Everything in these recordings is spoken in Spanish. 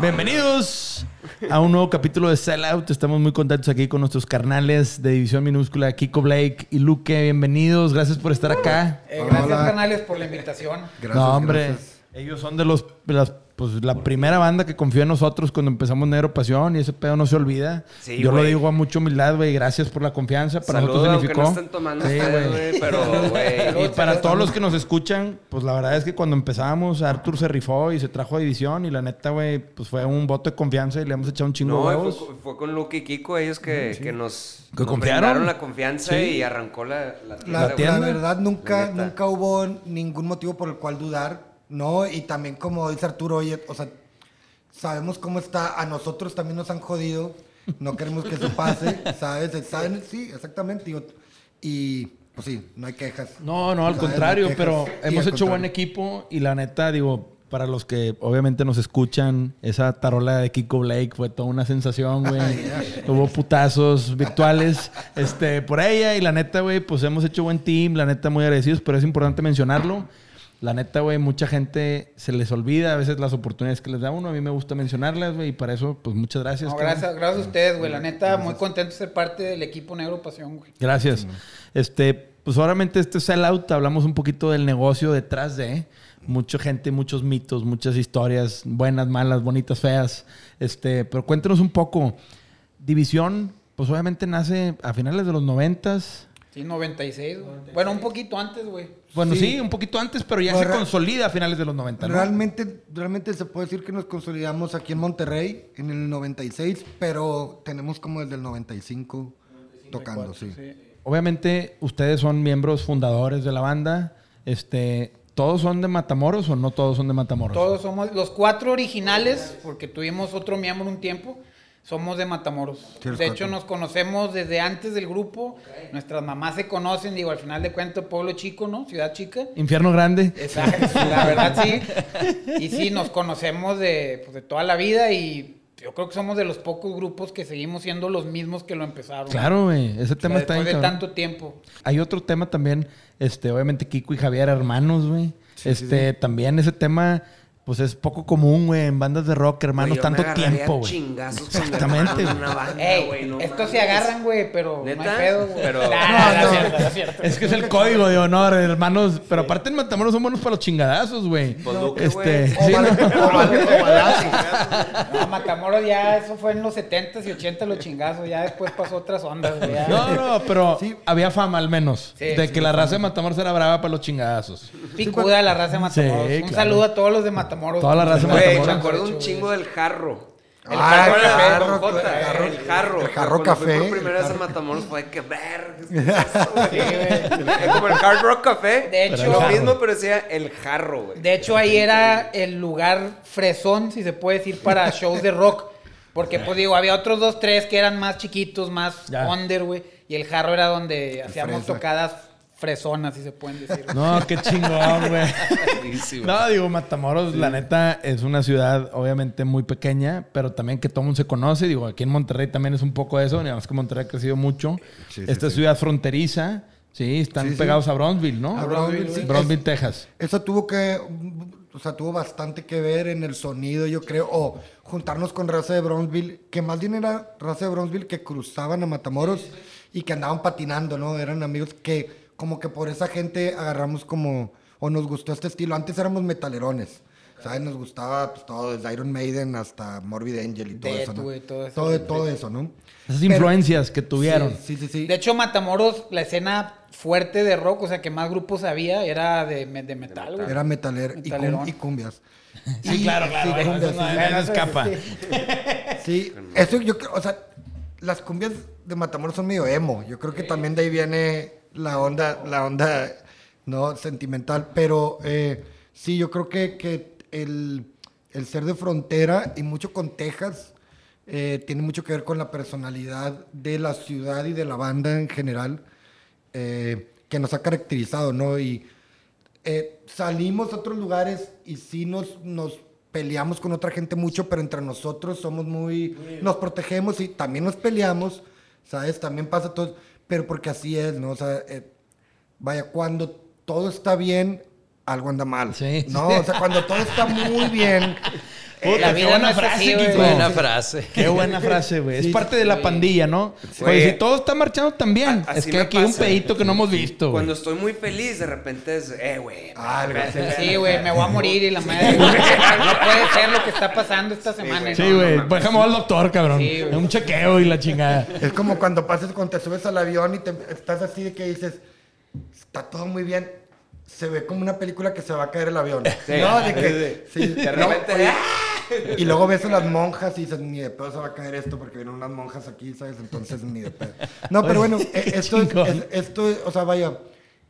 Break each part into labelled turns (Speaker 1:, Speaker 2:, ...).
Speaker 1: Bienvenidos a un nuevo capítulo de Sellout. Estamos muy contentos aquí con nuestros carnales de División Minúscula, Kiko Blake y Luque. Bienvenidos, gracias por estar acá.
Speaker 2: Eh, gracias, canales, por la invitación.
Speaker 3: Gracias,
Speaker 1: no, hombre,
Speaker 3: gracias.
Speaker 1: Ellos son de los, de las- pues, la primera banda que confió en nosotros cuando empezamos Negro Pasión y ese pedo no se olvida.
Speaker 4: Sí,
Speaker 1: Yo lo digo a mucha humildad, güey. Gracias por la confianza. Para
Speaker 4: Saludos,
Speaker 1: nosotros significó.
Speaker 4: no tomando
Speaker 1: Sí,
Speaker 4: ustedes,
Speaker 1: güey.
Speaker 4: pero, güey.
Speaker 1: Y para todos los que nos escuchan, pues la verdad es que cuando empezamos, Arthur se rifó y se trajo a división y la neta, güey, pues fue un voto de confianza y le hemos echado un chingo
Speaker 4: No,
Speaker 1: de
Speaker 4: fue,
Speaker 1: huevos.
Speaker 4: fue con Luke y Kiko, ellos que, que nos,
Speaker 1: Que
Speaker 4: nos
Speaker 1: confiaron.
Speaker 4: la confianza
Speaker 1: Sí.
Speaker 4: y arrancó la, la
Speaker 3: La,
Speaker 4: tienda,
Speaker 1: La tienda.
Speaker 3: la verdad, nunca,
Speaker 4: La
Speaker 3: nunca hubo ningún motivo por el cual dudar, ¿no? Y también, como dice Arturo, oye, o sea, sabemos cómo está, a nosotros también nos han jodido, no queremos que eso pase, ¿sabes? ¿Saben? Sí, exactamente. Y, pues sí, no hay quejas.
Speaker 1: No, no, al
Speaker 3: ¿Sabes?
Speaker 1: contrario,
Speaker 3: No
Speaker 1: pero.
Speaker 3: Sí,
Speaker 1: hemos hecho buen
Speaker 3: contrario.
Speaker 1: equipo y la neta, digo, para los que obviamente nos escuchan, esa tarola de Kiko Blake fue toda una sensación, güey. Hubo putazos virtuales este, por ella y la neta, güey, pues hemos hecho buen team, la neta muy agradecidos, pero es importante mencionarlo. La neta, güey, mucha gente se les olvida a veces las oportunidades que les da uno. A mí me gusta mencionarlas, güey, y para eso, pues muchas gracias.
Speaker 2: No, gracias, gracias a ustedes, güey. La neta, muy contento de ser parte del equipo Negro Pasión, güey.
Speaker 1: Gracias. Este, pues obviamente este sellout hablamos un poquito del negocio detrás de mucha gente, muchos mitos, muchas historias, buenas, malas, bonitas, feas. Este, pero cuéntenos un poco. División, pues obviamente nace a finales de los noventas.
Speaker 2: Sí, 96, güey. Bueno, un poquito antes, güey.
Speaker 1: Bueno, sí.
Speaker 3: Sí.
Speaker 1: un poquito antes, pero ya se consolida a finales de los 90, ¿no?
Speaker 3: Realmente, realmente se puede decir que nos consolidamos aquí en Monterrey en el 96, pero tenemos como desde el 95 tocando, sí.
Speaker 1: Obviamente ustedes son miembros fundadores de la banda. Este, ¿todos son de Matamoros o no todos son de Matamoros?
Speaker 2: Todos somos los cuatro originales, porque tuvimos otro miembro un tiempo. Somos de Matamoros.
Speaker 3: Sí,
Speaker 2: de
Speaker 3: cuatro.
Speaker 2: hecho, nos conocemos desde antes del grupo. Nuestras mamás se conocen, digo, al final de cuentas, pueblo chico, ¿no? Ciudad chica.
Speaker 1: Infierno Grande.
Speaker 2: Exacto, la verdad sí. Y sí, nos conocemos de, pues, de toda la vida y yo creo que somos de los pocos grupos que seguimos siendo los mismos que lo empezaron.
Speaker 1: Claro, güey. Ese
Speaker 2: O sea,
Speaker 1: tema está
Speaker 2: después de tanto tiempo.
Speaker 1: Hay otro tema también, este, obviamente Kiko y Javier hermanos, güey. este, también ese tema, pues es poco común, güey, en bandas de rock, hermanos,
Speaker 4: Güey, yo
Speaker 1: tanto tiempo, güey.
Speaker 4: chingazos con
Speaker 1: Exactamente, güey.
Speaker 4: una banda,
Speaker 2: Ey,
Speaker 4: güey, no
Speaker 2: estos
Speaker 4: mames.
Speaker 2: se agarran, güey, pero no
Speaker 4: ¿Neta?
Speaker 2: hay pedo, güey.
Speaker 4: Pero-
Speaker 2: Nah,
Speaker 4: No,
Speaker 3: no.
Speaker 2: es cierto, es cierto.
Speaker 1: Es que es el código de honor, hermanos. Pero aparte en Matamoros son buenos para los chingadazos, güey.
Speaker 4: Pues,
Speaker 1: este,
Speaker 4: güey.
Speaker 1: sí,
Speaker 3: O
Speaker 1: ¿no?
Speaker 3: o o balazo.
Speaker 2: No, Matamoros ya, eso fue en los 70s y 80s los chingazos. Ya después pasó otras ondas, güey. ya.
Speaker 1: No, no, pero
Speaker 3: Sí.
Speaker 1: había fama al menos.
Speaker 2: Sí,
Speaker 1: de
Speaker 2: sí,
Speaker 1: que la raza de Matamoros era brava para los chingadazos.
Speaker 2: Picuda la raza de Matamoros.
Speaker 1: Sí,
Speaker 2: Un
Speaker 1: claro.
Speaker 2: saludo a todos los de Matamoros.
Speaker 1: Toda la raza de Matamoros.
Speaker 4: me acuerdo un chingo del jarro.
Speaker 2: El
Speaker 3: Ah,
Speaker 2: jarro
Speaker 3: el
Speaker 2: café,
Speaker 3: jarro,
Speaker 4: J,
Speaker 3: el jarro-
Speaker 4: el jarro.
Speaker 3: el jarro
Speaker 4: Cuando fui
Speaker 3: café,
Speaker 4: por primera
Speaker 3: el
Speaker 4: vez a
Speaker 3: jarro-
Speaker 4: Matamoros fue que ver. ¿qué es esto, güey?
Speaker 2: Sí, güey.
Speaker 4: Es como el Hard Rock Café.
Speaker 2: De hecho-
Speaker 4: lo mismo, pero decía el jarro, güey.
Speaker 2: De hecho, ahí era el lugar fresón, si se puede decir, para shows de rock. Porque, pues digo, había otros dos, tres que eran más chiquitos, más
Speaker 1: Ya.
Speaker 2: under, güey. Y el jarro era donde hacíamos tocadas fresonas, si se pueden decir.
Speaker 1: No, qué chingón, güey. No, digo, Matamoros, la neta, es una ciudad obviamente muy pequeña, pero también que todo el mundo se conoce. Digo, aquí en Monterrey también es un poco eso, digamos que Monterrey ha crecido mucho.
Speaker 3: Sí,
Speaker 1: Esta
Speaker 3: sí.
Speaker 1: ciudad fronteriza, sí, están
Speaker 3: Sí, sí.
Speaker 1: pegados a Bronzeville, ¿no?
Speaker 3: A Brownsville, sí.
Speaker 1: Brownsville, Texas.
Speaker 3: Eso tuvo que, o sea, tuvo bastante que ver en el sonido, yo creo, o juntarnos con raza de Brownsville, que más bien era raza de Brownsville que cruzaban a Matamoros y que andaban patinando, ¿no? Eran amigos que como que por esa gente agarramos como, o nos gustó este estilo. Antes éramos metalerones, ¿sabes? Nos gustaba pues, todo, desde Iron Maiden hasta Morbid Angel y todo
Speaker 2: Death,
Speaker 3: eso, ¿no?
Speaker 2: güey, todo eso.
Speaker 3: Todo, todo eso, ¿no?
Speaker 1: Esas
Speaker 3: Pero-
Speaker 1: influencias que tuvieron.
Speaker 3: Sí, sí, sí.
Speaker 2: De hecho, Matamoros, la escena fuerte de rock, o sea, que más grupos había, era de, me- de metal, güey.
Speaker 3: Era metaler y, cum-
Speaker 2: Metalerón.
Speaker 3: y cumbias.
Speaker 1: Sí, claro, claro.
Speaker 3: sí,
Speaker 1: bueno,
Speaker 3: cumbias,
Speaker 1: eso no,
Speaker 3: sí.
Speaker 1: no escapa.
Speaker 3: Sí, eso yo creo, o sea, las cumbias de Matamoros son medio emo. Yo creo que también de ahí viene la onda, la onda, no sentimental. Pero eh, sí, yo creo que, que el, el ser de frontera y mucho con Texas eh, tiene mucho que ver con la personalidad de la ciudad y de la banda en general eh, que nos ha caracterizado, ¿no? Y eh, salimos a otros lugares y sí nos, nos peleamos con otra gente mucho, pero entre nosotros somos muy, nos protegemos y también nos peleamos, ¿sabes? También pasa todo, pero porque así es, ¿no? O sea, eh, vaya, cuando todo está bien, algo anda mal.
Speaker 1: Sí.
Speaker 3: No, o sea, cuando todo está muy bien,
Speaker 1: Puta,
Speaker 2: la
Speaker 1: qué
Speaker 2: vida
Speaker 1: buena
Speaker 2: no es
Speaker 1: frase,
Speaker 2: así, güey.
Speaker 1: Kiko.
Speaker 5: Buena frase.
Speaker 1: Qué buena frase, güey. Es
Speaker 3: Sí,
Speaker 1: parte de la pandilla, ¿no?
Speaker 4: Sí.
Speaker 1: Güey, si todo está marchando tan bien,
Speaker 4: A-
Speaker 1: es
Speaker 4: así
Speaker 1: que
Speaker 4: me
Speaker 1: aquí hay un
Speaker 4: pasa.
Speaker 1: pedito que no hemos visto, güey.
Speaker 4: Cuando estoy muy feliz, de repente es, eh, güey.
Speaker 3: Ah,
Speaker 4: espérate,
Speaker 2: Sí, güey, me voy a morir y la madre. No puede ser lo que está pasando esta semana.
Speaker 1: Sí,
Speaker 2: ¿no?
Speaker 1: güey.
Speaker 4: no, no,
Speaker 1: Pues déjame ver al doctor, cabrón.
Speaker 2: Sí, güey.
Speaker 1: un chequeo y la chingada.
Speaker 3: Es como cuando pasas, cuando te subes al avión y te, estás así de que dices, está todo muy bien. Se ve como una película que se va a caer el avión. No, de que. sí,
Speaker 4: De
Speaker 3: no,
Speaker 4: repente,
Speaker 3: oye,
Speaker 4: ¡ah!
Speaker 3: Y luego ves a las monjas y dices, ni de pedo se va a caer esto porque vienen unas monjas aquí, ¿sabes? Entonces, ni de pedo. No, pero bueno, eh, esto, es, esto o sea, vaya,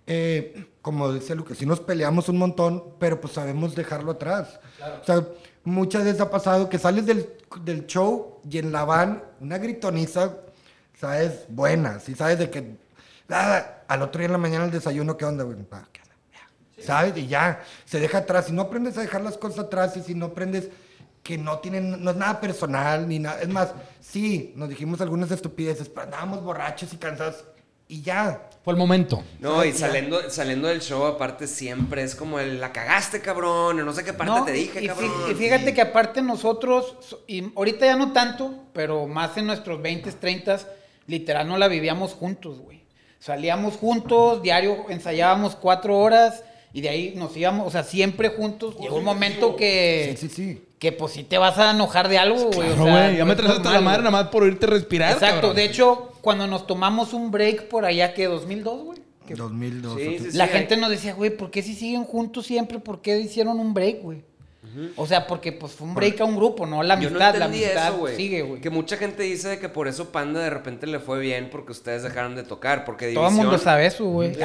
Speaker 3: eh, como dice Lucas, sí nos peleamos un montón, pero pues sabemos dejarlo atrás. O sea, muchas veces ha pasado que sales del, del show y en la van, una gritoniza, ¿sabes? Buena, sí, sabes de que ah, al otro día en la mañana el desayuno, ¿qué onda, güey? ¿qué onda? ¿Sabes? Y ya, se deja atrás. Si no aprendes a dejar las cosas atrás y si no aprendes que no tienen, no es nada personal ni nada. Es más, sí, nos dijimos algunas estupideces, pero andábamos borrachos y cansados y ya.
Speaker 1: Fue el momento.
Speaker 4: No, y saliendo, saliendo del show, aparte, siempre es como el, la cagaste, cabrón, o no sé qué parte
Speaker 2: No,
Speaker 4: te dije,
Speaker 2: y,
Speaker 4: cabrón.
Speaker 2: y fíjate que aparte nosotros, so- y ahorita ya no tanto, pero más en nuestros 20, 30, literal no la vivíamos juntos, güey. Salíamos juntos, diario ensayábamos cuatro horas y de ahí nos íbamos, o sea, siempre juntos. Llegó un momento que,
Speaker 3: Sí, sí, sí.
Speaker 2: Que pues sí te vas a enojar de algo, güey.
Speaker 1: Claro,
Speaker 2: o sea,
Speaker 1: güey. Ya
Speaker 2: no
Speaker 1: me
Speaker 2: es
Speaker 1: traes hasta la madre nada más por oírte respirar.
Speaker 2: Exacto,
Speaker 1: cabrón.
Speaker 2: de hecho, cuando nos tomamos un break por allá, que 2002, güey. que
Speaker 3: 2002.
Speaker 4: Sí, sí, sí.
Speaker 2: la
Speaker 4: hay-
Speaker 2: gente nos decía, güey, ¿por qué si siguen juntos siempre? ¿Por qué hicieron un break, güey? O sea, porque pues fue un break a un grupo, no la amistad,
Speaker 4: no
Speaker 2: la amistad
Speaker 4: eso,
Speaker 2: sigue, güey.
Speaker 4: Que mucha gente dice que por eso Panda de repente le fue bien porque ustedes dejaron de tocar, porque
Speaker 2: Todo el mundo sabe eso, güey.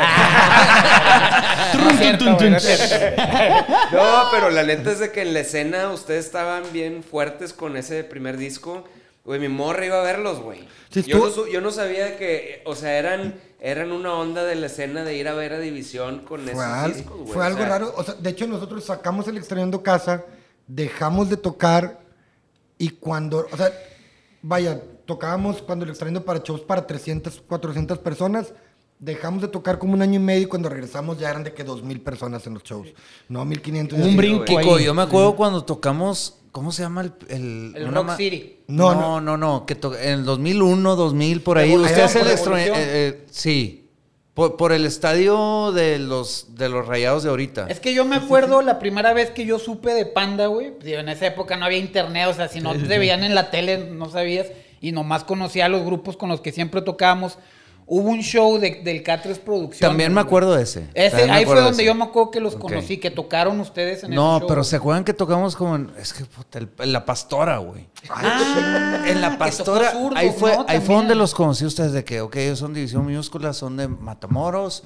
Speaker 2: No
Speaker 4: pero la neta es de que en la escena ustedes estaban bien fuertes con ese primer disco. Güey, mi morra iba a verlos, güey.
Speaker 3: Sí,
Speaker 4: yo, no, yo no sabía que, o sea, eran, eran una onda de la escena de ir a ver a División con
Speaker 3: Fue,
Speaker 4: esos
Speaker 3: al-
Speaker 4: discos, güey.
Speaker 3: fue
Speaker 4: O
Speaker 3: algo
Speaker 4: sea,
Speaker 3: raro. O sea, de hecho, nosotros sacamos el extrañando casa, dejamos de tocar y cuando, o sea, vaya, tocábamos cuando el extrañando para shows para 300, 400 personas. Dejamos de tocar como un año y medio y cuando regresamos ya eran de que 2.000 personas en los shows. No, 1.500. y
Speaker 1: Un brinco
Speaker 5: yo me acuerdo cuando tocamos, ¿cómo se llama el...? El,
Speaker 2: Rock City.
Speaker 3: No,
Speaker 5: No, no, no, que en el 2001, 2000, por ahí. Usted es el eh, eh, sí, por, por el estadio de los, de los rayados de ahorita.
Speaker 2: Es que yo me acuerdo la primera vez que yo supe de Panda, güey. En esa época no había internet, o sea, si no te veían en la tele, no sabías. Y nomás conocía a los grupos con los que siempre tocábamos. Hubo un show de- del Catres Producciones.
Speaker 5: También me acuerdo de ese.
Speaker 2: Ese, ahí fue
Speaker 5: acuerdo
Speaker 2: donde
Speaker 5: ese.
Speaker 2: yo me acuerdo que los conocí, que tocaron ustedes en
Speaker 5: No,
Speaker 2: ese show.
Speaker 5: pero ¿se acuerdan que tocamos como en... Es que, puta, el- en La Pastora, güey.
Speaker 2: Ah,
Speaker 5: En La Pastora,
Speaker 2: Zurdos,
Speaker 5: ahí fue,
Speaker 2: ¿no?
Speaker 5: ahí fue donde los conocí ustedes de que, ok, ellos son División Minúscula, son de Matamoros.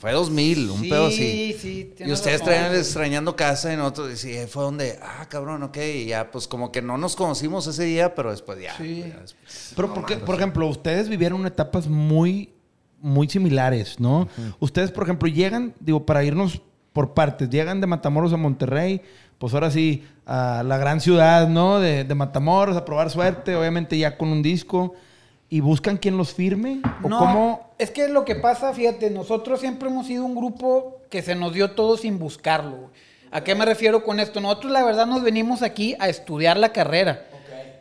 Speaker 5: Fue 2000, un
Speaker 2: Sí,
Speaker 5: pedo así.
Speaker 2: sí,
Speaker 5: Y ustedes traían extrañando casa y nosotros, y sí, fue donde, ah, cabrón, ok, y ya, pues como que no nos conocimos ese día, pero después ya.
Speaker 2: Sí.
Speaker 5: ya después.
Speaker 1: Pero porque, por ejemplo, ustedes vivieron etapas muy, muy similares, ¿no? Ustedes, por ejemplo, llegan, digo, para irnos por partes, llegan de Matamoros a Monterrey, pues ahora sí, a la gran ciudad, ¿no? De, de Matamoros, a probar suerte, obviamente ya con un disco, y buscan quien los firme, o
Speaker 2: No,
Speaker 1: cómo...
Speaker 2: es que lo que pasa, fíjate, nosotros siempre hemos sido un grupo que se nos dio todo sin buscarlo. güey. ¿A qué me refiero con esto? Nosotros la verdad nos venimos aquí a estudiar la carrera.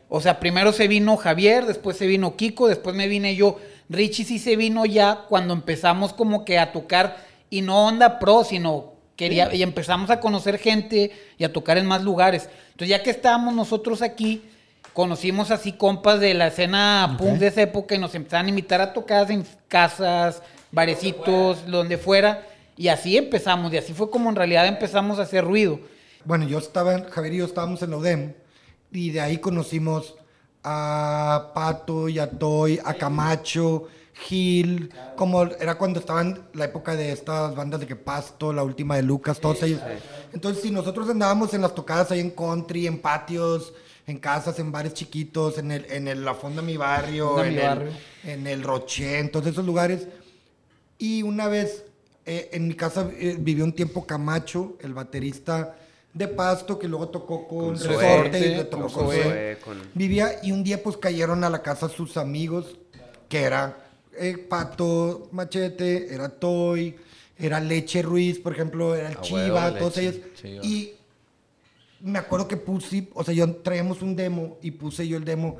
Speaker 2: O sea, primero se vino Javier, después se vino Kiko, después me vine yo. Richie sí se vino ya cuando empezamos como que a tocar, y no onda pro, sino quería, y empezamos a conocer gente y a tocar en más lugares. Entonces ya que estábamos nosotros aquí, conocimos así compas de la escena punk de esa época y nos empezaron a invitar a tocar en casas, barecitos, donde fuera. Y así empezamos, y así fue como en realidad empezamos a hacer ruido.
Speaker 3: Bueno, yo estaba, Javier y yo estábamos en la UDEM y de ahí conocimos a Pato y a Toy, a Camacho, Gil, como era cuando estaban la época de estas bandas de que Pasto, la última de Lucas, todos ellos. Entonces, si nosotros andábamos en las tocadas ahí en country, en patios, en casas, en bares chiquitos, en el, en el, la fonda de mi barrio,
Speaker 2: Fonda
Speaker 3: en,
Speaker 2: Mi
Speaker 3: el,
Speaker 2: Barrio.
Speaker 3: en el Roché, en todos esos lugares. Y una vez eh, en mi casa eh, vivió un tiempo Camacho, el baterista de Pasto, que luego tocó con,
Speaker 4: Con
Speaker 3: Resorte
Speaker 2: Suerte,
Speaker 3: y le tocó
Speaker 2: con
Speaker 3: con
Speaker 4: con-
Speaker 3: Vivía y un día pues cayeron a la casa sus amigos, que era eh, Pato Machete, era Toy, era Leche Ruiz, por ejemplo, era el
Speaker 5: A
Speaker 3: Chiva,
Speaker 5: huevo,
Speaker 3: todos
Speaker 5: Leche,
Speaker 3: ellos.
Speaker 5: Chiva.
Speaker 3: Y me acuerdo que puse, o sea, yo traíamos un demo y puse yo el demo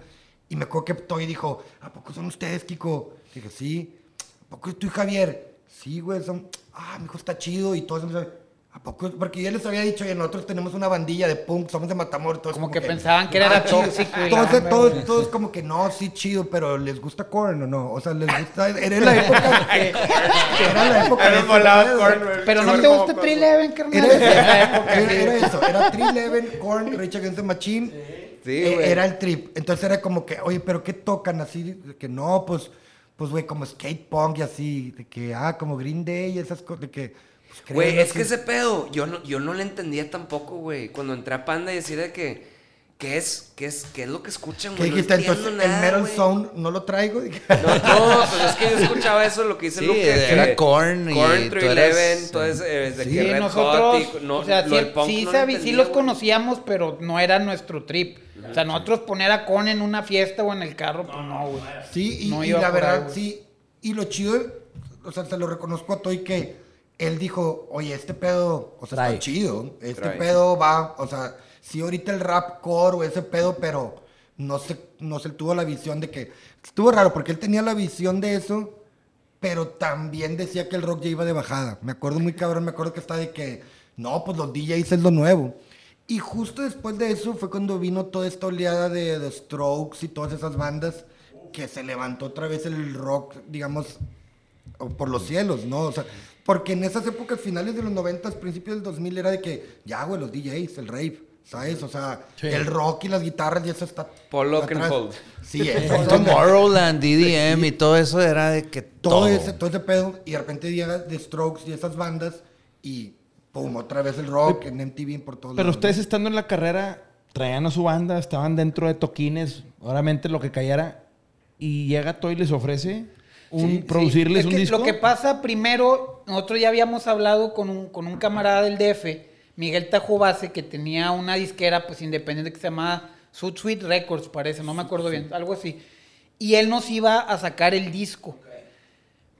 Speaker 3: y me acuerdo que Toy dijo, ¿a poco son ustedes, Kiko? Dije, sí. ¿A poco tú y Javier? Sí, güey, son, ah, mi hijo está chido y todos, ¿a poco? Porque yo les había dicho, oye, nosotros tenemos una bandilla de punk, somos de Matamoros,
Speaker 2: Como que pensaban que era
Speaker 3: ah, chido.
Speaker 2: tóxico y la
Speaker 3: Todos, todos,
Speaker 2: güey.
Speaker 3: todos como que no, sí, chido, pero ¿les gusta Korn o no? O sea, ¿les gusta? Era la época que, que era la época de güey.
Speaker 2: Pero no te gusta
Speaker 4: mocoso.
Speaker 2: 311, carnal.
Speaker 3: Era, era, eso, era 311, Korn, Rage Against the Machine.
Speaker 4: Sí,
Speaker 3: Eh, era el trip. Entonces era como que, oye, ¿pero qué tocan así? De que no, pues, pues, güey, como skate punk y así. De que, ah, como Green Day y esas cosas. De que,
Speaker 4: Güey,
Speaker 3: ¿no?
Speaker 4: es que ese pedo, yo no, yo no le entendía tampoco, güey. Cuando entré a Panda y decía de que, ¿qué es, qué es, qué es lo que escuchan,
Speaker 3: ¿Qué
Speaker 4: güey? No
Speaker 3: dijiste?
Speaker 4: entiendo
Speaker 3: Entonces, el Metal. Zone no lo traigo.
Speaker 4: No, no, pues es que yo escuchaba eso, lo que dice
Speaker 5: Sí,
Speaker 4: Luke. que-
Speaker 5: era Korn y
Speaker 4: Korn,
Speaker 5: tú
Speaker 4: 311,
Speaker 5: eras-
Speaker 4: todo ese, eh, de
Speaker 3: Sí,
Speaker 4: que
Speaker 2: Sí,
Speaker 4: Red
Speaker 2: nosotros,
Speaker 4: Hot y no,
Speaker 2: o sea,
Speaker 4: lo
Speaker 2: sí,
Speaker 4: punk
Speaker 2: sí
Speaker 4: no
Speaker 2: sí los conocíamos, pero no era nuestro trip. O sea, nosotros poner a Con en una fiesta o en el carro, pues no, güey.
Speaker 3: Sí, y,
Speaker 2: No
Speaker 3: y la
Speaker 2: ahí,
Speaker 3: verdad, sí. Y lo chido, o sea, se lo reconozco a Toy que él dijo, oye, este pedo, o sea,
Speaker 1: Trae.
Speaker 3: está chido. Este
Speaker 4: Trae.
Speaker 3: pedo va, o sea, sí ahorita el rap core o ese pedo, pero no se, no se tuvo la visión de que... Estuvo raro porque él tenía la visión de eso, pero también decía que el rock ya iba de bajada. Me acuerdo muy cabrón, me acuerdo que está de que, no, pues los DJs es lo nuevo. Y justo después de eso fue cuando vino toda esta oleada de The Strokes y todas esas bandas que se levantó otra vez el rock, digamos, por los cielos, ¿no? O sea, porque en esas épocas finales de los 90, principios del 2000 era de que, ya, güey, los DJs, el rave, ¿sabes? O sea,
Speaker 1: Sí.
Speaker 3: el rock y las guitarras y eso está...
Speaker 4: Paul
Speaker 3: atrás.
Speaker 4: Oakenfold.
Speaker 3: Sí, eso
Speaker 5: Tomorrowland, DDM y todo eso era de que
Speaker 3: todo,
Speaker 5: todo.
Speaker 3: ese, todo ese pedo y de repente llega The Strokes y esas bandas y pum, otra vez el rock en MTV por todos
Speaker 1: Pero
Speaker 3: lados,
Speaker 1: ustedes estando en la carrera, traían a su banda, estaban dentro de toquines, obviamente lo que cayera, y llega Toy y les ofrece un,
Speaker 2: Sí,
Speaker 1: producirles
Speaker 2: sí.
Speaker 1: Un
Speaker 2: que
Speaker 1: disco.
Speaker 2: Lo que pasa primero, nosotros ya habíamos hablado con un, con un camarada del DF, Miguel Tajobase, que tenía una disquera pues independiente que se llamaba Sud Sweet Records, parece, no me acuerdo bien, algo así. Y él nos iba a sacar el disco.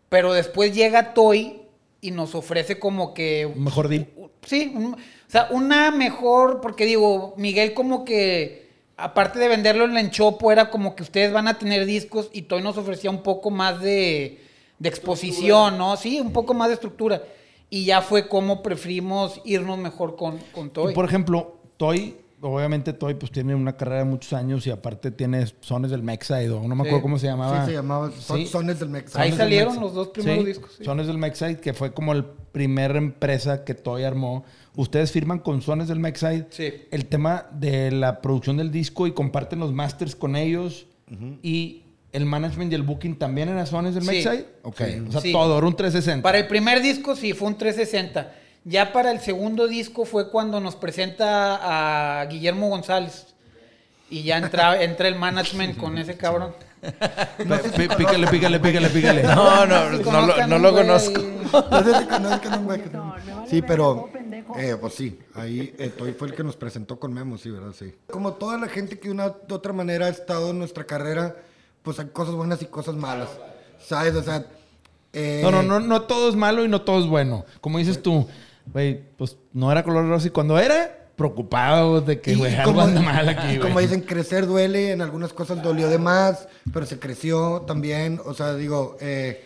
Speaker 2: Pero después llega Toy y nos ofrece como que
Speaker 1: Un mejor deal.
Speaker 2: Sí, un- o sea, una mejor, porque digo, Miguel como que, aparte de venderlo en la Enchopo, era como que ustedes van a tener discos y Toy nos ofrecía un poco más de, de exposición, ¿no? Sí, un poco más de estructura. Y ya fue como preferimos irnos mejor con, con Toy.
Speaker 1: Y por ejemplo, Toy, obviamente Toy pues tiene una carrera de muchos años y aparte tiene Sones del Mexide, o no me
Speaker 2: Sí.
Speaker 1: acuerdo cómo se llamaba.
Speaker 3: Sí, se llamaba Son-
Speaker 1: Sí.
Speaker 3: Sones del Mex.
Speaker 2: Ahí salieron
Speaker 1: Mexide.
Speaker 2: los dos primeros
Speaker 1: Sí,
Speaker 2: discos, sí.
Speaker 1: Sones del Mexide, que fue como el primer empresa que Toy armó. Ustedes firman con Sones del Mexide
Speaker 2: Sí.
Speaker 1: el tema de la producción del disco y comparten los masters con ellos. Y el management y el booking también era Sones del
Speaker 2: Sí.
Speaker 1: Mexide. Ok. O sea,
Speaker 2: Sí.
Speaker 1: todo, era un 360.
Speaker 2: Para el primer disco sí, fue un 360. Ya para el segundo disco fue cuando nos presenta a Guillermo González. Y ya entra, entra el management con ese cabrón.
Speaker 1: Pí- Pícale, pícale, pícale, pícale.
Speaker 5: No, no,
Speaker 2: Sí,
Speaker 5: no, lo, no lo conozco.
Speaker 3: No sé si conozcan un güey que-
Speaker 6: No, vale
Speaker 3: Sí, pero. Eh, pues sí, ahí eh, Toy fue el que nos presentó con Memo, sí, ¿verdad? Sí. Como toda la gente que de una de otra manera ha estado en nuestra carrera, pues hay cosas buenas y cosas malas, ¿sabes? O sea... eh,
Speaker 1: No, no, no, no todo es malo y no todo es bueno. Como dices tú, güey, pues no era color rosa y cuando era, preocupado de que, güey, algo anda mal aquí, güey.
Speaker 3: como dicen, crecer duele, en algunas cosas dolió de más, pero se creció también, o sea, digo, eh,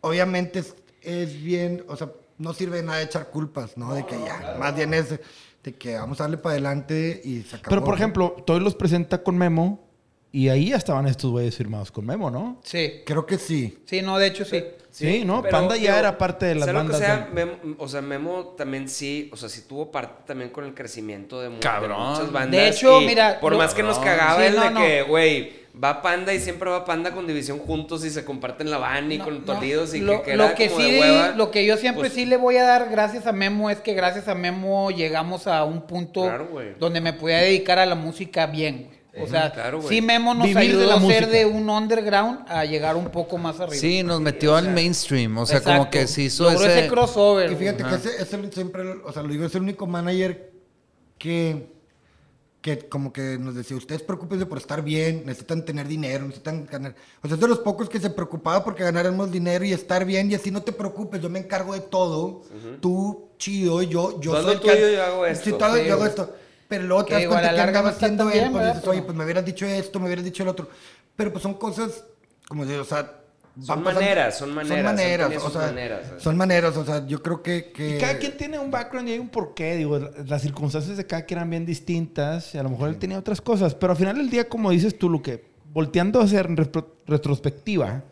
Speaker 3: obviamente es, es bien, o sea, no sirve de nada echar culpas, ¿no? De que ya, más bien es de que vamos a darle para adelante y se acabó.
Speaker 1: Pero, por ejemplo, Toy los presenta con Memo y ahí ya estaban estos güeyes firmados con Memo, ¿no?
Speaker 2: Sí.
Speaker 3: Creo que sí.
Speaker 2: Sí, no, de hecho sí.
Speaker 1: Sí, ¿no?
Speaker 4: pero,
Speaker 1: Panda ya era parte de las
Speaker 4: sea lo
Speaker 1: bandas
Speaker 4: que sea,
Speaker 1: del-
Speaker 4: Memo, o sea, Memo también sí, o sea, sí tuvo parte también con el crecimiento de, mu- de
Speaker 5: Cabrón.
Speaker 4: muchas bandas.
Speaker 2: De hecho,
Speaker 4: y
Speaker 2: mira,
Speaker 4: Por más que nos
Speaker 5: Cabrón.
Speaker 4: cagaba
Speaker 2: Sí,
Speaker 4: el
Speaker 2: no,
Speaker 4: de
Speaker 2: no.
Speaker 4: que, güey, va Panda y siempre va Panda con División juntos y se comparten la van y
Speaker 2: No,
Speaker 4: con
Speaker 2: no.
Speaker 4: Tolidos y
Speaker 2: lo,
Speaker 4: que, que
Speaker 2: lo que
Speaker 4: como
Speaker 2: sí,
Speaker 4: de hueva.
Speaker 2: lo que yo siempre
Speaker 4: pues,
Speaker 2: sí le voy a dar gracias a Memo es que gracias a Memo llegamos a un punto
Speaker 4: Claro,
Speaker 2: donde me podía dedicar a la música bien. güey. O sea,
Speaker 4: claro, güey.
Speaker 2: sí Memo nos
Speaker 1: Vivir de
Speaker 2: ayudó
Speaker 1: la
Speaker 2: a hacer
Speaker 1: música.
Speaker 2: de un underground a llegar un poco más arriba.
Speaker 5: Sí, nos metió al mainstream. O sea, como que se hizo
Speaker 2: Logró
Speaker 5: ese.
Speaker 2: ese crossover.
Speaker 3: Y fíjate que ese es el, siempre, o sea, lo digo, es el único manager que, que como que nos decía, ustedes preocupense por estar bien, necesitan tener dinero, necesitan ganar. O sea, es de los pocos que se preocupaba porque ganáramos dinero y estar bien y así no te preocupes, yo me encargo de todo. Tú, chido, yo, yo soy el
Speaker 4: yo hago esto.
Speaker 3: Sí, todo-
Speaker 2: Sí,
Speaker 3: yo hago esto. Pero luego te das cuenta que andaba haciendo él, pues dices, oye, pues me hubieras dicho esto, me hubieras dicho el otro. Pero pues son cosas, como digo, o sea...
Speaker 4: Son maneras, son maneras,
Speaker 3: Son maneras,
Speaker 4: tenía
Speaker 3: o sea,
Speaker 4: maneras, ¿eh?
Speaker 3: son maneras, o sea, yo creo que... que
Speaker 1: Y cada quien tiene un background y hay un porqué. Digo, las circunstancias de cada quien eran bien distintas. Y a lo mejor él tenía otras cosas. Pero al final del día, como dices tú, lo que volteando a hacer en repro- retrospectiva,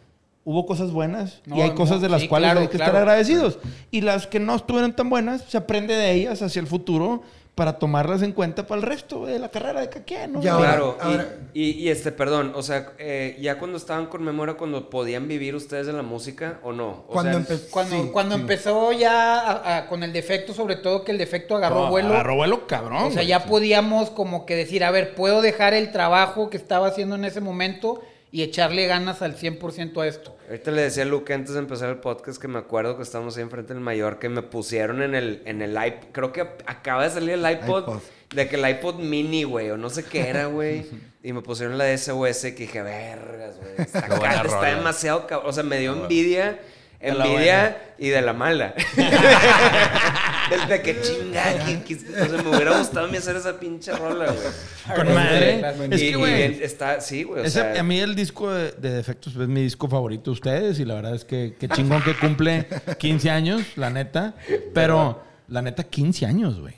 Speaker 1: hubo cosas buenas y
Speaker 2: No,
Speaker 1: hay
Speaker 2: no,
Speaker 1: cosas de las
Speaker 2: sí,
Speaker 1: cuales
Speaker 2: claro,
Speaker 1: hay que
Speaker 2: claro.
Speaker 1: estar agradecidos. Y las que no estuvieron tan buenas, se aprende de ellas hacia el futuro para tomarlas en cuenta para el resto de la carrera de cada quien. ¿no?
Speaker 3: Ya, ahora-
Speaker 4: Claro, y-
Speaker 3: ahora-
Speaker 4: y, y, este, perdón, o sea, eh, ya cuando estaban con memoria, cuando podían vivir ustedes de la música o no. O
Speaker 3: Cuando
Speaker 4: sea,
Speaker 3: empezó...
Speaker 2: Cuando,
Speaker 3: sí,
Speaker 2: cuando
Speaker 3: sí.
Speaker 2: empezó ya a- a- con el defecto, sobre todo que el defecto agarró
Speaker 1: No,
Speaker 2: vuelo.
Speaker 1: Agarró vuelo cabrón.
Speaker 2: o sea, ya podíamos como que decir, a ver, puedo dejar el trabajo que estaba haciendo en ese momento y echarle ganas al 100% a esto.
Speaker 4: Ahorita le decía a Luke antes de empezar el podcast que me acuerdo que estábamos ahí enfrente del mayor que me pusieron en el, en el iPod. Creo que acaba de salir el iPod,
Speaker 3: iPod.
Speaker 4: de que el iPod mini, güey, o no sé qué era, güey. y me pusieron la de SOS que dije, vergas, güey. Está,
Speaker 5: buena
Speaker 4: está demasiado cabrón. O sea, me dio envidia. Envidia y de la mala. Desde que chinga, que, que- o sea, me hubiera gustado a mí hacer esa pinche rola, güey.
Speaker 1: Con madre. Es que, güey.
Speaker 4: está, sí, güey. O sea,
Speaker 1: a mí el disco de, de Defectos es mi disco favorito de ustedes y la verdad es que qué chingón que cumple 15 años, la neta. Pero la neta, 15 años, güey.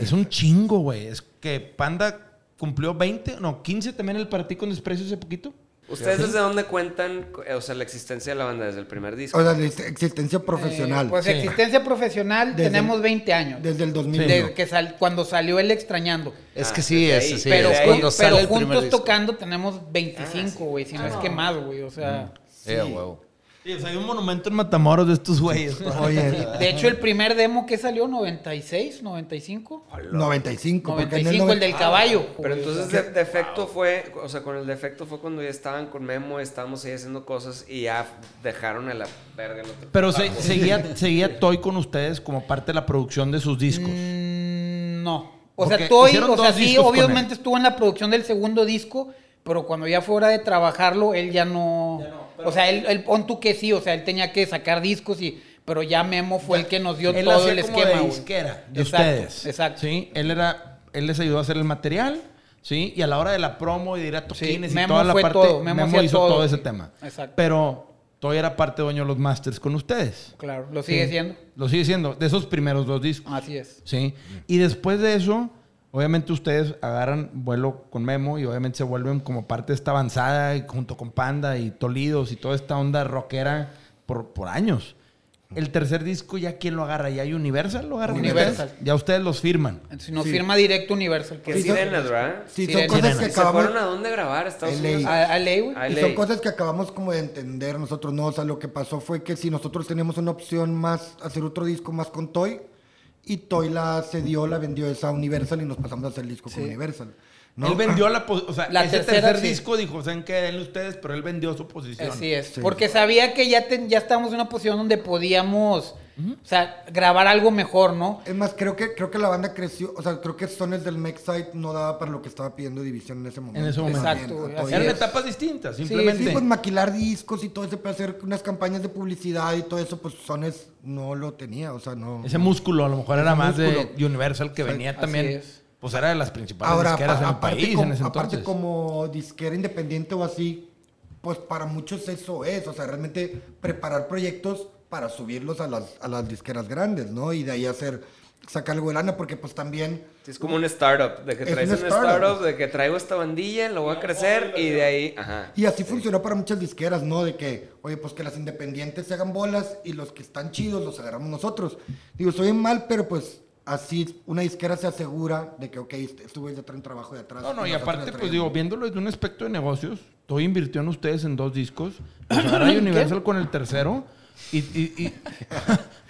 Speaker 1: Es un chingo, güey. Es que Panda cumplió 20, no, 15 también el para ti con desprecio hace poquito.
Speaker 4: ¿Ustedes desde dónde cuentan, eh, o sea, la existencia de la banda? ¿Desde el primer disco?
Speaker 3: O sea, de existencia profesional.
Speaker 2: Eh, pues
Speaker 1: Sí.
Speaker 2: existencia profesional
Speaker 3: Desde-
Speaker 2: tenemos 20 años.
Speaker 3: desde el 2001.
Speaker 2: Desde que sal- cuando salió el extrañando.
Speaker 5: Es
Speaker 4: Ah,
Speaker 5: que sí,
Speaker 4: desde
Speaker 5: es, sí,
Speaker 2: pero
Speaker 5: es cuando
Speaker 2: pero
Speaker 5: sale el primer
Speaker 2: juntos
Speaker 5: disco.
Speaker 2: tocando tenemos 25, güey, si no es que más, güey, o sea...
Speaker 5: Eh, a huevo.
Speaker 1: Sí, o sea, hay un monumento en Matamoros de estos güeyes.
Speaker 3: Oye,
Speaker 2: De hecho, el primer demo que salió, 96, 95.
Speaker 3: 95. porque en
Speaker 2: 95, el del caballo.
Speaker 4: Pero
Speaker 2: güey,
Speaker 4: entonces de- defecto fue, o sea, con el defecto fue cuando ya estaban con Memo, estábamos ahí haciendo cosas y ya dejaron a la verga el otro.
Speaker 1: Pero se- seguía, seguía Toy con ustedes como parte de la producción de sus discos.
Speaker 2: mm, no. O
Speaker 1: Porque
Speaker 2: sea, Toy, o sea, sí, obviamente estuvo en la producción del segundo disco, pero cuando ya fue hora de trabajarlo, él ya no... o sea, él, él pon tú que sí, o sea, él tenía que sacar discos y... Pero ya Memo fue el que nos dio
Speaker 1: Él
Speaker 2: todo el
Speaker 1: como
Speaker 2: esquema,
Speaker 1: de disquera de
Speaker 2: Exacto,
Speaker 1: ustedes.
Speaker 2: exacto.
Speaker 1: Sí, él era, él les ayudó a hacer el material, sí, y a la hora de la promo y de ir a toquines y
Speaker 2: Memo
Speaker 1: toda la
Speaker 2: fue
Speaker 1: parte,
Speaker 2: todo, Memo
Speaker 1: Memo, hizo
Speaker 2: todo,
Speaker 1: todo, ese
Speaker 2: sí.
Speaker 1: tema.
Speaker 2: Exacto.
Speaker 1: Pero Toy era parte dueño de los masters con ustedes.
Speaker 2: Claro, lo sigue
Speaker 1: Sí.
Speaker 2: siendo.
Speaker 1: Lo sigue siendo, de esos primeros dos discos.
Speaker 2: Así es.
Speaker 1: Sí. Y después de eso, obviamente ustedes agarran vuelo con Memo y obviamente se vuelven como parte de esta avanzada y junto con Panda y Tolidos y toda esta onda rockera por, por años. El tercer disco, ¿ya quién lo agarra? ¿Ya hay Universal lo agarra?
Speaker 2: Universal.
Speaker 1: Ya ustedes los firman.
Speaker 2: Entonces, nos
Speaker 3: Sí.
Speaker 2: firma directo Universal.
Speaker 4: Que
Speaker 2: pues.
Speaker 3: Sí,
Speaker 4: sirenas, ¿verdad?
Speaker 3: Sí,
Speaker 2: Sí,
Speaker 3: son cosas que
Speaker 4: ¿Y se
Speaker 3: acabamos...
Speaker 4: fueron a dónde grabar? ¿A Estados
Speaker 3: LA.
Speaker 4: Unidos?
Speaker 2: A, a ley, güey.
Speaker 4: A
Speaker 3: Y
Speaker 4: LA.
Speaker 3: son cosas que acabamos como de entender nosotros, ¿no? O sea, lo que pasó fue que si nosotros teníamos una opción más, hacer otro disco más con Toy, y Toy la cedió, la vendió esa a Universal y nos pasamos a hacer el disco con Universal. ¿no?
Speaker 1: Él vendió la posición. O sea,
Speaker 2: La
Speaker 1: ese
Speaker 2: tercera,
Speaker 1: tercer
Speaker 2: sí.
Speaker 1: disco dijo, ¿saben qué? Denle ustedes, pero él vendió su posición.
Speaker 2: Así es.
Speaker 3: Sí.
Speaker 2: Porque sabía que ya, ten- ya estábamos en una posición donde podíamos, o sea, grabar algo mejor, ¿no?
Speaker 3: Es más, creo que, creo que la banda creció, o sea, creo que Sones del Mexite no daba para lo que estaba pidiendo División en ese momento.
Speaker 1: En ese momento.
Speaker 2: Exacto,
Speaker 1: Eran
Speaker 2: es.
Speaker 1: etapas distintas, simplemente.
Speaker 3: sí, pues maquilar discos y todo eso, para hacer unas campañas de publicidad y todo eso, pues Sones no lo tenía, o sea, no.
Speaker 1: Ese músculo a lo mejor
Speaker 3: Ese
Speaker 1: era más de
Speaker 3: músculo.
Speaker 1: Universal que venía
Speaker 2: Así
Speaker 1: también.
Speaker 2: es.
Speaker 1: Pues era de las principales
Speaker 3: Ahora,
Speaker 1: disqueras en el
Speaker 3: aparte,
Speaker 1: país
Speaker 3: como,
Speaker 1: en ese
Speaker 3: aparte
Speaker 1: entonces.
Speaker 3: como disquera independiente o así, pues para muchos eso es, o sea, realmente preparar proyectos para subirlos a las, a las disqueras grandes, ¿no? Y de ahí hacer, sacar algo de lana, porque pues también...
Speaker 4: Sí, Es como un startup, de que
Speaker 3: Es
Speaker 4: traes
Speaker 3: un
Speaker 4: un
Speaker 3: startup.
Speaker 4: startup, de que traigo esta bandilla, lo voy a crecer y de ahí, ajá.
Speaker 3: Y así funcionó para muchas disqueras, ¿no? De que, oye, pues que las independientes se hagan bolas y los que están chidos los agarramos nosotros. Digo, soy mal, pero pues así una disquera se asegura de que, ok, este este güey ya trae un trabajo de atrás.
Speaker 1: No, no, y aparte, pues digo, viéndolo desde un aspecto de negocios, Toy invirtió en ustedes en dos discos. Pues ahora hay Universal con el tercero. Y. y- y-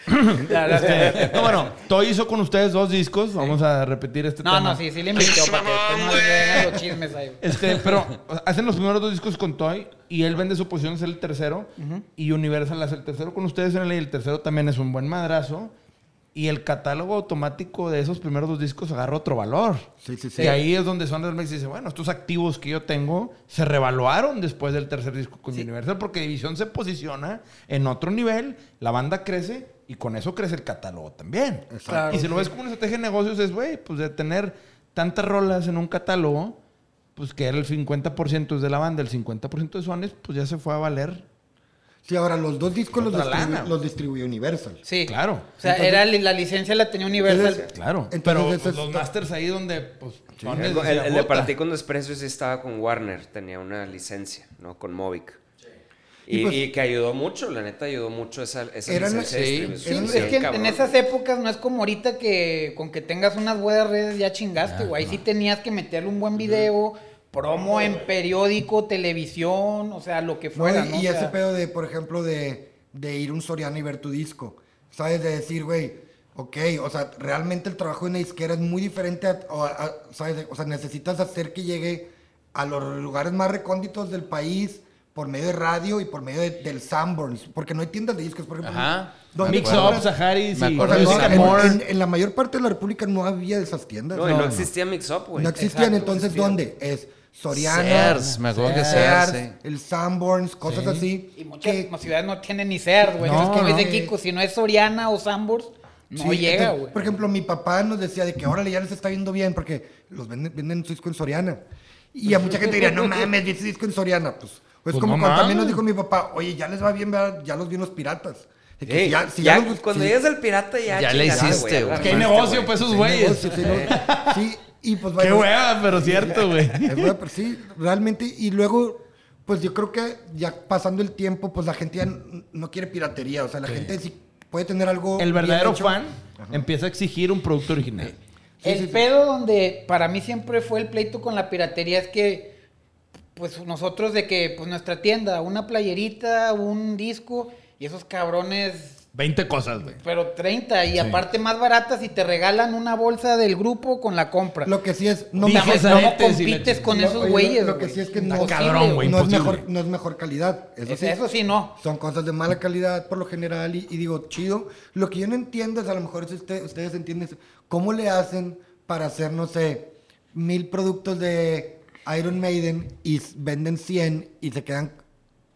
Speaker 1: Este, no, bueno, Toy hizo con ustedes dos discos. Vamos a repetir este
Speaker 2: No,
Speaker 1: tema.
Speaker 2: no, sí, sí le invirtió para que los chismes ahí.
Speaker 1: Este, pero hacen los primeros dos discos con Toy y él vende su posición es el tercero y Universal hace el tercero con ustedes en el y el tercero también es un buen madrazo. Y el catálogo automático de esos primeros dos discos agarra otro valor.
Speaker 3: Sí, sí, sí.
Speaker 1: Y ahí es donde Sounders dice, bueno, estos activos que yo tengo se revaluaron después del tercer disco con Universal porque División se posiciona en otro nivel, la banda crece y con eso crece el catálogo también.
Speaker 3: Exacto.
Speaker 1: Y si lo
Speaker 2: sí.
Speaker 1: ves como una estrategia de negocios es, güey, pues de tener tantas rolas en un catálogo, pues que era el 50% es de la banda, el 50% de Sones, pues ya se fue a valer.
Speaker 3: Sí, ahora los dos discos los,
Speaker 1: Otra
Speaker 3: distribu-
Speaker 1: lana.
Speaker 3: los distribuyó Universal.
Speaker 2: Sí.
Speaker 1: Claro.
Speaker 2: O sea, era la licencia la tenía Universal.
Speaker 3: Entonces,
Speaker 1: Claro.
Speaker 3: Entonces,
Speaker 1: Pero pues,
Speaker 3: es-
Speaker 1: los masters ahí donde, pues,
Speaker 4: El, el-
Speaker 1: decía,
Speaker 4: el de sí estaba con Warner, tenía una licencia, ¿no? Con Movic. Y,
Speaker 3: Y pues-
Speaker 4: y que ayudó mucho, la neta ayudó mucho esa, esa
Speaker 3: Eran-
Speaker 4: licencia de
Speaker 5: sí,
Speaker 4: distribución.
Speaker 2: Sí, es que
Speaker 4: cabrón.
Speaker 2: en esas épocas no es como ahorita que con que tengas unas buenas redes ya chingaste, güey. Ahí sí tenías que meterle un buen video, promo en periódico, televisión, o sea, lo que
Speaker 3: No,
Speaker 2: fuera,
Speaker 3: y,
Speaker 2: ¿no?
Speaker 3: y
Speaker 2: O
Speaker 3: ese pedo de, por ejemplo, de, de ir a un Soriana y ver tu disco. ¿Sabes? De decir, güey, ok, o sea, realmente el trabajo de una disquera es muy diferente, a, o a- ¿sabes? O sea, necesitas hacer que llegue a los lugares más recónditos del país por medio de radio y por medio de- del Sanborns, porque no hay tiendas de discos, por ejemplo.
Speaker 5: Ajá.
Speaker 3: ¿dónde
Speaker 1: Mix? Up, Saharis y
Speaker 3: O sea, no, en,
Speaker 1: More.
Speaker 3: en- en la mayor parte de la República no había esas tiendas.
Speaker 4: No, y
Speaker 3: No,
Speaker 4: no,
Speaker 1: no.
Speaker 4: existía Mix Up, güey.
Speaker 3: existían,
Speaker 2: Exacto,
Speaker 3: entonces,
Speaker 2: existía.
Speaker 3: ¿dónde? Es Soriana,
Speaker 5: Sears, me acuerdo que Sears, sí.
Speaker 3: el Sanborns, cosas
Speaker 1: Sí.
Speaker 3: así.
Speaker 2: y muchas
Speaker 3: que-
Speaker 2: ciudades no tienen ni Sears, güey.
Speaker 1: No,
Speaker 2: Entonces, como
Speaker 1: no.
Speaker 2: dice Kiko, si no es Soriana o Sambors, no
Speaker 3: Sí,
Speaker 2: llega, güey.
Speaker 3: Por ejemplo, mi papá nos decía de que ahora ya les está viendo bien porque los venden, venden su disco en Soriana. Y a mucha gente diría, no mames, vi ese disco en Soriana. Pues, pues
Speaker 1: Pues
Speaker 3: como
Speaker 1: no
Speaker 3: cuando también nos dijo mi papá, oye, ya les va bien, ¿verdad? ya los vi en los piratas. De que
Speaker 4: Ey,
Speaker 3: si ya- si
Speaker 4: ya,
Speaker 3: ya los-
Speaker 4: cuando
Speaker 3: sí,
Speaker 4: llegas al pirata ya
Speaker 5: Ya le hiciste, güey.
Speaker 1: Que
Speaker 4: armaste,
Speaker 1: negocio para esos
Speaker 3: sí,
Speaker 1: güeyes.
Speaker 3: sí, sí, y pues
Speaker 1: Qué
Speaker 3: bueno,
Speaker 1: hueva, pero cierto, güey.
Speaker 3: es hueva, pero sí, realmente. Y luego, pues yo creo que ya pasando el tiempo, pues la gente ya no quiere piratería. O sea, la gente sí puede tener algo.
Speaker 1: El
Speaker 3: bien
Speaker 1: verdadero
Speaker 3: hecho.
Speaker 1: fan empieza a exigir un producto original.
Speaker 3: Sí,
Speaker 2: el
Speaker 3: sí, sí.
Speaker 2: pedo donde para mí siempre fue el pleito con la piratería es que, pues nosotros de que, pues nuestra tienda, una playerita, un disco, y esos cabrones,
Speaker 1: 20 cosas, güey.
Speaker 2: pero 30, y aparte más baratas y te regalan una bolsa del grupo con la compra.
Speaker 3: Lo que sí es. No
Speaker 1: Dije,
Speaker 2: ¿Cómo,
Speaker 3: mejor-
Speaker 1: y la
Speaker 2: compites con
Speaker 3: Lo-
Speaker 2: esos güeyes?
Speaker 3: Lo que sí es que no,
Speaker 1: cabrón, güey,
Speaker 3: no, es mejor, no es mejor calidad. Eso
Speaker 2: Es-
Speaker 3: sí.
Speaker 2: Eso sí, no.
Speaker 3: Son cosas de mala calidad por lo general y, y digo, chido. Lo que yo no entiendo es, a lo mejor si usted- ustedes entienden, cómo le hacen para hacer, no sé, mil productos de Iron Maiden y venden 100 y se quedan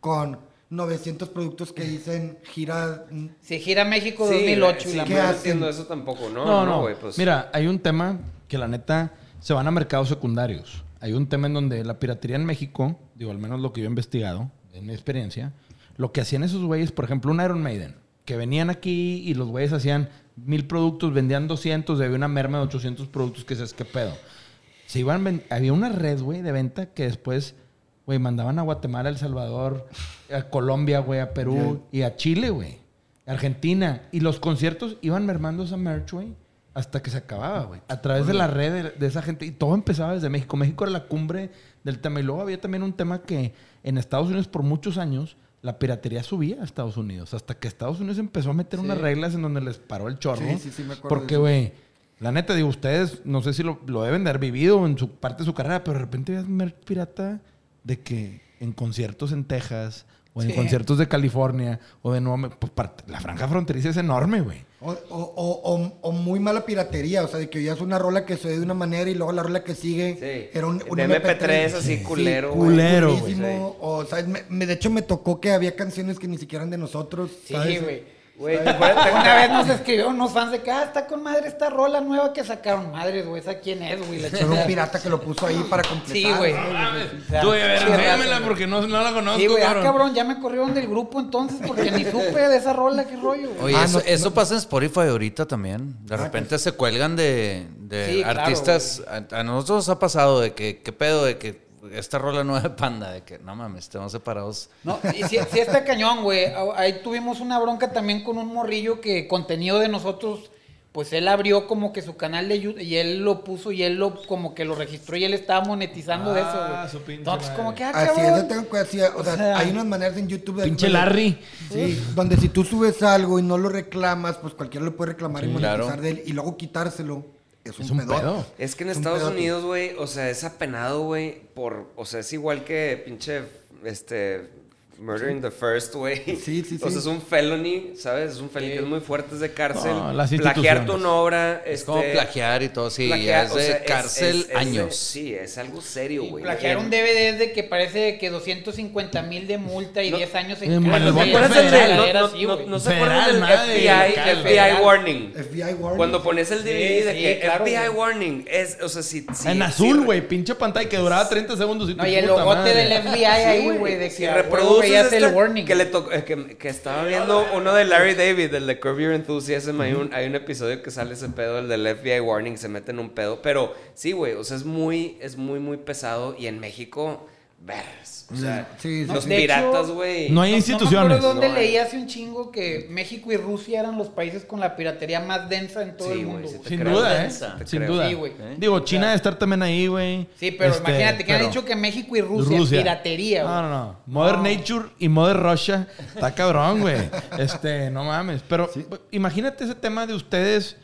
Speaker 3: con 900 productos que dicen gira... mm,
Speaker 2: Si gira México
Speaker 4: Sí,
Speaker 2: 2008 y
Speaker 4: sí,
Speaker 2: la
Speaker 3: ¿qué hacen?
Speaker 4: eso tampoco, ¿no?
Speaker 1: No, no.
Speaker 4: güey, pues.
Speaker 1: Mira, hay un tema que la neta se van a mercados secundarios. Hay un tema en donde la piratería en México, digo, al menos lo que yo he investigado, en mi experiencia, lo que hacían esos güeyes, por ejemplo, un Iron Maiden, que venían aquí y los güeyes hacían mil productos, vendían 200, y había una merma de 800 productos que se qué pedo. Se iban, había una red, güey, de venta que después, güey, mandaban a Guatemala, El Salvador, a Colombia, güey, a Perú y a Chile, güey. Argentina. Y los conciertos iban mermando esa merch, güey, hasta que se acababa, güey. A través de la red de, de esa gente. Y todo empezaba desde México. México era la cumbre del tema. Y luego había también un tema que en Estados Unidos por muchos años la piratería subía a Estados Unidos. Hasta que Estados Unidos empezó a meter unas reglas en donde les paró el chorro.
Speaker 3: Sí, sí, sí, me acuerdo
Speaker 1: Porque, güey, la neta, digo, ustedes, no sé si lo, lo deben de haber vivido en su parte de su carrera, pero de repente veas merch pirata de que en conciertos en Texas o en
Speaker 2: Sí.
Speaker 1: conciertos de California o de Nuevo Me- pues, parte- la franja fronteriza es enorme, güey.
Speaker 3: O, o- o- o- o muy mala piratería, o sea, de que oías una rola que se oye de una manera y luego la rola que sigue
Speaker 4: Sí.
Speaker 3: era un, un
Speaker 4: De MP3 así, culero.
Speaker 1: Culero, güey.
Speaker 3: O, ¿sabes? Me- me- de hecho, me tocó que había canciones que ni siquiera eran de nosotros.
Speaker 2: Sí, güey.
Speaker 4: Güey,
Speaker 2: Una vez nos escribieron unos fans de que, ah, está con madre esta rola nueva que sacaron. Madres, güey, ¿esa quién es, güey? La
Speaker 3: un pirata que lo puso ahí para completar.
Speaker 2: Sí, güey.
Speaker 1: Tú, ver,
Speaker 2: raza,
Speaker 1: porque no, no la conozco,
Speaker 2: Sí, güey, ah,
Speaker 1: cabrón.
Speaker 2: ya me corrieron del grupo entonces porque ni supe de esa rola, qué rollo.
Speaker 5: Oye,
Speaker 3: Ah,
Speaker 5: eso,
Speaker 3: no,
Speaker 5: eso
Speaker 3: no.
Speaker 5: pasa en Spotify ahorita también. De repente se cuelgan de, de
Speaker 2: Sí, claro,
Speaker 5: artistas. a, a nosotros nos ha pasado de que, ¿qué pedo? De que esta rola nueva de Panda, de que no mames, estamos separados.
Speaker 2: No, y sí está cañón, güey. Ah, Ahí tuvimos una bronca también con un morrillo que contenido de nosotros, pues él abrió como que su canal de YouTube y él lo puso y él lo como que lo registró y él estaba monetizando de eso,
Speaker 1: Ah,
Speaker 2: güey.
Speaker 1: su pinche
Speaker 2: Entonces,
Speaker 1: madre.
Speaker 2: como que, ah,
Speaker 3: Así es, yo tengo que decir, o,
Speaker 2: O
Speaker 3: sea,
Speaker 2: sea,
Speaker 3: hay unas maneras en YouTube de...
Speaker 1: Pinche
Speaker 3: donde-
Speaker 1: Larry.
Speaker 3: Sí, donde si tú subes algo y no lo reclamas, pues cualquiera lo puede reclamar y monetizar
Speaker 5: claro.
Speaker 3: de él y luego quitárselo. Es un,
Speaker 1: Es un
Speaker 3: pedote.
Speaker 1: pedo.
Speaker 4: Es que en
Speaker 3: Es
Speaker 4: Estados. Unidos, güey, o sea, es apenado, güey, por, o sea, es igual que pinche, este, Murder in the first way.
Speaker 3: Sí, sí,
Speaker 4: O sea,
Speaker 3: sí.
Speaker 4: es un felony, ¿sabes? Es un felony que es muy fuerte, es de cárcel.
Speaker 1: No, las
Speaker 4: Plagiar tu obra.
Speaker 5: Es
Speaker 4: este,
Speaker 5: como plagiar y todo, sí,
Speaker 4: plagiar,
Speaker 5: es
Speaker 4: o
Speaker 5: de
Speaker 4: sea, es-
Speaker 5: cárcel
Speaker 4: es- es de-
Speaker 5: años.
Speaker 4: sí, es algo serio, güey.
Speaker 2: plagiar un DVD es de que parece que 250 mil de multa y
Speaker 4: No.
Speaker 2: 10 años
Speaker 1: En el
Speaker 2: cárcel. Sí,
Speaker 4: ¿Te acuerdas
Speaker 2: esa
Speaker 4: el de- no- no- se acuerdan del FBI, FBI warning?
Speaker 3: FBI Warning.
Speaker 4: Cuando pones el DVD
Speaker 2: Sí,
Speaker 4: de
Speaker 2: sí,
Speaker 4: que
Speaker 2: claro,
Speaker 4: FBI warning, es, o sea, si... si-
Speaker 1: en azul, güey. Pinche pantalla que duraba 30 segundos. Y
Speaker 2: No, y el logote del FBI ahí, güey, de que a el warning.
Speaker 4: que le tocó, eh, que, que estaba viendo uno de Larry David, el de Curb Your Enthusiasm, hay un, hay un episodio que sale ese pedo, el del FBI Warning, se mete en un pedo, pero sí, güey, o sea, es muy, es muy, muy pesado y en México, vergas, o sea,
Speaker 3: Sí, sí,
Speaker 4: los
Speaker 3: sí.
Speaker 4: Piratas, güey.
Speaker 1: No hay
Speaker 2: No-
Speaker 1: instituciones.
Speaker 2: No me acuerdo dónde
Speaker 4: No
Speaker 2: leí hace un chingo que México y Rusia eran los países con la piratería más densa en todo
Speaker 4: Sí,
Speaker 2: el mundo.
Speaker 1: Sin duda, ¿eh? Sin
Speaker 4: creo.
Speaker 1: duda.
Speaker 2: Sí, güey.
Speaker 1: Digo, China debe estar también ahí, güey.
Speaker 2: Sí, pero
Speaker 1: Este,
Speaker 2: imagínate que han
Speaker 1: pero-
Speaker 2: dicho que México y Rusia, piratería, güey.
Speaker 1: No, no, no. Mother Nature y Mother Russia. Está cabrón, güey. Este, no mames. Pero imagínate ese tema de ustedes,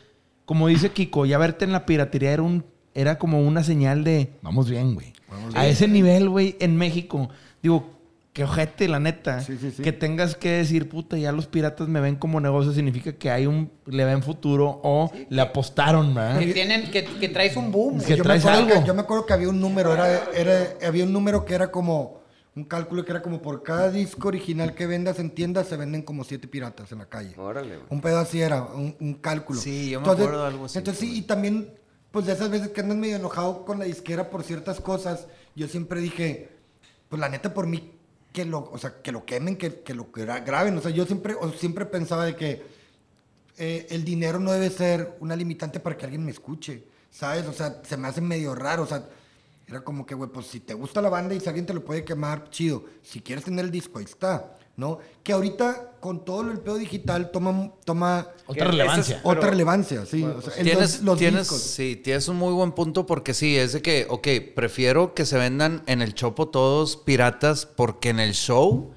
Speaker 1: como dice Kiko, ya verte en la piratería era un era como una señal de vamos bien, güey. A ese nivel, güey, en México. Digo, que ojete, la neta.
Speaker 3: Sí, sí, sí.
Speaker 1: Que tengas que decir, puta, ya los piratas me ven como negocio, significa que hay un, le ven futuro o le apostaron, ¿verdad?
Speaker 2: Que tienen, que, que traes un boom.
Speaker 1: Que
Speaker 3: yo, me
Speaker 1: traes
Speaker 3: acuerdo
Speaker 1: algo.
Speaker 3: que, yo me acuerdo que había un número, era, era, había un número que era como, un cálculo que era como por cada disco original que vendas en tiendas se venden como siete piratas en la calle.
Speaker 4: Órale, güey.
Speaker 3: Un pedo así era, un, un cálculo.
Speaker 5: Sí, yo me acuerdo de algo así
Speaker 3: Entonces sí, y también, pues de esas veces que andas medio enojado con la disquera por ciertas cosas, yo siempre dije, pues la neta por mí, que lo, o sea, que lo quemen, que, que lo gra- graben. O sea, yo siempre, o siempre pensaba de que eh, el dinero no debe ser una limitante para que alguien me escuche, ¿sabes? O sea, se me hace medio raro, o sea, era como que, güey, pues si te gusta la banda y si alguien te lo puede quemar, chido. Si quieres tener el disco, ahí está, ¿no? Que ahorita, con todo el pedo digital, toma, toma
Speaker 1: Otra relevancia.
Speaker 4: es-
Speaker 3: otra
Speaker 4: Pero-
Speaker 3: relevancia, sí. o sea, el-
Speaker 5: Tienes,
Speaker 3: los, los
Speaker 5: tienes,
Speaker 3: discos.
Speaker 5: sí, tienes un muy buen punto porque sí, es de que, ok, prefiero que se vendan en el Chopo todos piratas porque en el show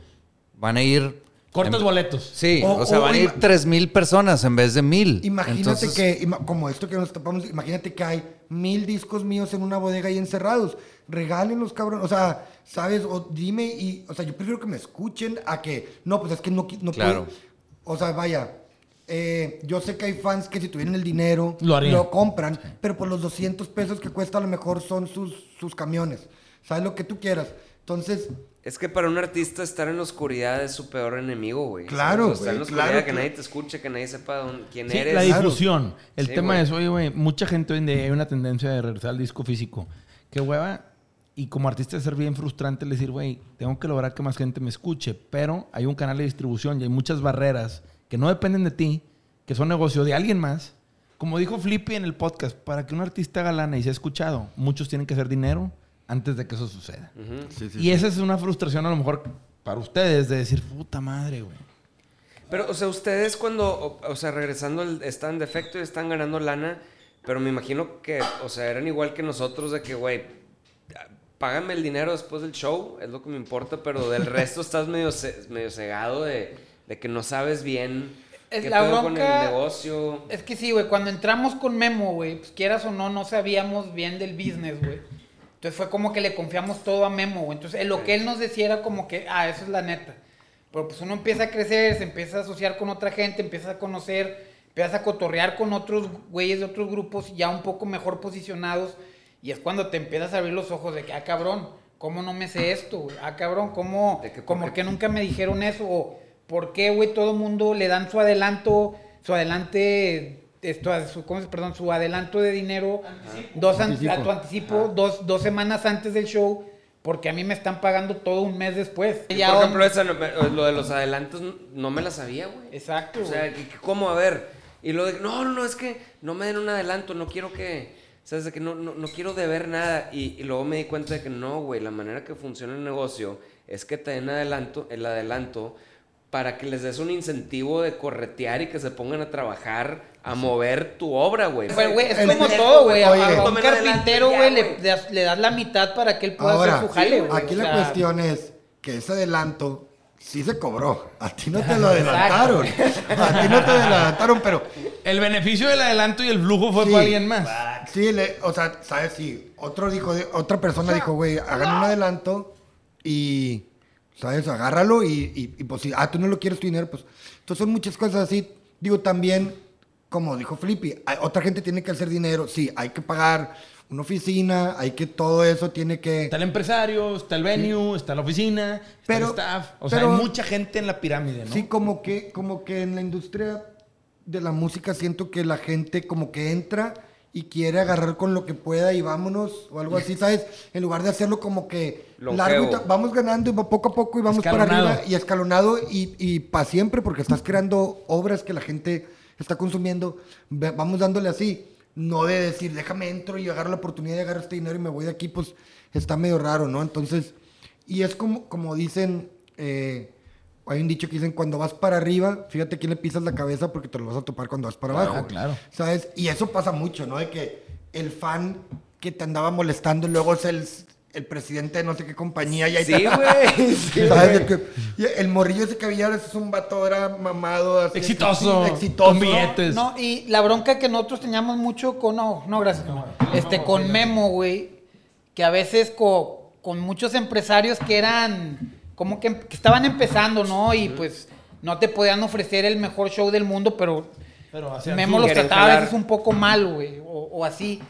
Speaker 5: van a ir...
Speaker 1: Cortas boletos.
Speaker 5: Sí,
Speaker 3: O-
Speaker 5: o, sea,
Speaker 3: o
Speaker 5: van a ir
Speaker 3: ima-
Speaker 5: tres mil personas en vez de mil.
Speaker 3: Imagínate
Speaker 5: Entonces,
Speaker 3: que, ima- como esto que nos tapamos, imagínate que hay mil discos míos en una bodega ahí encerrados. Regálenlos, cabrón. O sea, ¿sabes? O dime y, o sea, yo prefiero que me escuchen a que, no, pues es que no, no
Speaker 5: Claro.
Speaker 3: puedo. O sea, vaya, eh, yo sé que hay fans que si tuvieran el dinero,
Speaker 1: Lo harían.
Speaker 3: compran, pero por los 200 pesos que cuesta a lo mejor son sus, sus camiones. ¿Sabes lo que tú quieras? Entonces,
Speaker 4: Es que para un artista estar en la oscuridad es su peor enemigo, güey.
Speaker 3: Claro.
Speaker 4: O estar en la
Speaker 3: güey,
Speaker 4: oscuridad,
Speaker 3: claro,
Speaker 4: que
Speaker 3: claro.
Speaker 4: nadie te escuche, que nadie sepa dónde- quién
Speaker 1: Sí,
Speaker 4: eres.
Speaker 1: la difusión. El
Speaker 4: Sí,
Speaker 1: tema
Speaker 4: güey.
Speaker 1: es, oye, güey, mucha gente hoy en día hay una tendencia de regresar al disco físico. Qué hueva. Y como artista es ser bien frustrante el decir, güey, tengo que lograr que más gente me escuche. Pero hay un canal de distribución y hay muchas barreras que no dependen de ti, que son negocio de alguien más. Como dijo Flippy en el podcast, para que un artista haga lana y sea escuchado, muchos tienen que hacer dinero antes de que eso suceda. Y esa es una frustración a lo mejor para ustedes de decir, puta madre, güey.
Speaker 4: Pero, o sea, ustedes cuando, o, o sea, regresando, están en defecto y están ganando lana, pero me imagino que, o sea, eran igual que nosotros de que, güey, págame el dinero después del show, es lo que me importa, pero del resto estás medio, medio cegado de, de que no sabes bien
Speaker 2: Es
Speaker 4: qué
Speaker 2: la
Speaker 4: pedo con el negocio.
Speaker 2: Es que sí, güey, cuando entramos con Memo, güey, pues quieras o no, no sabíamos bien del business, güey. Entonces fue como que le confiamos todo a Memo, güey. Entonces, en lo que él nos decía era como que, ah, eso es la neta. Pero pues uno empieza a crecer, se empieza a asociar con otra gente, empieza a conocer, empiezas a cotorrear con otros güeyes de otros grupos ya un poco mejor posicionados. Y es cuando te empiezas a abrir los ojos de que, ah, cabrón, ¿cómo no me sé esto, güey? Ah, cabrón, ¿cómo,
Speaker 4: que, ¿por
Speaker 2: como que nunca me dijeron eso? O, ¿por qué, güey, todo el mundo le dan su adelanto, su adelante, esto, su, ¿cómo se, perdón, su adelanto de dinero, dos
Speaker 3: Anticipo.
Speaker 2: a tu anticipo, dos, dos semanas antes del show, porque a mí me están pagando todo un mes después.
Speaker 4: Y, por ejemplo, esa no me- lo de los adelantos no- me la sabía, güey.
Speaker 2: Exacto,
Speaker 4: O sea, que ¿cómo? A ver. Y lo de, no, no, no, es que no me den un adelanto, no quiero que, ¿sabes? De que no, no, no quiero deber nada. Y, y luego me di cuenta de que no, güey, la manera que funciona el negocio es que te den adelanto, el adelanto para que les des un incentivo de corretear y que se pongan a trabajar, a mover tu obra, güey.
Speaker 2: Pero, güey, es
Speaker 3: El-
Speaker 2: como todo, güey. A,
Speaker 3: oye.
Speaker 2: a un carpintero, güey, le, das- le das la mitad para que él pueda
Speaker 3: Ahora,
Speaker 2: hacer su jale, güey.
Speaker 3: aquí
Speaker 2: O
Speaker 3: la
Speaker 2: sea,
Speaker 3: cuestión es que ese adelanto sí se cobró. A ti no te lo adelantaron. A ti no te lo adelantaron, pero
Speaker 1: El beneficio del adelanto y el flujo fue
Speaker 3: Sí.
Speaker 1: para alguien más.
Speaker 3: sí, le- o sea, ¿sabes? Sí, otro dijo, otra persona dijo, güey, hagan un adelanto y ¿Sabes? Agárralo y, y, y, pues si, ah, tú no lo quieres tu dinero, pues. Entonces son muchas cosas así. Digo, también, como dijo Flippy, hay- otra gente tiene que hacer dinero. Sí, hay que pagar una oficina, hay que todo eso tiene que...
Speaker 1: Está el empresario, está el venue, está la oficina, está
Speaker 3: Pero-
Speaker 1: el staff. O sea,
Speaker 3: pero-
Speaker 1: hay mucha gente en la pirámide, ¿no?
Speaker 3: Sí, como que, como que en la industria de la música siento que la gente como que entra y quiere agarrar con lo que pueda y vámonos o algo así, ¿sabes? En lugar de hacerlo como que largo y vamos ganando y va poco a poco y vamos para
Speaker 1: Escalonado.
Speaker 3: arriba y escalonado y, y para siempre porque estás creando obras que la gente está consumiendo. Vamos dándole así. No de decir, déjame entro y agarro la oportunidad de agarrar este dinero y me voy de aquí, pues está medio raro, ¿no? Entonces, y es como, como dicen, eh, hay un dicho que dicen, cuando vas para arriba, fíjate quién le pisas la cabeza porque te lo vas a topar cuando vas para
Speaker 1: Claro,
Speaker 3: abajo.
Speaker 1: claro.
Speaker 3: ¿Sabes? Y eso pasa mucho, ¿no? De que el fan que te andaba molestando luego es el, el presidente de no sé qué compañía y ahí
Speaker 4: Sí,
Speaker 3: te-
Speaker 4: güey.
Speaker 3: El morrillo ese que había es un vato, era mamado. así,
Speaker 1: Exitoso,
Speaker 3: exitoso.
Speaker 1: con billetes.
Speaker 2: No, y la bronca que nosotros teníamos mucho con. No, no, gracias. no. Este, con Memo, güey. Que a veces co- con muchos empresarios que eran. Como que, que estaban empezando, ¿no? Y pues no te podían ofrecer el mejor show del mundo, pero.
Speaker 1: Pero
Speaker 2: Memo los trataba a veces un poco mal, güey. O, o así.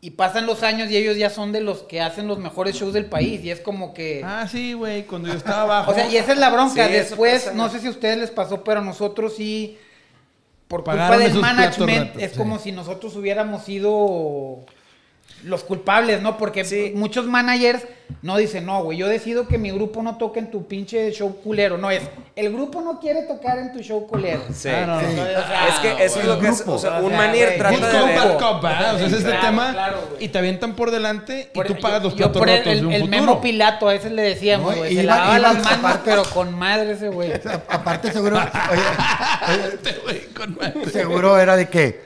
Speaker 2: Y pasan los años y ellos ya son de los que hacen los mejores shows del país. Y es como que.
Speaker 1: Ah, sí, güey, cuando yo estaba abajo.
Speaker 2: O sea, y esa es la bronca.
Speaker 4: Sí,
Speaker 2: Después, no sé si a ustedes les pasó, pero a nosotros sí, por
Speaker 1: Pagaron
Speaker 2: culpa del management, es
Speaker 1: sí.
Speaker 2: como si nosotros hubiéramos sido los culpables, ¿no? Porque
Speaker 4: Sí.
Speaker 2: muchos managers no dicen, no, güey, yo decido que mi grupo no toque en tu pinche show culero. No, es, el grupo no quiere tocar en tu show culero.
Speaker 4: Sí.
Speaker 1: Ah, no, no.
Speaker 3: Sí.
Speaker 2: Entonces, o sea,
Speaker 4: Es que eso es lo que es. O sea,
Speaker 2: O
Speaker 4: un
Speaker 2: güey,
Speaker 1: Good
Speaker 4: trata de
Speaker 1: bad
Speaker 4: ver.
Speaker 1: cop, ¿verdad? O sea, es este
Speaker 2: Claro,
Speaker 1: tema.
Speaker 2: claro,
Speaker 1: y te avientan por delante y
Speaker 2: por-
Speaker 1: tú pagas los
Speaker 2: yo
Speaker 1: platos
Speaker 2: por el,
Speaker 1: rotos de un
Speaker 2: el
Speaker 1: futuro.
Speaker 2: memo Pilato, a veces le decíamos,
Speaker 3: No,
Speaker 2: güey,
Speaker 3: iba-
Speaker 2: se lavaba
Speaker 3: iba
Speaker 2: las
Speaker 3: a
Speaker 2: manos, pero con madre ese güey.
Speaker 3: Aparte seguro, oye, oye,
Speaker 1: Este güey con madre.
Speaker 3: seguro era de que,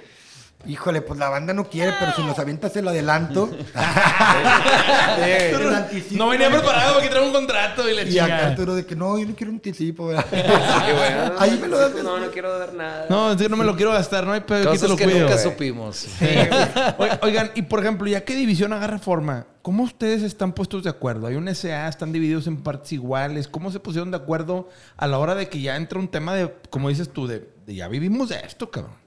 Speaker 3: híjole, pues la banda no quiere, pero si nos avientas el adelanto. el anticipo.
Speaker 1: No venía preparado porque trae un contrato y le
Speaker 3: Y acá. Arturo de que no, yo no quiero un anticipo, ¿verdad?
Speaker 4: Sí, ah,
Speaker 3: Ahí me lo das
Speaker 4: No, no quiero ver nada.
Speaker 1: No, es que no me lo quiero gastar, no hay pedo, aquí te
Speaker 5: Cosas
Speaker 1: lo
Speaker 5: que
Speaker 1: cuido.
Speaker 5: nunca supimos.
Speaker 1: Oigan, Oigan, y por ejemplo, ya que división agarra forma, ¿cómo ustedes están puestos de acuerdo? ¿Hay un SA? ¿Están divididos en partes iguales? ¿Cómo se pusieron de acuerdo a la hora de que ya entra un tema de, como dices tú, de, de ya vivimos de esto, cabrón?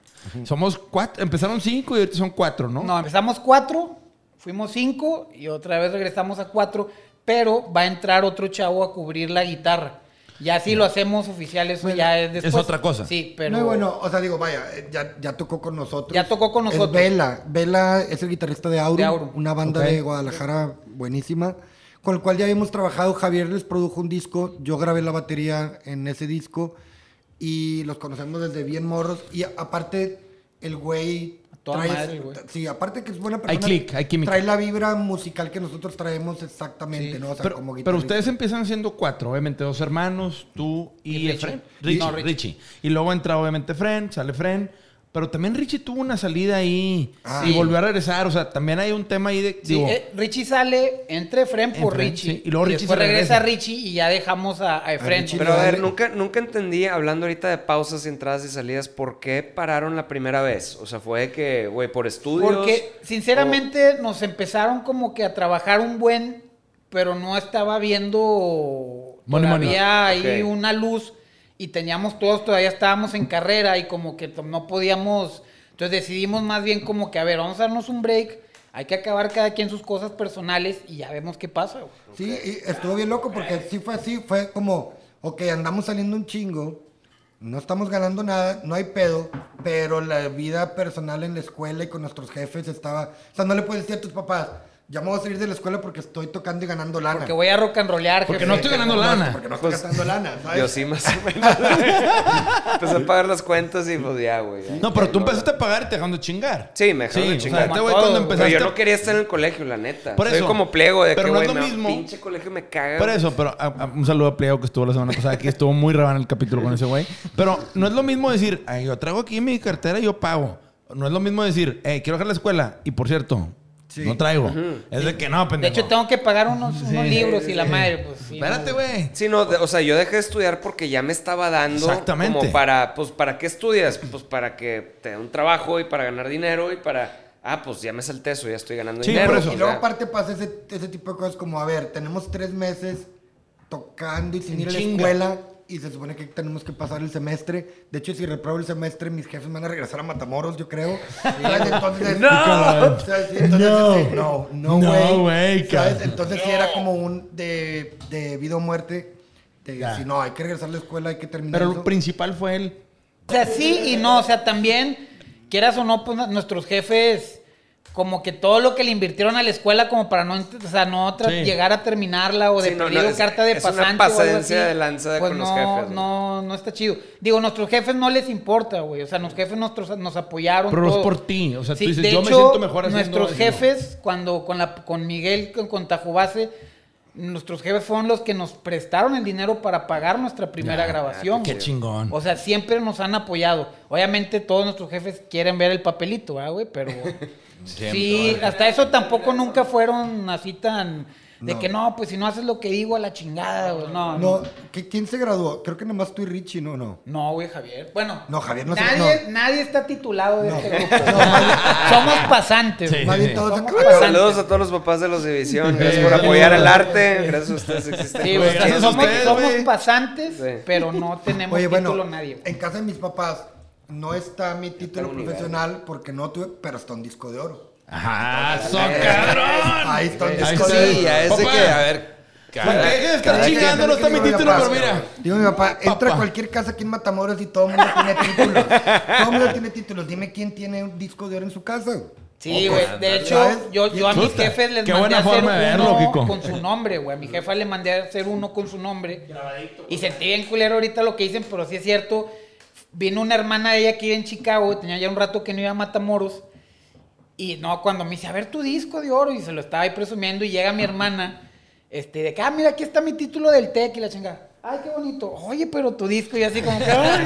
Speaker 1: Somos cuatro, empezaron cinco y ahorita son cuatro, ¿no?
Speaker 2: No, empezamos cuatro, fuimos cinco y otra vez regresamos a cuatro, pero va a entrar otro chavo a cubrir la guitarra. Ya si lo hacemos oficial, eso ya es después.
Speaker 1: otra cosa.
Speaker 2: Sí, pero...
Speaker 3: No, bueno, o sea, digo, vaya, eh, ya, ya tocó con nosotros.
Speaker 2: Ya tocó con
Speaker 3: Es
Speaker 2: nosotros.
Speaker 3: Vela. Vela es el guitarrista de Aurum,
Speaker 2: De Aurum.
Speaker 3: una banda
Speaker 1: Ok.
Speaker 3: de Guadalajara buenísima, con el cual ya habíamos trabajado. Javier les produjo un disco, yo grabé la batería en ese disco y los conocemos desde bien morros. Y aparte, el güey.
Speaker 2: toda
Speaker 3: trae-
Speaker 2: madre, güey.
Speaker 3: Sí, aparte que es buena
Speaker 1: Hay
Speaker 3: persona.
Speaker 1: click, hay química.
Speaker 3: Trae la vibra musical que nosotros traemos exactamente, ¿no? O sea,
Speaker 1: pero,
Speaker 3: como
Speaker 1: pero ustedes empiezan siendo cuatro, obviamente, dos hermanos, tú y,
Speaker 2: Y Richie.
Speaker 1: Efren. Richie,
Speaker 2: No, Richie.
Speaker 1: Richie. Y luego entra obviamente Fren, sale Fren. Pero también Richie tuvo una salida ahí
Speaker 3: Ah.
Speaker 1: y
Speaker 2: Sí.
Speaker 1: volvió a regresar. O sea, también hay un tema ahí de.
Speaker 2: Sí,
Speaker 1: digo,
Speaker 2: eh, Richie sale entre Efren por
Speaker 1: Efren,
Speaker 2: Richie.
Speaker 1: sí, y luego Richie
Speaker 2: después
Speaker 1: se
Speaker 2: regresa
Speaker 1: regresa.
Speaker 2: Richie y ya dejamos a, a Efren.
Speaker 3: Richie
Speaker 4: Pero a ver, nunca, nunca entendí, hablando ahorita de pausas y entradas y salidas, ¿por qué pararon la primera vez? O sea, fue que, güey, por estudios.
Speaker 2: Porque sinceramente nos empezaron como que a trabajar un buen, pero no estaba viendo
Speaker 1: Money, money.
Speaker 2: todavía ahí
Speaker 4: Ok.
Speaker 2: una luz y teníamos todos, todavía estábamos en carrera y como que no podíamos, entonces decidimos más bien como que, a ver, vamos a darnos un break, hay que acabar cada quien sus cosas personales y ya vemos qué pasa.
Speaker 3: Sí, y estuvo bien loco porque sí fue así, fue como, ok, andamos saliendo un chingo, no estamos ganando nada, no hay pedo, pero la vida personal en la escuela y con nuestros jefes estaba, o sea, no le puedes decir a tus papás, ya me voy a salir de la escuela porque estoy tocando y ganando lana.
Speaker 2: Porque voy a rock and rollear.
Speaker 1: Porque
Speaker 2: jefe.
Speaker 1: no estoy ganando lana.
Speaker 3: Porque no estoy
Speaker 4: Pues,
Speaker 3: gastando lana, ¿sabes?
Speaker 4: Yo sí, más o menos. Empecé a pagar las cuentas y pues ya, güey. ya.
Speaker 1: No, pero tú empezaste a pagar y te dejaron de chingar.
Speaker 4: Sí, me dejaron de
Speaker 1: o sea,
Speaker 4: chingar.
Speaker 1: este güey cuando empezaste.
Speaker 4: Pero yo no quería estar en el colegio, la neta.
Speaker 1: Por
Speaker 4: Soy
Speaker 1: eso.
Speaker 4: como pliego de
Speaker 1: Pero
Speaker 4: que,
Speaker 1: no
Speaker 4: güey,
Speaker 1: es lo mismo.
Speaker 4: pinche colegio me caga.
Speaker 1: Por eso, pero a- a- un saludo a Pliego que estuvo la semana pasada aquí. Estuvo muy rabán el capítulo con ese güey. Pero no es lo mismo decir, Ay, yo traigo aquí mi cartera y yo pago. No es lo mismo decir, hey, quiero dejar la escuela. Y por cierto, no traigo. Es de que no,
Speaker 2: De
Speaker 1: pendejo.
Speaker 2: hecho, tengo que pagar unos, unos libros y la madre, pues sí,
Speaker 1: Espérate,
Speaker 2: no.
Speaker 1: güey.
Speaker 4: Sí, no, de- o sea, yo dejé de estudiar porque ya me estaba dando
Speaker 1: Exactamente.
Speaker 4: como para, pues, ¿para qué estudias? Pues para que te dé un trabajo y para ganar dinero y para, ah, pues ya me salté eso, ya estoy ganando
Speaker 1: Sí,
Speaker 4: dinero.
Speaker 1: por eso.
Speaker 4: o
Speaker 3: Y luego
Speaker 4: sea,
Speaker 3: aparte pasa ese, ese tipo de cosas como, a ver, tenemos tres meses tocando y sin ir a la
Speaker 1: chinga.
Speaker 3: escuela. Y se supone que tenemos que pasar el semestre. De hecho, si repruebo el semestre, mis jefes me van a regresar a Matamoros, yo creo. ¿Sabes? Entonces,
Speaker 4: ¡No!
Speaker 3: ¿sabes? Sí, entonces,
Speaker 1: No.
Speaker 3: sí, no, no,
Speaker 1: No.
Speaker 3: Entonces sí era como un de, de vida o muerte. De,
Speaker 1: Ya.
Speaker 3: si no, hay que regresar a la escuela, hay que terminar
Speaker 1: Pero lo principal fue él.
Speaker 2: O sea, sí y no, o sea, también, quieras o no, pues nuestros jefes, como que todo lo que le invirtieron a la escuela como para no, o sea, no
Speaker 1: Sí.
Speaker 2: llegar a terminarla o de
Speaker 4: Sí, no,
Speaker 2: perdido
Speaker 4: no, es-
Speaker 2: carta de
Speaker 4: es una
Speaker 2: pasante o algo
Speaker 4: pasadencia
Speaker 2: así,
Speaker 4: de lanza de
Speaker 2: pues
Speaker 4: con
Speaker 2: no,
Speaker 4: los jefes, ¿no?
Speaker 2: no, no está chido. Digo, nuestros jefes no les importa, güey, o sea, los jefes nuestros nos apoyaron
Speaker 1: Pero es
Speaker 2: todo.
Speaker 1: por ti. O sea,
Speaker 2: Sí,
Speaker 1: tú dices,
Speaker 2: de
Speaker 1: yo me
Speaker 2: hecho,
Speaker 1: siento mejor haciendo
Speaker 2: nuestros
Speaker 1: eso".
Speaker 2: jefes, cuando con, la, con Miguel, con, con Tajubase, nuestros jefes fueron los que nos prestaron el dinero para pagar nuestra primera
Speaker 1: Ya,
Speaker 2: grabación.
Speaker 1: Qué
Speaker 2: güey.
Speaker 1: chingón.
Speaker 2: O sea, siempre nos han apoyado. Obviamente todos nuestros jefes quieren ver el papelito, ¿verdad, güey? Pero sí, hasta eso tampoco nunca fueron así tan... De
Speaker 3: No.
Speaker 2: que no, pues si no haces lo que digo a la chingada, güey. No,
Speaker 3: No,
Speaker 2: no.
Speaker 3: ¿qué- ¿quién se graduó? Creo que nomás tú y Richie, ¿no? No.
Speaker 2: No, güey, Javier. Bueno,
Speaker 3: No, Javier no se-
Speaker 2: nadie,
Speaker 3: no.
Speaker 2: nadie está titulado de
Speaker 3: No.
Speaker 2: este grupo. Somos pasantes.
Speaker 1: Sí.
Speaker 3: todos
Speaker 2: Somos pasantes.
Speaker 4: Saludos a todos los papás de los División. Gracias por apoyar el arte. Gracias a ustedes existen.
Speaker 2: Sí,
Speaker 1: Güey,
Speaker 2: somos,
Speaker 1: ustedes,
Speaker 2: somos
Speaker 1: güey.
Speaker 2: pasantes,
Speaker 4: Sí.
Speaker 2: pero no tenemos
Speaker 3: Oye,
Speaker 2: título
Speaker 3: bueno,
Speaker 2: nadie.
Speaker 3: en casa de mis papás no está mi título profesional porque no tuve, pero está un disco de oro.
Speaker 1: ¡Ajá! ¡So cabrón!
Speaker 3: Ahí está un
Speaker 1: Ahí
Speaker 3: disco
Speaker 1: está.
Speaker 3: de oro.
Speaker 5: Sí, ya es de
Speaker 1: Papá.
Speaker 5: que, a ver.
Speaker 1: Estar
Speaker 3: Cada
Speaker 1: chingando, no está mi título, pero mira.
Speaker 3: Digo mi papá, entra a cualquier casa aquí en Matamoros y todo el mundo tiene títulos. todo el mundo tiene títulos. Dime quién tiene un disco de oro en su casa.
Speaker 2: Sí,
Speaker 3: Oh,
Speaker 2: güey.
Speaker 3: pues,
Speaker 2: De hecho,
Speaker 3: ¿sabes?
Speaker 2: yo, yo a mis jefes les
Speaker 1: Qué
Speaker 2: mandé a hacer
Speaker 1: verlo,
Speaker 2: uno
Speaker 1: Kiko.
Speaker 2: con su nombre, güey. A mi jefa le mandé a hacer uno con su nombre. Y sentí bien culero ahorita lo que dicen, pero sí es cierto. Vino una hermana de ella vive en Chicago, tenía ya un rato que no iba a Matamoros. Y no, cuando me dice, a ver tu disco de oro, y se lo estaba ahí presumiendo, y llega mi hermana, este, de que, ah, mira, aquí está mi título del TEC y la chingada. Ay, qué bonito. Oye, pero tu disco, y así como que, ay.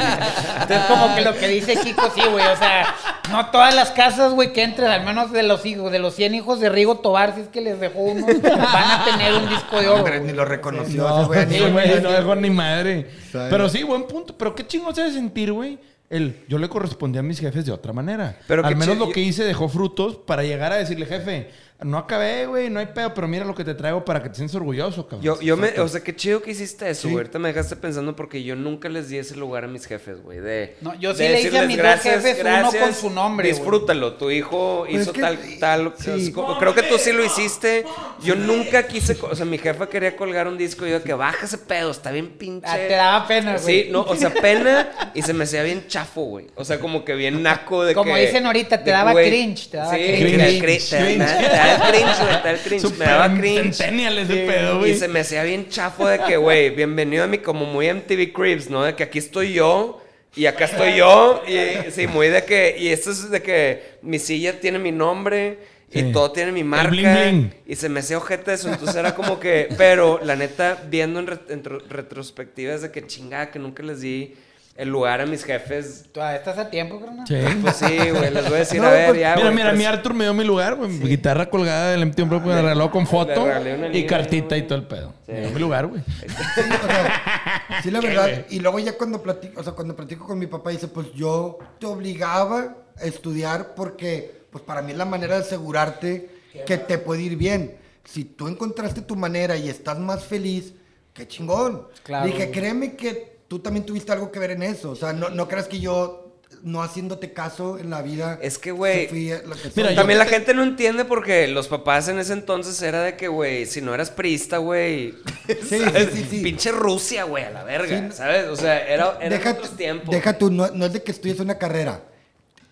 Speaker 2: Entonces, como que lo que dice Kiko, sí, güey, o sea, no todas las casas, güey, que entren, al menos de los hijos, de los 100 hijos de Rigo Tobar, si es que les dejó uno, van a tener un disco de oro.
Speaker 3: Hombre, ni lo reconoció
Speaker 1: No,
Speaker 3: ese güey. ni-
Speaker 1: sí, güey, no dejó ni madre. Pero sí, buen punto. Pero qué chingón se debe sentir, güey. El, yo le correspondí a mis jefes de otra manera.
Speaker 4: Pero
Speaker 1: Al menos lo que hice dejó frutos para llegar a decirle, jefe, no acabé, güey, no hay pedo, pero mira lo que te traigo para que te sientas orgulloso, cabrón.
Speaker 4: Yo, yo me, o sea, qué chido que hiciste eso, güey. Ahorita me dejaste pensando porque yo nunca les di ese lugar a mis jefes, güey. De,
Speaker 2: No, yo sí
Speaker 4: de
Speaker 2: le hice a mis dos jefes uno con su nombre, güey.
Speaker 4: Disfrútalo, tu hijo
Speaker 3: Pero
Speaker 4: hizo
Speaker 3: es que-
Speaker 4: tal, tal.
Speaker 3: sí.
Speaker 4: Creo que tú sí lo hiciste. Yo nunca quise, o sea, mi jefa quería colgar un disco y yo que baja ese pedo, está bien pinche.
Speaker 2: Ah, te daba pena, güey.
Speaker 4: Sí, no, o sea, pena y se me hacía bien chafo, güey. O sea, como que bien naco de
Speaker 2: Como
Speaker 4: que.
Speaker 2: dicen ahorita, te daba cringe, te daba
Speaker 4: sí,
Speaker 2: cringe.
Speaker 4: te
Speaker 1: Cringe,
Speaker 4: cringe, te
Speaker 1: cringe.
Speaker 4: te da el cringe, güey, te da el cringe. Me daba cringe.
Speaker 1: centennial ese pedo,
Speaker 4: Y
Speaker 1: güey.
Speaker 4: se me hacía bien chafo de que, güey, bienvenido a mi como muy MTV Cribs, ¿no? De que aquí estoy yo y acá estoy yo. Y sí, muy de que. Y esto es de que mi silla tiene mi nombre.
Speaker 1: Sí.
Speaker 4: Y todo tiene mi marca.
Speaker 1: bling bling.
Speaker 4: Y se me hacía ojete eso. Entonces era como que. Pero la neta, viendo en, re- en retrospectiva, es de que chingada que nunca les di el lugar a mis jefes.
Speaker 2: Todavía estás a tiempo, carnal.
Speaker 1: Sí.
Speaker 4: Pues sí, güey, les voy a decir,
Speaker 3: No,
Speaker 4: a ver,
Speaker 3: pues,
Speaker 4: ya,
Speaker 1: Mira,
Speaker 4: güey,
Speaker 1: mira,
Speaker 4: pero
Speaker 1: mi
Speaker 4: sí-
Speaker 1: Arthur me dio mi lugar, güey. Mi guitarra colgada del MTV Pro, pues, me regaló con foto
Speaker 4: regalé una
Speaker 1: y cartita y todo el pedo.
Speaker 4: Sí.
Speaker 1: Me dio mi lugar, güey.
Speaker 3: Sí, o sea, sí, la verdad. Y luego ya cuando platico, o sea, cuando platico con mi papá, dice, pues yo te obligaba a estudiar porque, pues para mí es la manera de asegurarte que te puede ir bien. Si tú encontraste tu manera y estás más feliz, qué chingón.
Speaker 2: Claro.
Speaker 3: Dije, créeme que tú también tuviste algo que ver en eso. O sea, no, no creas que yo, no haciéndote caso en la vida,
Speaker 4: Es que, güey,
Speaker 1: mira, yo-
Speaker 4: También la gente no entiende porque los papás en ese entonces era de que, güey, si no eras priista, güey.
Speaker 3: Sí, sí, sí, sí.
Speaker 4: Pinche Rusia, güey, a la verga,
Speaker 3: Sí.
Speaker 4: ¿sabes? O sea, era, eran
Speaker 3: deja,
Speaker 4: otros tiempos.
Speaker 3: deja tú, no, no es de que estudies una carrera.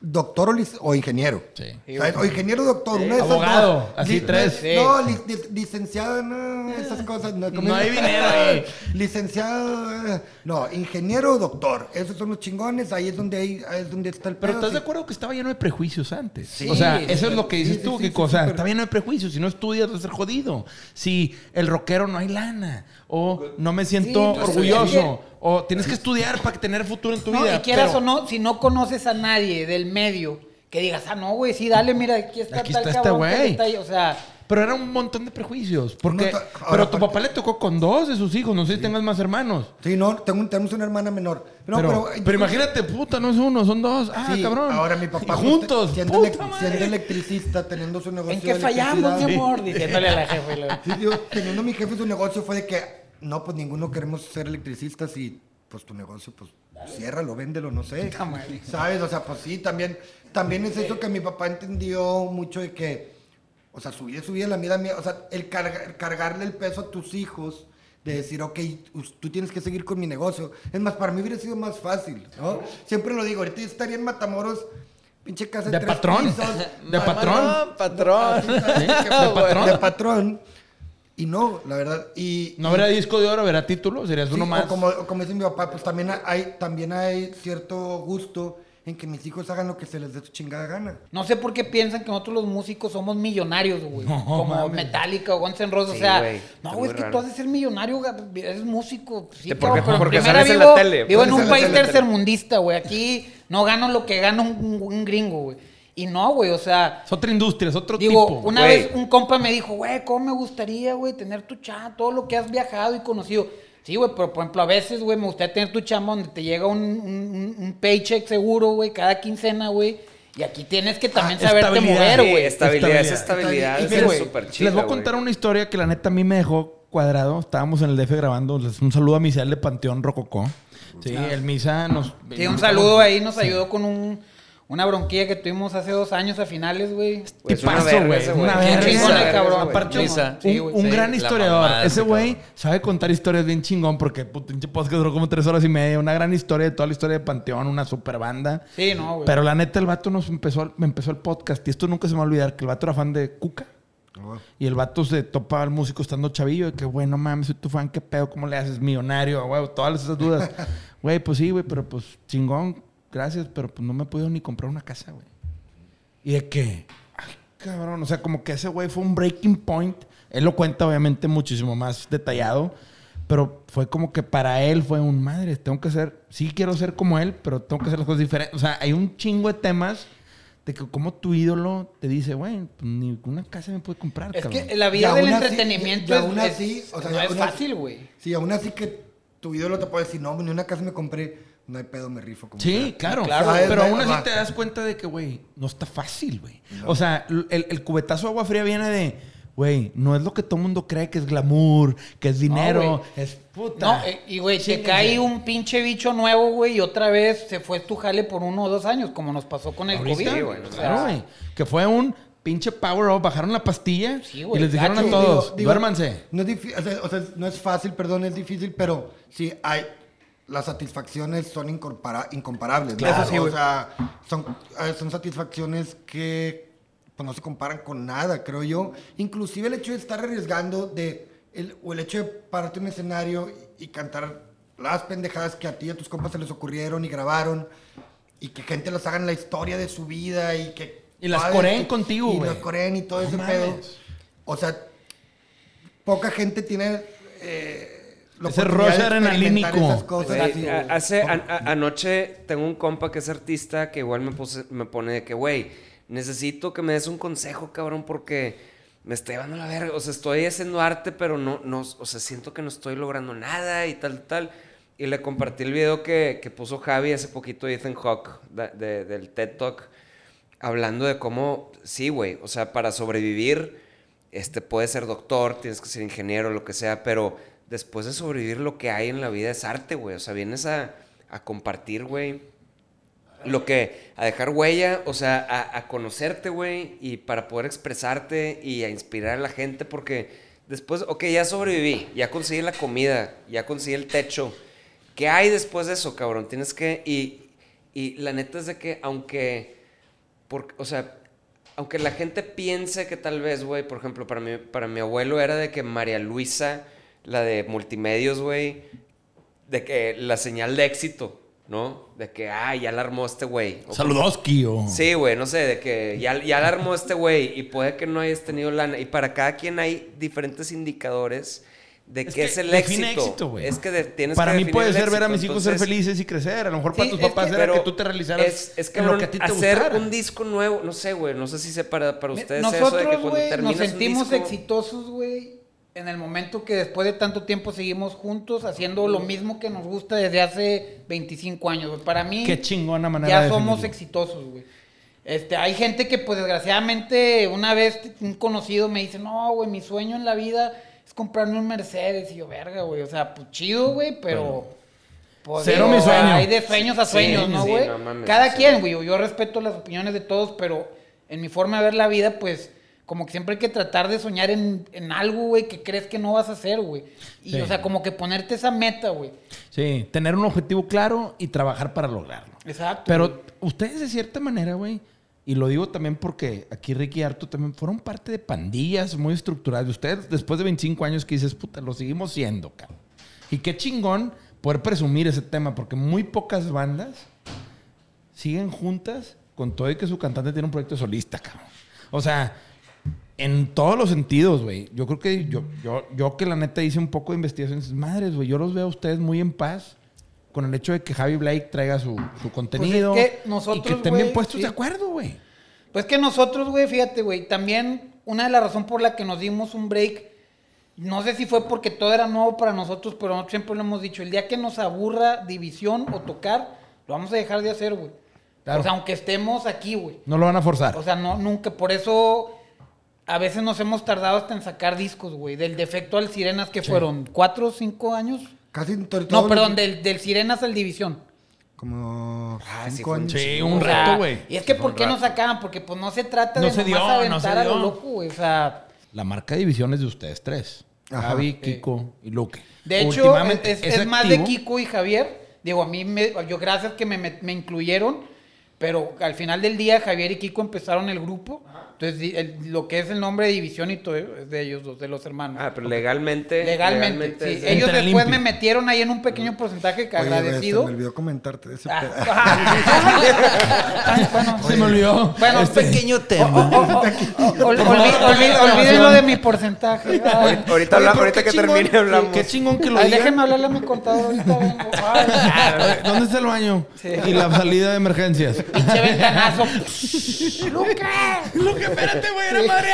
Speaker 3: Doctor o, o ingeniero.
Speaker 1: Sí.
Speaker 3: ¿Sabes? O ingeniero doctor, una de esas
Speaker 1: Abogado,
Speaker 3: dos.
Speaker 1: así
Speaker 3: Li-
Speaker 1: tres.
Speaker 2: Sí.
Speaker 3: No, li- li- licenciado, no, esas cosas. No,
Speaker 1: No hay dinero ahí.
Speaker 3: Licenciado, eh, no, ingeniero o doctor. Esos son los chingones, ahí es donde, hay, ahí es donde está el
Speaker 1: Pero
Speaker 3: pedo,
Speaker 1: ¿estás de
Speaker 3: sí.
Speaker 1: acuerdo que estaba lleno de prejuicios antes?
Speaker 3: Sí,
Speaker 1: o sea,
Speaker 3: sí,
Speaker 1: eso es lo que dices
Speaker 3: sí,
Speaker 1: tú,
Speaker 3: sí,
Speaker 1: que
Speaker 3: sí,
Speaker 1: cosa,
Speaker 3: súper.
Speaker 1: está lleno de prejuicios. Si no estudias vas a ser jodido. Si el rockero no hay lana, o no me siento
Speaker 2: Sí,
Speaker 1: orgulloso, o tienes que estudiar para tener futuro en tu
Speaker 2: No,
Speaker 1: vida.
Speaker 2: y quieras
Speaker 1: pero-
Speaker 2: o no, si no conoces a nadie del medio, que digas, ah, no, güey, sí, dale, mira, aquí está
Speaker 1: Aquí
Speaker 2: tal
Speaker 1: está este
Speaker 2: cabrón que
Speaker 1: güey.
Speaker 2: está ahí", O sea,
Speaker 1: Pero era un montón de prejuicios. Porque,
Speaker 3: No, to- ahora,
Speaker 1: pero tu papá le tocó con dos de sus hijos. No sé si tengas más hermanos.
Speaker 3: Sí, no, tengo, tenemos una hermana menor. No,
Speaker 1: pero,
Speaker 3: pero,
Speaker 1: pero, imagínate, puta, no es uno, son dos. Ah,
Speaker 3: Sí,
Speaker 1: cabrón.
Speaker 3: Ahora mi papá
Speaker 1: juntos.
Speaker 3: siendo,
Speaker 1: puta
Speaker 3: elec-
Speaker 1: madre.
Speaker 3: siendo electricista, teniendo su negocio
Speaker 2: ¿en qué fallamos, mi amor? Diciéndole a la luego,
Speaker 3: Sí, yo, teniendo mi jefe su negocio fue de que no, pues ninguno queremos ser electricistas y pues tu negocio, pues ciérralo, véndelo, no sé. ¿Sabes? O sea, pues sí, también, también es eso que mi papá entendió mucho de que, o sea, su vida es su vida, la vida mía, o sea, el, carga- el cargarle el peso a tus hijos, de decir, ok, tú tienes que seguir con mi negocio. Es más, para mí hubiera sido más fácil, ¿no? Siempre lo digo, ahorita yo estaría en Matamoros, pinche casa
Speaker 1: De
Speaker 3: tres
Speaker 1: patrón.
Speaker 3: pisos,
Speaker 1: De patrón.
Speaker 5: No, patrón.
Speaker 1: ¿Sí? De patrón.
Speaker 3: De patrón. Y no, la verdad. Y,
Speaker 1: ¿No
Speaker 3: y-
Speaker 1: habrá disco de oro? ¿Verá título? ¿Serías
Speaker 3: sí,
Speaker 1: uno
Speaker 3: o
Speaker 1: más?
Speaker 3: como, o como dice mi papá, pues también hay, también hay cierto gusto en que mis hijos hagan lo que se les dé su chingada gana.
Speaker 2: No sé por qué piensan que nosotros los músicos somos millonarios, güey.
Speaker 1: No,
Speaker 2: Como
Speaker 1: mames.
Speaker 2: Metallica o Guns N' Roses.
Speaker 4: Sí,
Speaker 2: o sea,
Speaker 4: güey,
Speaker 2: no, güey, es que
Speaker 4: raro.
Speaker 2: tú has de ser millonario, eres músico. Sí,
Speaker 4: porque-
Speaker 2: pero en
Speaker 4: porque
Speaker 2: primera
Speaker 4: sales en la
Speaker 2: vivo,
Speaker 4: tele,
Speaker 2: Vivo en un país tercermundista, güey. Aquí no gano lo que gana un, un gringo, güey. Y no, güey, o sea...
Speaker 1: Es otra industria, es otro
Speaker 2: Digo,
Speaker 1: tipo.
Speaker 2: una
Speaker 4: güey.
Speaker 2: vez un compa me dijo, güey, ¿cómo me gustaría, güey, tener tu chamba, todo lo que has viajado y conocido? Sí, güey, pero por ejemplo, a veces, güey, me gustaría tener tu chamba donde te llega un, un- un paycheck seguro, güey, cada quincena, güey. Y aquí tienes que también
Speaker 1: Ah,
Speaker 2: saberte
Speaker 1: estabilidad.
Speaker 2: mover,
Speaker 4: Sí,
Speaker 2: güey.
Speaker 4: estabilidad, esa
Speaker 1: Estabilidad.
Speaker 4: estabilidad
Speaker 3: Y
Speaker 4: es súper chida,
Speaker 1: Les voy a contar una historia que la neta a mí me dejó cuadrado. Estábamos en el DF grabando. Les- Un saludo a Misael de Panteón Rococó. Sí, el Misa nos...
Speaker 2: Sí, un saludo ahí, nos ayudó con un, una bronquilla que tuvimos hace dos años a finales, güey.
Speaker 4: Güey, es una
Speaker 1: Tipazo, güey. Una verga.
Speaker 2: Cabrón. Sí,
Speaker 1: un,
Speaker 2: güey.
Speaker 1: un
Speaker 5: Sí,
Speaker 1: gran historiador.
Speaker 5: mamada
Speaker 1: Ese güey sabe contar historias bien chingón porque puto, pinche podcast duró como tres horas y media. Una gran historia de toda la historia de Panteón, una super banda.
Speaker 2: Sí, no, güey.
Speaker 1: Pero la neta, el vato nos empezó, me empezó el podcast y esto nunca se me va a olvidar, que el vato era fan de Cuca. Y el vato se topa al músico estando chavillo. De que, güey, no mames, soy tu fan, qué pedo, cómo le haces, millonario, güey, todas esas dudas. Güey, pues sí, güey, pero pues chingón, gracias, pero pues no me he podido ni comprar una casa, güey. Y de que, ay, cabrón, o sea, como que ese güey fue un breaking point. Él lo cuenta, obviamente, muchísimo más detallado. Pero fue como que para él fue un madre, tengo que ser, sí quiero ser como él, pero tengo que hacer las cosas diferentes. O sea, hay un chingo de temas de que como tu ídolo te dice, güey, pues ni una casa me puede comprar,
Speaker 2: Es
Speaker 1: cabrón.
Speaker 2: que la
Speaker 3: Y
Speaker 2: vida del
Speaker 3: así-
Speaker 2: entretenimiento
Speaker 3: y
Speaker 2: es,
Speaker 3: aún
Speaker 2: es-
Speaker 3: así, o sea,
Speaker 2: no
Speaker 3: y
Speaker 2: es
Speaker 3: así-
Speaker 2: fácil, güey.
Speaker 3: Sí, aún así que tu ídolo te puede decir, no, ni una casa me compré, no hay pedo, me rifo. Como
Speaker 1: Sí,
Speaker 3: sea".
Speaker 1: claro.
Speaker 2: Claro,
Speaker 1: pero aún así
Speaker 3: va.
Speaker 1: te das cuenta de que, güey, no está fácil, güey. O sea, el, el cubetazo de agua fría viene de, güey, no es lo que todo el mundo cree que es glamour, que es dinero, es puta.
Speaker 2: No, eh, y güey, te cae un pinche bicho nuevo, güey, y otra vez se fue tu jale por uno o dos años, como nos pasó con el
Speaker 1: Ahorita,
Speaker 2: COVID.
Speaker 4: güey,
Speaker 2: O sea,
Speaker 1: Claro, güey. Que fue un pinche power up, bajaron la pastilla
Speaker 2: Sí,
Speaker 1: y
Speaker 2: güey,
Speaker 1: les dijeron
Speaker 2: gacho.
Speaker 1: a todos,
Speaker 3: Digo- digo,
Speaker 1: duérmanse.
Speaker 3: No es, o sea, o sea, no es fácil, perdón, es difícil, pero sí hay. Las satisfacciones son incomparables. ¿no?
Speaker 2: Claro. Eso sí,
Speaker 3: o sea, son, eh, son satisfacciones que pues, no se comparan con nada, creo yo. Inclusive el hecho de estar arriesgando de el, o el hecho de pararte en un escenario y, y cantar las pendejadas que a ti y a tus compas se les ocurrieron y grabaron y que gente las haga en la historia de su vida y que
Speaker 1: Y las coreen
Speaker 3: Y-
Speaker 1: contigo,
Speaker 3: y
Speaker 1: güey.
Speaker 3: las coreen y todo
Speaker 1: No
Speaker 3: ese
Speaker 1: mames.
Speaker 3: pedo. O sea, poca gente tiene eh,
Speaker 1: Ese rush adrenalínico.
Speaker 4: hace, a- a- anoche tengo un compa que es artista que igual me, puse- me pone de que, güey, necesito que me des un consejo, cabrón, porque me está llevando la verga. O sea, estoy haciendo arte, pero no, no, o sea, siento que no estoy logrando nada y tal, tal. Y le compartí el video que, que puso Javi hace poquito, Ethan de- de- del TED Talk, hablando de cómo, sí, güey, o sea, para sobrevivir, este, puedes ser doctor, tienes que ser ingeniero, lo que sea, pero después de sobrevivir lo que hay en la vida es arte, güey. O sea, vienes a, a compartir, güey. Lo que, a dejar huella, o sea, a, conocerte, güey, y para poder expresarte y a inspirar a la gente, porque después, ok, ya sobreviví, ya conseguí la comida, ya conseguí el techo. ¿Qué hay después de eso, cabrón? Tienes que, y, y la neta es de que, aunque, porque, o sea, aunque la gente piense que tal vez, güey, por ejemplo, para mi, para mi abuelo era de que María Luisa, la de multimedios, güey, de que la señal de éxito, ¿no? De que, ah, ya la armó este güey.
Speaker 1: Saludoski o...
Speaker 4: Sí, güey, no sé, de que ya, ya la armó este güey y puede que no hayas tenido lana. Y para cada quien hay diferentes indicadores de
Speaker 1: Es
Speaker 4: qué
Speaker 1: que
Speaker 4: es el
Speaker 1: define
Speaker 4: éxito.
Speaker 1: éxito, güey.
Speaker 4: es que de- tienes
Speaker 1: Para
Speaker 4: que
Speaker 1: mí puede ser ver a mis hijos ser
Speaker 4: Entonces,
Speaker 1: felices y crecer. A lo mejor para
Speaker 2: Sí,
Speaker 1: tus papás
Speaker 2: que-
Speaker 1: era que tú te realizaras
Speaker 4: es, es que
Speaker 1: en lo que a ti te
Speaker 4: hacer
Speaker 1: gustara.
Speaker 4: un disco nuevo, no sé, güey, no sé si sea para, para ustedes eso de que
Speaker 2: Nosotros,
Speaker 4: cuando
Speaker 2: güey, nos
Speaker 4: terminas un
Speaker 2: sentimos
Speaker 4: disco-
Speaker 2: exitosos, güey, en el momento que después de tanto tiempo seguimos juntos haciendo lo mismo que nos gusta desde hace 25 años, güey. Para mí,
Speaker 1: Qué chingona manera
Speaker 2: ya
Speaker 1: de
Speaker 2: somos
Speaker 1: definirlo.
Speaker 2: exitosos, güey. Este, hay gente que, pues, desgraciadamente, una vez un conocido me dice, no, güey, mi sueño en la vida es comprarme un Mercedes. Y yo, verga, güey. O sea, pues chido, güey, pero. pues,
Speaker 1: Cero
Speaker 2: digo,
Speaker 1: mi sueño.
Speaker 2: Hay de sueños a
Speaker 4: Sí,
Speaker 2: sueños, ¿no,
Speaker 4: sí,
Speaker 2: güey?
Speaker 4: no mames,
Speaker 2: Cada
Speaker 4: sí.
Speaker 2: quien, güey. Yo respeto las opiniones de todos, pero en mi forma de ver la vida, pues. Como que siempre hay que tratar de soñar en, en algo, güey, que crees que no vas a hacer, güey. Y,
Speaker 1: Sí.
Speaker 2: o sea, como que ponerte esa meta, güey.
Speaker 1: Sí, tener un objetivo claro y trabajar para lograrlo.
Speaker 2: Exacto.
Speaker 1: Pero
Speaker 2: güey.
Speaker 1: ustedes de cierta manera, güey, y lo digo también porque aquí Ricky y Arto también fueron parte de pandillas muy estructuradas. Ustedes, después de 25 años que dices, puta, lo seguimos siendo, cabrón. Y qué chingón poder presumir ese tema, porque muy pocas bandas siguen juntas con todo y que su cantante tiene un proyecto solista, cabrón. O sea, en todos los sentidos, güey. Yo creo que yo, yo, yo que la neta hice un poco de investigación, dices, madres, güey, yo los veo a ustedes muy en paz con el hecho de que Javi Blake traiga su, su contenido.
Speaker 2: que nosotros,
Speaker 1: y que estén bien puestos
Speaker 2: sí.
Speaker 1: de acuerdo, güey.
Speaker 2: Pues que nosotros, güey, fíjate, güey, también una de las razones por la que nos dimos un break, no sé si fue porque todo era nuevo para nosotros, pero nosotros siempre lo hemos dicho, el día que nos aburra división o tocar, lo vamos a dejar de hacer, güey.
Speaker 1: Claro.
Speaker 2: O sea, aunque estemos aquí, güey.
Speaker 1: No lo van a forzar.
Speaker 2: O sea, no, nunca, por eso a veces nos hemos tardado hasta en sacar discos, güey. Del defecto al Sirenas, que fueron cuatro o cinco años.
Speaker 3: Casi todo-
Speaker 2: No, perdón, del, del Sirenas al División.
Speaker 3: Como
Speaker 4: Ah, sí,
Speaker 3: cinco
Speaker 4: un
Speaker 3: años.
Speaker 1: sí, un reto, güey.
Speaker 2: Y es que, ¿por qué no sacaban? Porque pues no se trata
Speaker 1: No
Speaker 2: de
Speaker 1: se
Speaker 2: nomás
Speaker 1: dio, no
Speaker 2: aventar
Speaker 1: se
Speaker 2: a lo loco, güey. O sea,
Speaker 1: La marca de divisiones de ustedes tres.
Speaker 3: Ajá.
Speaker 1: Javi, Kiko y Luque.
Speaker 2: de hecho, es, es más de Kiko y Javier. Digo, a mí, me, yo gracias que me, me- me incluyeron, pero al final del día Javier y Kiko empezaron el grupo. Entonces, di- el- lo que es el nombre de división y todo es de ellos dos, de los hermanos.
Speaker 4: Ah, pero legalmente.
Speaker 2: Legalmente, sí. Ellos después
Speaker 1: limpio.
Speaker 2: me metieron ahí en un pequeño porcentaje que
Speaker 3: Oye,
Speaker 2: agradecido.
Speaker 3: se me olvidó comentarte de ese
Speaker 2: Ah, ay, bueno,
Speaker 1: Se me olvidó.
Speaker 2: Bueno,
Speaker 1: Este-
Speaker 5: Pequeño
Speaker 2: Oh,
Speaker 5: tema.
Speaker 2: oh, oh, oh, olvídenlo de mi porcentaje. Ay.
Speaker 4: Ahorita,
Speaker 1: Oye,
Speaker 4: habla-
Speaker 1: pero
Speaker 4: ahorita que
Speaker 1: chingón,
Speaker 4: termine hablamos.
Speaker 1: Qué chingón que lo
Speaker 2: Ay, déjenme hablarle a mi contador ahorita vengo. Ay,
Speaker 1: ¿Dónde está el baño?
Speaker 2: Sí.
Speaker 1: Y la salida de emergencias.
Speaker 2: pinche ventanazo. ¡Luca!
Speaker 1: Luque, espérate, güey, era madre.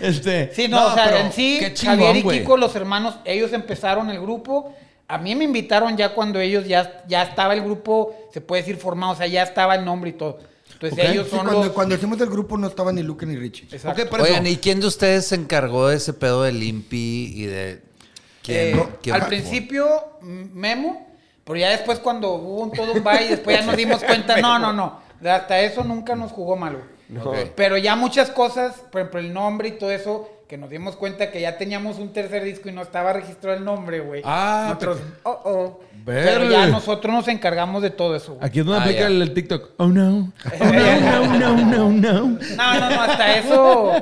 Speaker 1: Este,
Speaker 2: Sí, no, o sea,
Speaker 1: pero
Speaker 2: en sí,
Speaker 1: chingón,
Speaker 2: Javier y. Kiko, los hermanos, ellos empezaron el grupo. A mí me invitaron ya cuando ellos ya, ya estaba el grupo, se puede decir formado, o sea, ya estaba el nombre y todo. Entonces ellos
Speaker 3: Sí,
Speaker 2: son
Speaker 3: cuando,
Speaker 2: los...
Speaker 3: cuando hicimos el grupo no estaba ni Luke ni Richie.
Speaker 2: Exacto.
Speaker 1: Ok, por eso.
Speaker 5: Oigan, ¿y quién de ustedes se encargó de ese pedo del Impi y de quién?
Speaker 2: Eh,
Speaker 5: quién
Speaker 2: al
Speaker 5: fue?
Speaker 2: principio, Memo, pero ya después cuando hubo un todo un baile, después ya nos dimos cuenta, no, no, no, hasta eso nunca nos jugó mal, güey.
Speaker 4: No.
Speaker 2: Pero ya muchas cosas, por ejemplo, el nombre y todo eso, que nos dimos cuenta que ya teníamos un tercer disco y no estaba registrado el nombre, güey.
Speaker 1: Ah,
Speaker 2: Nosotros, oh, oh.
Speaker 1: Verle.
Speaker 2: Pero ya nosotros nos encargamos de todo eso, güey.
Speaker 1: Aquí es donde
Speaker 5: Ah,
Speaker 1: aplica el, el TikTok. Oh no. Oh no, no, no, no, no.
Speaker 2: No, no, no, hasta eso.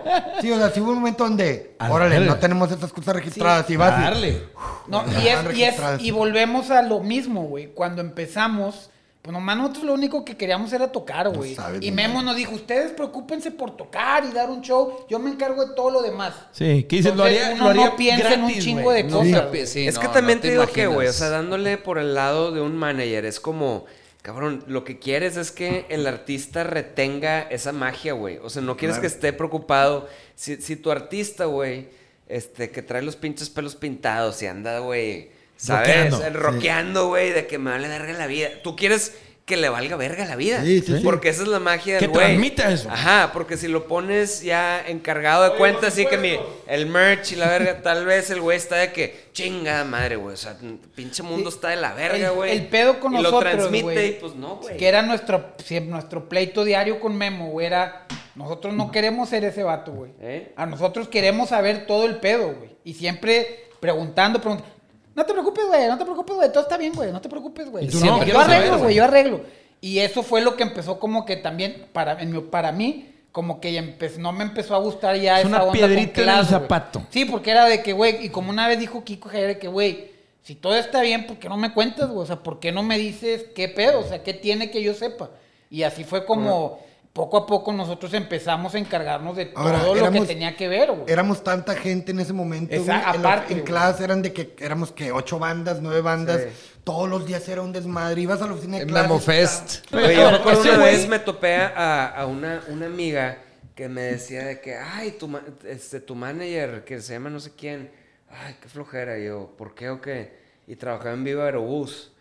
Speaker 3: Sí, o sea, sí hubo un momento donde,
Speaker 1: A
Speaker 3: órale,
Speaker 1: darle.
Speaker 3: no tenemos esas cosas registradas y vas y-
Speaker 1: Darle.
Speaker 2: No,
Speaker 3: Ya
Speaker 2: y, es, y, es- y volvemos a lo mismo, güey. Cuando empezamos, pues nomás nosotros lo único que queríamos era tocar, güey. y Memo nos dijo, ustedes preocúpense por tocar y dar un show, yo me encargo de todo lo demás.
Speaker 1: Sí, ¿qué dices? Lo haría,
Speaker 2: uno
Speaker 1: lo haría
Speaker 2: no piensa en un chingo de
Speaker 1: No,
Speaker 2: cosas.
Speaker 5: Sí,
Speaker 4: es que
Speaker 5: no
Speaker 4: también
Speaker 5: te
Speaker 4: te digo que, güey, o sea, dándole por el lado de un manager, es como, cabrón, lo que quieres es que el artista retenga esa magia, güey. O sea, no quieres que esté preocupado. Si, si tu artista, güey, este, que trae los pinches pelos pintados y anda, güey, ¿sabes?
Speaker 1: Rockeando,
Speaker 4: güey, de que me vale verga la vida. Tú quieres que le valga verga la vida.
Speaker 3: Sí, sí, sí.
Speaker 4: Porque esa es la magia
Speaker 1: Que
Speaker 4: del güey.
Speaker 1: transmita eso.
Speaker 4: Ajá, porque si lo pones ya encargado de cuenta, así que mi, el merch y la verga, tal vez el güey está de que, chinga madre, güey. O sea, pinche mundo está de la verga,
Speaker 2: El-
Speaker 4: güey.
Speaker 2: el pedo con
Speaker 4: y
Speaker 2: nosotros,
Speaker 4: lo transmite
Speaker 2: güey,
Speaker 4: y pues no, güey.
Speaker 2: Que era nuestro, nuestro pleito diario con Memo, güey. Era, nosotros no queremos ser ese vato, güey.
Speaker 4: ¿Eh?
Speaker 2: A nosotros queremos saber todo el pedo, güey. Y siempre preguntando, preguntando. No te preocupes, güey, no te preocupes, güey. Todo está bien, güey. No te preocupes, güey.
Speaker 1: No,
Speaker 2: yo arreglo, güey, yo arreglo. Y eso fue lo que empezó como que también, para, en mi- para mí, como que empe- no me empezó a gustar ya
Speaker 1: Es
Speaker 2: esa
Speaker 1: una
Speaker 2: onda
Speaker 1: piedrita
Speaker 2: con
Speaker 1: en el zapato.
Speaker 2: Sí, porque era de que, güey, y como una vez dijo Kiko Javier, de que, güey, si todo está bien, ¿por qué no me cuentas, güey? O sea, ¿por qué no me dices qué pedo? O sea, ¿qué tiene que yo sepa? Y así fue como poco a poco nosotros empezamos a encargarnos de
Speaker 3: Ahora,
Speaker 2: todo lo que tenía que ver, güey.
Speaker 3: Éramos tanta gente en ese momento. güey, en la- en clase eran de que éramos que ocho bandas, nueve bandas.
Speaker 4: Sí.
Speaker 3: Todos los días era un desmadre. Ibas a la oficina de
Speaker 5: El
Speaker 3: clases.
Speaker 5: Memo Fest.
Speaker 4: Oye, yo una
Speaker 1: güey-
Speaker 4: vez me topé a, a una, una amiga que me decía de que, ay, tu, ma- este, tu manager, que se llama no sé quién, ay, qué flojera. Y yo, ¿por qué o qué? Y trabajaba en Viva Aerobús.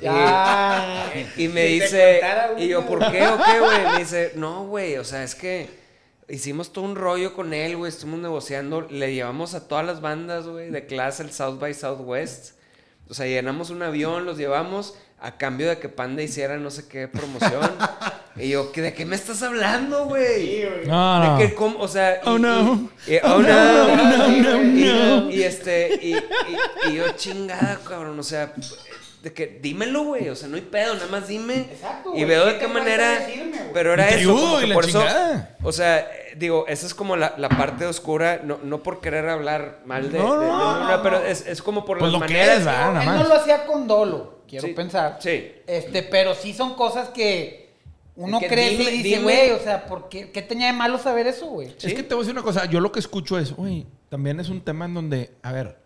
Speaker 4: Y-
Speaker 2: Ah,
Speaker 4: Y me dice, y yo. ¿por qué o qué, güey? Me dice, no, güey, o sea, es que, hicimos todo un rollo con él, güey. Estuvimos negociando. Le llevamos a todas las bandas, güey, de clase el South by Southwest. O sea, llenamos un avión, los llevamos a cambio de que Panda hiciera no sé qué promoción. y yo, ¿qué- ¿de qué me estás hablando, güey?
Speaker 1: No, no.
Speaker 4: De que, cómo- o sea, y-
Speaker 1: Oh, no.
Speaker 4: y-
Speaker 1: Oh,
Speaker 4: oh,
Speaker 1: no,
Speaker 4: no,
Speaker 1: no,
Speaker 4: y-
Speaker 1: no,
Speaker 4: y-
Speaker 1: no.
Speaker 4: Y este, y, y- y yo, chingada, cabrón, o sea, de que dímelo, güey, o sea, no hay pedo, nada más dime.
Speaker 2: Exacto,
Speaker 4: y
Speaker 2: güey,
Speaker 4: veo
Speaker 2: ¿qué
Speaker 4: de qué manera,
Speaker 2: decirme, güey?
Speaker 4: pero era eso,
Speaker 1: y la
Speaker 4: por eso, o sea, digo, esa es como la, la parte oscura, no, no por querer hablar mal de,
Speaker 1: No,
Speaker 4: de- de-
Speaker 1: no,
Speaker 4: no, pero es, es como por
Speaker 1: Pues
Speaker 4: las
Speaker 1: lo que
Speaker 4: maneras.
Speaker 1: es,
Speaker 2: Él no lo hacía con dolo, quiero
Speaker 4: Sí,
Speaker 2: pensar.
Speaker 4: sí.
Speaker 2: Este, pero sí son cosas que uno
Speaker 4: Que
Speaker 2: crece
Speaker 4: dime-
Speaker 2: y dice, güey, o sea, ¿por qué, qué tenía de malo saber eso, güey?
Speaker 1: Es que te voy a decir una cosa. Yo lo que escucho es, oye, también es un tema en donde, a ver,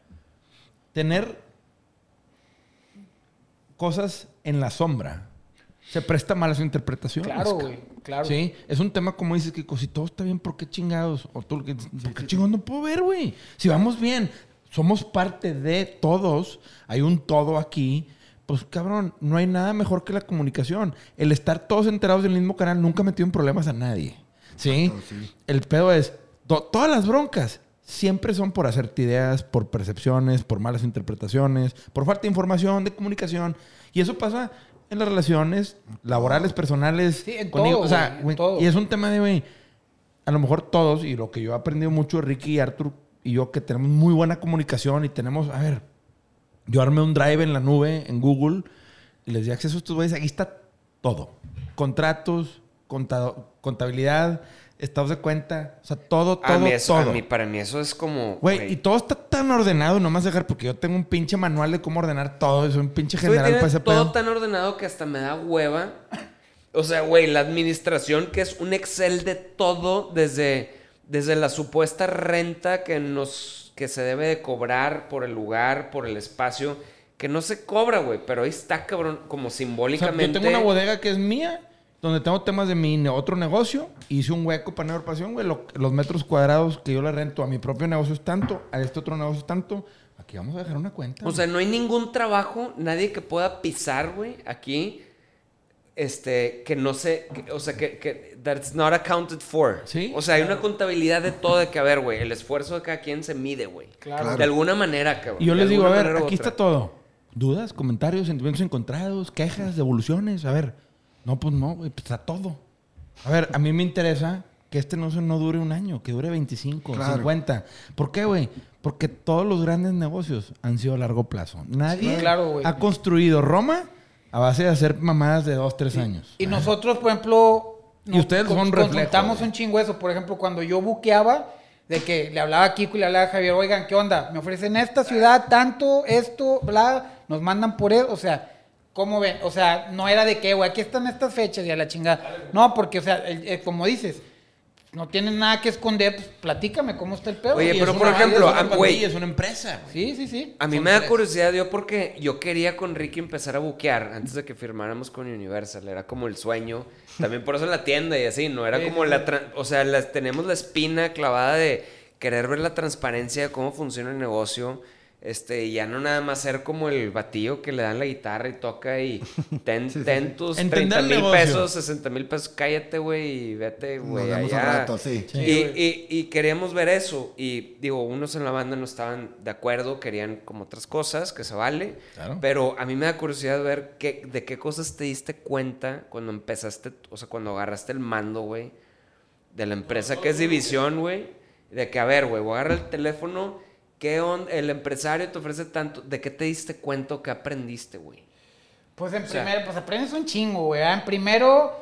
Speaker 1: tener cosas en la sombra se presta mal a su interpretación.
Speaker 2: Claro, güey, claro.
Speaker 1: Sí, es un tema como dices que si todo está bien, ¿por qué chingados? O tú, ¿por qué chingados no puedo ver, güey? Si vamos bien, somos parte de todos, hay un todo aquí. Pues cabrón, no hay nada mejor que la comunicación. El estar todos enterados del mismo canal nunca ha metido en problemas a nadie. ¿Sí? El pedo es, to- todas las broncas siempre son por hacerte ideas, por percepciones, por malas interpretaciones, por falta de información, de comunicación. Y eso pasa en las relaciones laborales, personales.
Speaker 2: Sí, en
Speaker 1: conmigo.
Speaker 2: todo,
Speaker 1: O sea,
Speaker 2: güey, en
Speaker 1: güey,
Speaker 2: todo.
Speaker 1: y es un tema de, güey, a lo mejor todos, y lo que yo he aprendido mucho de Ricky y Arthur y yo, que tenemos muy buena comunicación y tenemos, a ver, yo armé un drive en la nube, en Google, y les di acceso a estos güeyes. Aquí está todo. Contratos, contado- contabilidad, estados de cuenta, o sea, todo, todo,
Speaker 4: a mí eso, a
Speaker 1: todo.
Speaker 4: mí- para mí eso es como...
Speaker 1: Güey, y todo está tan ordenado, no más dejar, porque yo tengo un pinche manual de cómo ordenar todo, soy un pinche general para ese
Speaker 4: todo
Speaker 1: pedo.
Speaker 4: tan ordenado que hasta me da hueva. O sea, güey, la administración que es un Excel de todo desde, desde la supuesta renta que nos que se debe de cobrar por el lugar, por el espacio, que no se cobra, güey, pero ahí está cabrón como
Speaker 1: O sea,
Speaker 4: simbólicamente.
Speaker 1: yo tengo una bodega que es mía, donde tengo temas de mi otro negocio. Hice un hueco para nueva pasión, güey. Lo- los metros cuadrados que yo le rento a mi propio negocio es tanto, a este otro negocio es tanto. Aquí vamos a dejar una cuenta.
Speaker 4: O sea, no hay ningún trabajo, nadie que pueda pisar, güey, aquí, este, que no se, que- o sea, que, que, that's not accounted for.
Speaker 1: Sí.
Speaker 4: O sea, hay una contabilidad de todo de que, a ver, güey, el esfuerzo de cada quien se mide, güey.
Speaker 2: Claro.
Speaker 4: De alguna manera, cabrón.
Speaker 1: y yo les digo, a ver, aquí está todo. Dudas, comentarios, sentimientos encontrados, quejas, devoluciones. A ver, no, pues no, güey, pues está todo. A ver, a mí me interesa que este negocio no dure un año, que dure 25,
Speaker 3: Claro.
Speaker 1: 50. ¿Por qué, güey? Porque todos los grandes negocios han sido a largo plazo. Nadie
Speaker 2: Sí, claro,
Speaker 1: ha construido Roma a base de hacer mamadas de 2, 3 años.
Speaker 2: Y nosotros, por ejemplo,
Speaker 1: Y ustedes son reflejo,
Speaker 2: consultamos
Speaker 1: güey.
Speaker 2: un chingo eso. Por ejemplo, cuando yo buqueaba, de que le hablaba a Kiko y le hablaba a Javier, oigan, ¿qué onda? Me ofrecen esta ciudad, tanto, esto, bla, nos mandan por eso. O sea, ¿cómo ven? O sea, no era de que, güey, aquí están estas fechas y a la chingada. No, porque, o sea, el- el- como dices, no tienen nada que esconder, pues platícame cómo está el pedo.
Speaker 4: Oye,
Speaker 2: Y
Speaker 4: pero por ejemplo,
Speaker 1: es una
Speaker 4: ah, güey.
Speaker 1: es una empresa.
Speaker 2: Sí, sí, sí.
Speaker 4: A mí
Speaker 1: Son
Speaker 4: me da
Speaker 1: tres.
Speaker 4: curiosidad yo porque yo quería con Ricky empezar a buquear antes de que firmáramos con Universal. Era como el sueño. También por eso la tienda y así. No era
Speaker 2: Sí,
Speaker 4: como
Speaker 2: sí,
Speaker 4: la... O sea, las, tenemos la espina clavada de querer ver la transparencia de cómo funciona el negocio. Este, y ya no nada más ser como el batillo que le dan la guitarra y toca y ten, ten tus
Speaker 1: Entender
Speaker 4: 30
Speaker 1: el
Speaker 4: mil pesos, 60 mil pesos, cállate, güey, y vete, güey, allá.
Speaker 3: rato, sí.
Speaker 1: Sí.
Speaker 4: Y, y- y queríamos ver eso. Y digo, unos en la banda no estaban de acuerdo, querían como otras cosas, que se vale.
Speaker 1: Claro.
Speaker 4: Pero a mí me da curiosidad ver qué, de qué cosas te diste cuenta cuando empezaste, o sea, cuando agarraste el mando, güey, de la empresa que es División, güey. De que, a ver, güey, voy a agarrar el teléfono, ¿qué onda? El empresario te ofrece tanto. ¿De qué te diste cuenta qué aprendiste, güey?
Speaker 2: Pues en
Speaker 4: sea-
Speaker 2: primero, pues aprendes un chingo, güey. ¿ah? En primero,